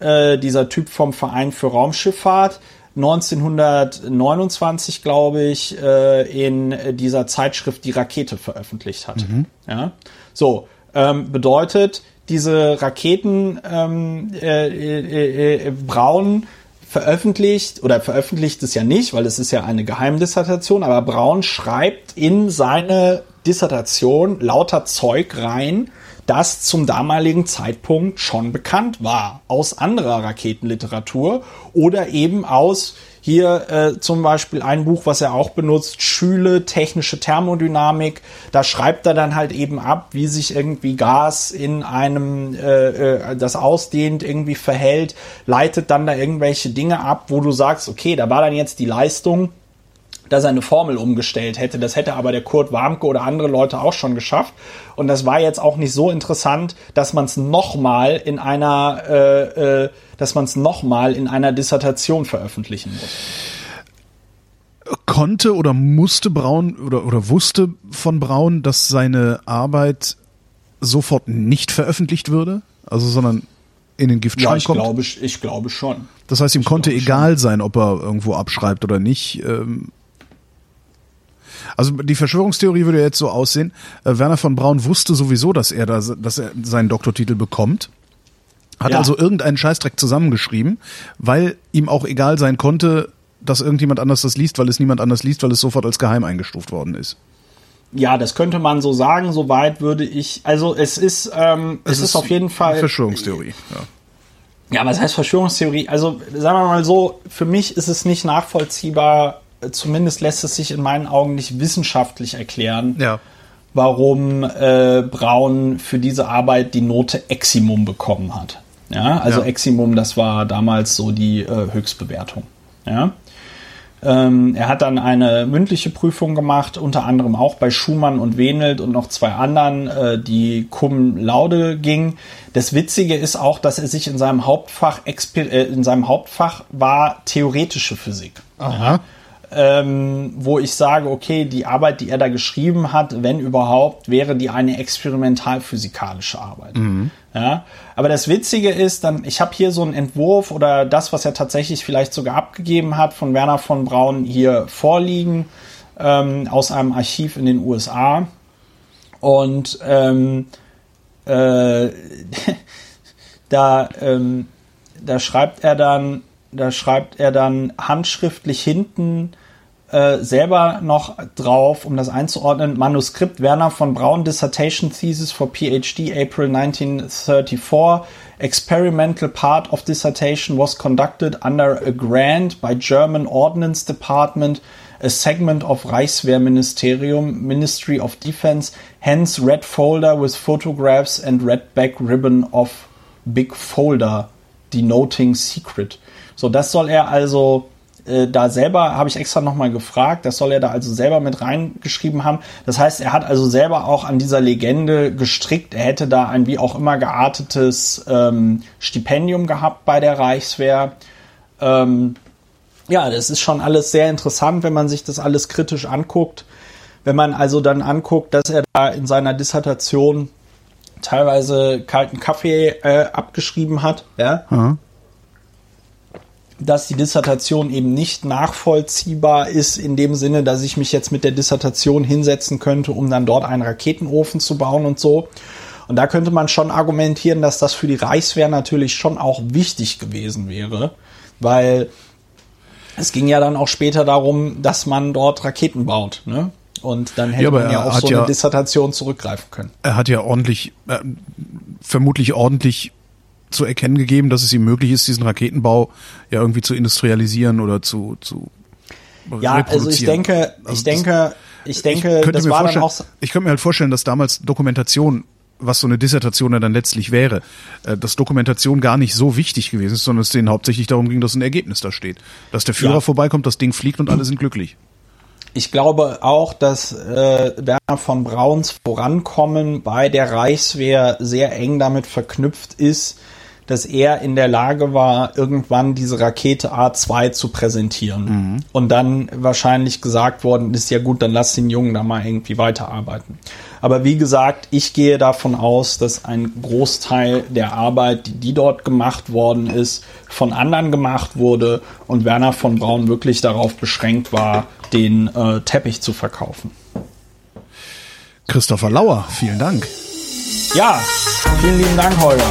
äh, dieser Typ vom Verein für Raumschifffahrt, 1929, glaube ich, äh, in dieser Zeitschrift Die Rakete veröffentlicht hat. Mhm. Ja, so ähm, bedeutet diese Raketen ähm, äh, äh, äh, Braun veröffentlicht oder veröffentlicht es ja nicht, weil es ist ja eine Geheimdissertation, aber Braun schreibt in seine Dissertation lauter Zeug rein, das zum damaligen Zeitpunkt schon bekannt war aus anderer Raketenliteratur oder eben aus hier äh, zum Beispiel ein Buch, was er auch benutzt, Schüle, technische Thermodynamik. Da schreibt er dann halt eben ab, wie sich irgendwie Gas in einem, äh, äh, das ausdehnt, irgendwie verhält, leitet dann da irgendwelche Dinge ab, wo du sagst, okay, da war dann jetzt die Leistung dass er eine Formel umgestellt hätte. Das hätte aber der Kurt Warmke oder andere Leute auch schon geschafft. Und das war jetzt auch nicht so interessant, dass man es nochmal in einer, äh, äh, dass man es nochmal in einer Dissertation veröffentlichen muss. Konnte oder musste Braun oder, oder wusste von Braun, dass seine Arbeit sofort nicht veröffentlicht würde? Also, sondern in den Giftschrank ja, ich kommt? Glaube, ich glaube schon. Das heißt, ihm ich konnte egal schon. sein, ob er irgendwo abschreibt oder nicht. Ähm, also die Verschwörungstheorie würde jetzt so aussehen, äh, Werner von Braun wusste sowieso, dass er da, dass er seinen Doktortitel bekommt. Hat ja. also irgendeinen Scheißdreck zusammengeschrieben, weil ihm auch egal sein konnte, dass irgendjemand anders das liest, weil es niemand anders liest, weil es sofort als geheim eingestuft worden ist. Ja, das könnte man so sagen. Soweit würde ich, also es ist, ähm, es, es ist, ist auf jeden Fall Verschwörungstheorie. Ja. Ja, was heißt Verschwörungstheorie? Also sagen wir mal so, für mich ist es nicht nachvollziehbar, zumindest lässt es sich in meinen Augen nicht wissenschaftlich erklären, ja. warum äh, Braun für diese Arbeit die Note Eximum bekommen hat. Ja, also ja. Eximum, das war damals so die äh, Höchstbewertung. Ja. Ähm, er hat dann eine mündliche Prüfung gemacht, unter anderem auch bei Schumann und Wenelt und noch zwei anderen, äh, die cum laude ging. Das Witzige ist auch, dass er sich in seinem Hauptfach, äh, in seinem Hauptfach war theoretische Physik. Aha. Ja ähm, wo ich sage, okay, die Arbeit, die er da geschrieben hat, wenn überhaupt, wäre die eine experimentalphysikalische Arbeit. Mhm. Ja, aber das Witzige ist, dann, ich habe hier so einen Entwurf oder das, was er tatsächlich vielleicht sogar abgegeben hat von Werner von Braun hier vorliegen ähm, aus einem Archiv in den USA. Und ähm, äh, *laughs* da, ähm, da schreibt er dann, da schreibt er dann handschriftlich hinten äh, selber noch drauf, um das einzuordnen, Manuskript Werner von Braun, Dissertation Thesis for PhD, April 1934. Experimental part of dissertation was conducted under a grant by German Ordnance Department, a segment of Reichswehrministerium, Ministry of Defense, hence red folder with photographs and red back ribbon of big folder denoting secret. So, das soll er also äh, da selber, habe ich extra nochmal gefragt, das soll er da also selber mit reingeschrieben haben. Das heißt, er hat also selber auch an dieser Legende gestrickt. Er hätte da ein wie auch immer geartetes ähm, Stipendium gehabt bei der Reichswehr. Ähm, ja, das ist schon alles sehr interessant, wenn man sich das alles kritisch anguckt. Wenn man also dann anguckt, dass er da in seiner Dissertation teilweise kalten Kaffee äh, abgeschrieben hat, ja, mhm dass die Dissertation eben nicht nachvollziehbar ist in dem Sinne, dass ich mich jetzt mit der Dissertation hinsetzen könnte, um dann dort einen Raketenofen zu bauen und so. Und da könnte man schon argumentieren, dass das für die Reichswehr natürlich schon auch wichtig gewesen wäre, weil es ging ja dann auch später darum, dass man dort Raketen baut. Ne? Und dann hätte ja, man ja auf so eine Dissertation zurückgreifen können. Er hat ja ordentlich, äh, vermutlich ordentlich zu erkennen gegeben, dass es ihm möglich ist, diesen Raketenbau ja irgendwie zu industrialisieren oder zu, zu ja, also ich denke, ich also denke, ich denke, ich das war dann auch. Ich könnte mir halt vorstellen, dass damals Dokumentation, was so eine Dissertation ja dann letztlich wäre, äh, dass Dokumentation gar nicht so wichtig gewesen ist, sondern es denen hauptsächlich darum ging, dass ein Ergebnis da steht. Dass der Führer ja. vorbeikommt, das Ding fliegt und alle sind glücklich. Ich glaube auch, dass äh, Werner von Brauns Vorankommen bei der Reichswehr sehr eng damit verknüpft ist, dass er in der Lage war, irgendwann diese Rakete A2 zu präsentieren. Mhm. Und dann wahrscheinlich gesagt worden ist, ja gut, dann lass den Jungen da mal irgendwie weiterarbeiten. Aber wie gesagt, ich gehe davon aus, dass ein Großteil der Arbeit, die, die dort gemacht worden ist, von anderen gemacht wurde und Werner von Braun wirklich darauf beschränkt war, den äh, Teppich zu verkaufen. Christopher Lauer, vielen Dank. Ja, vielen lieben Dank, Holger.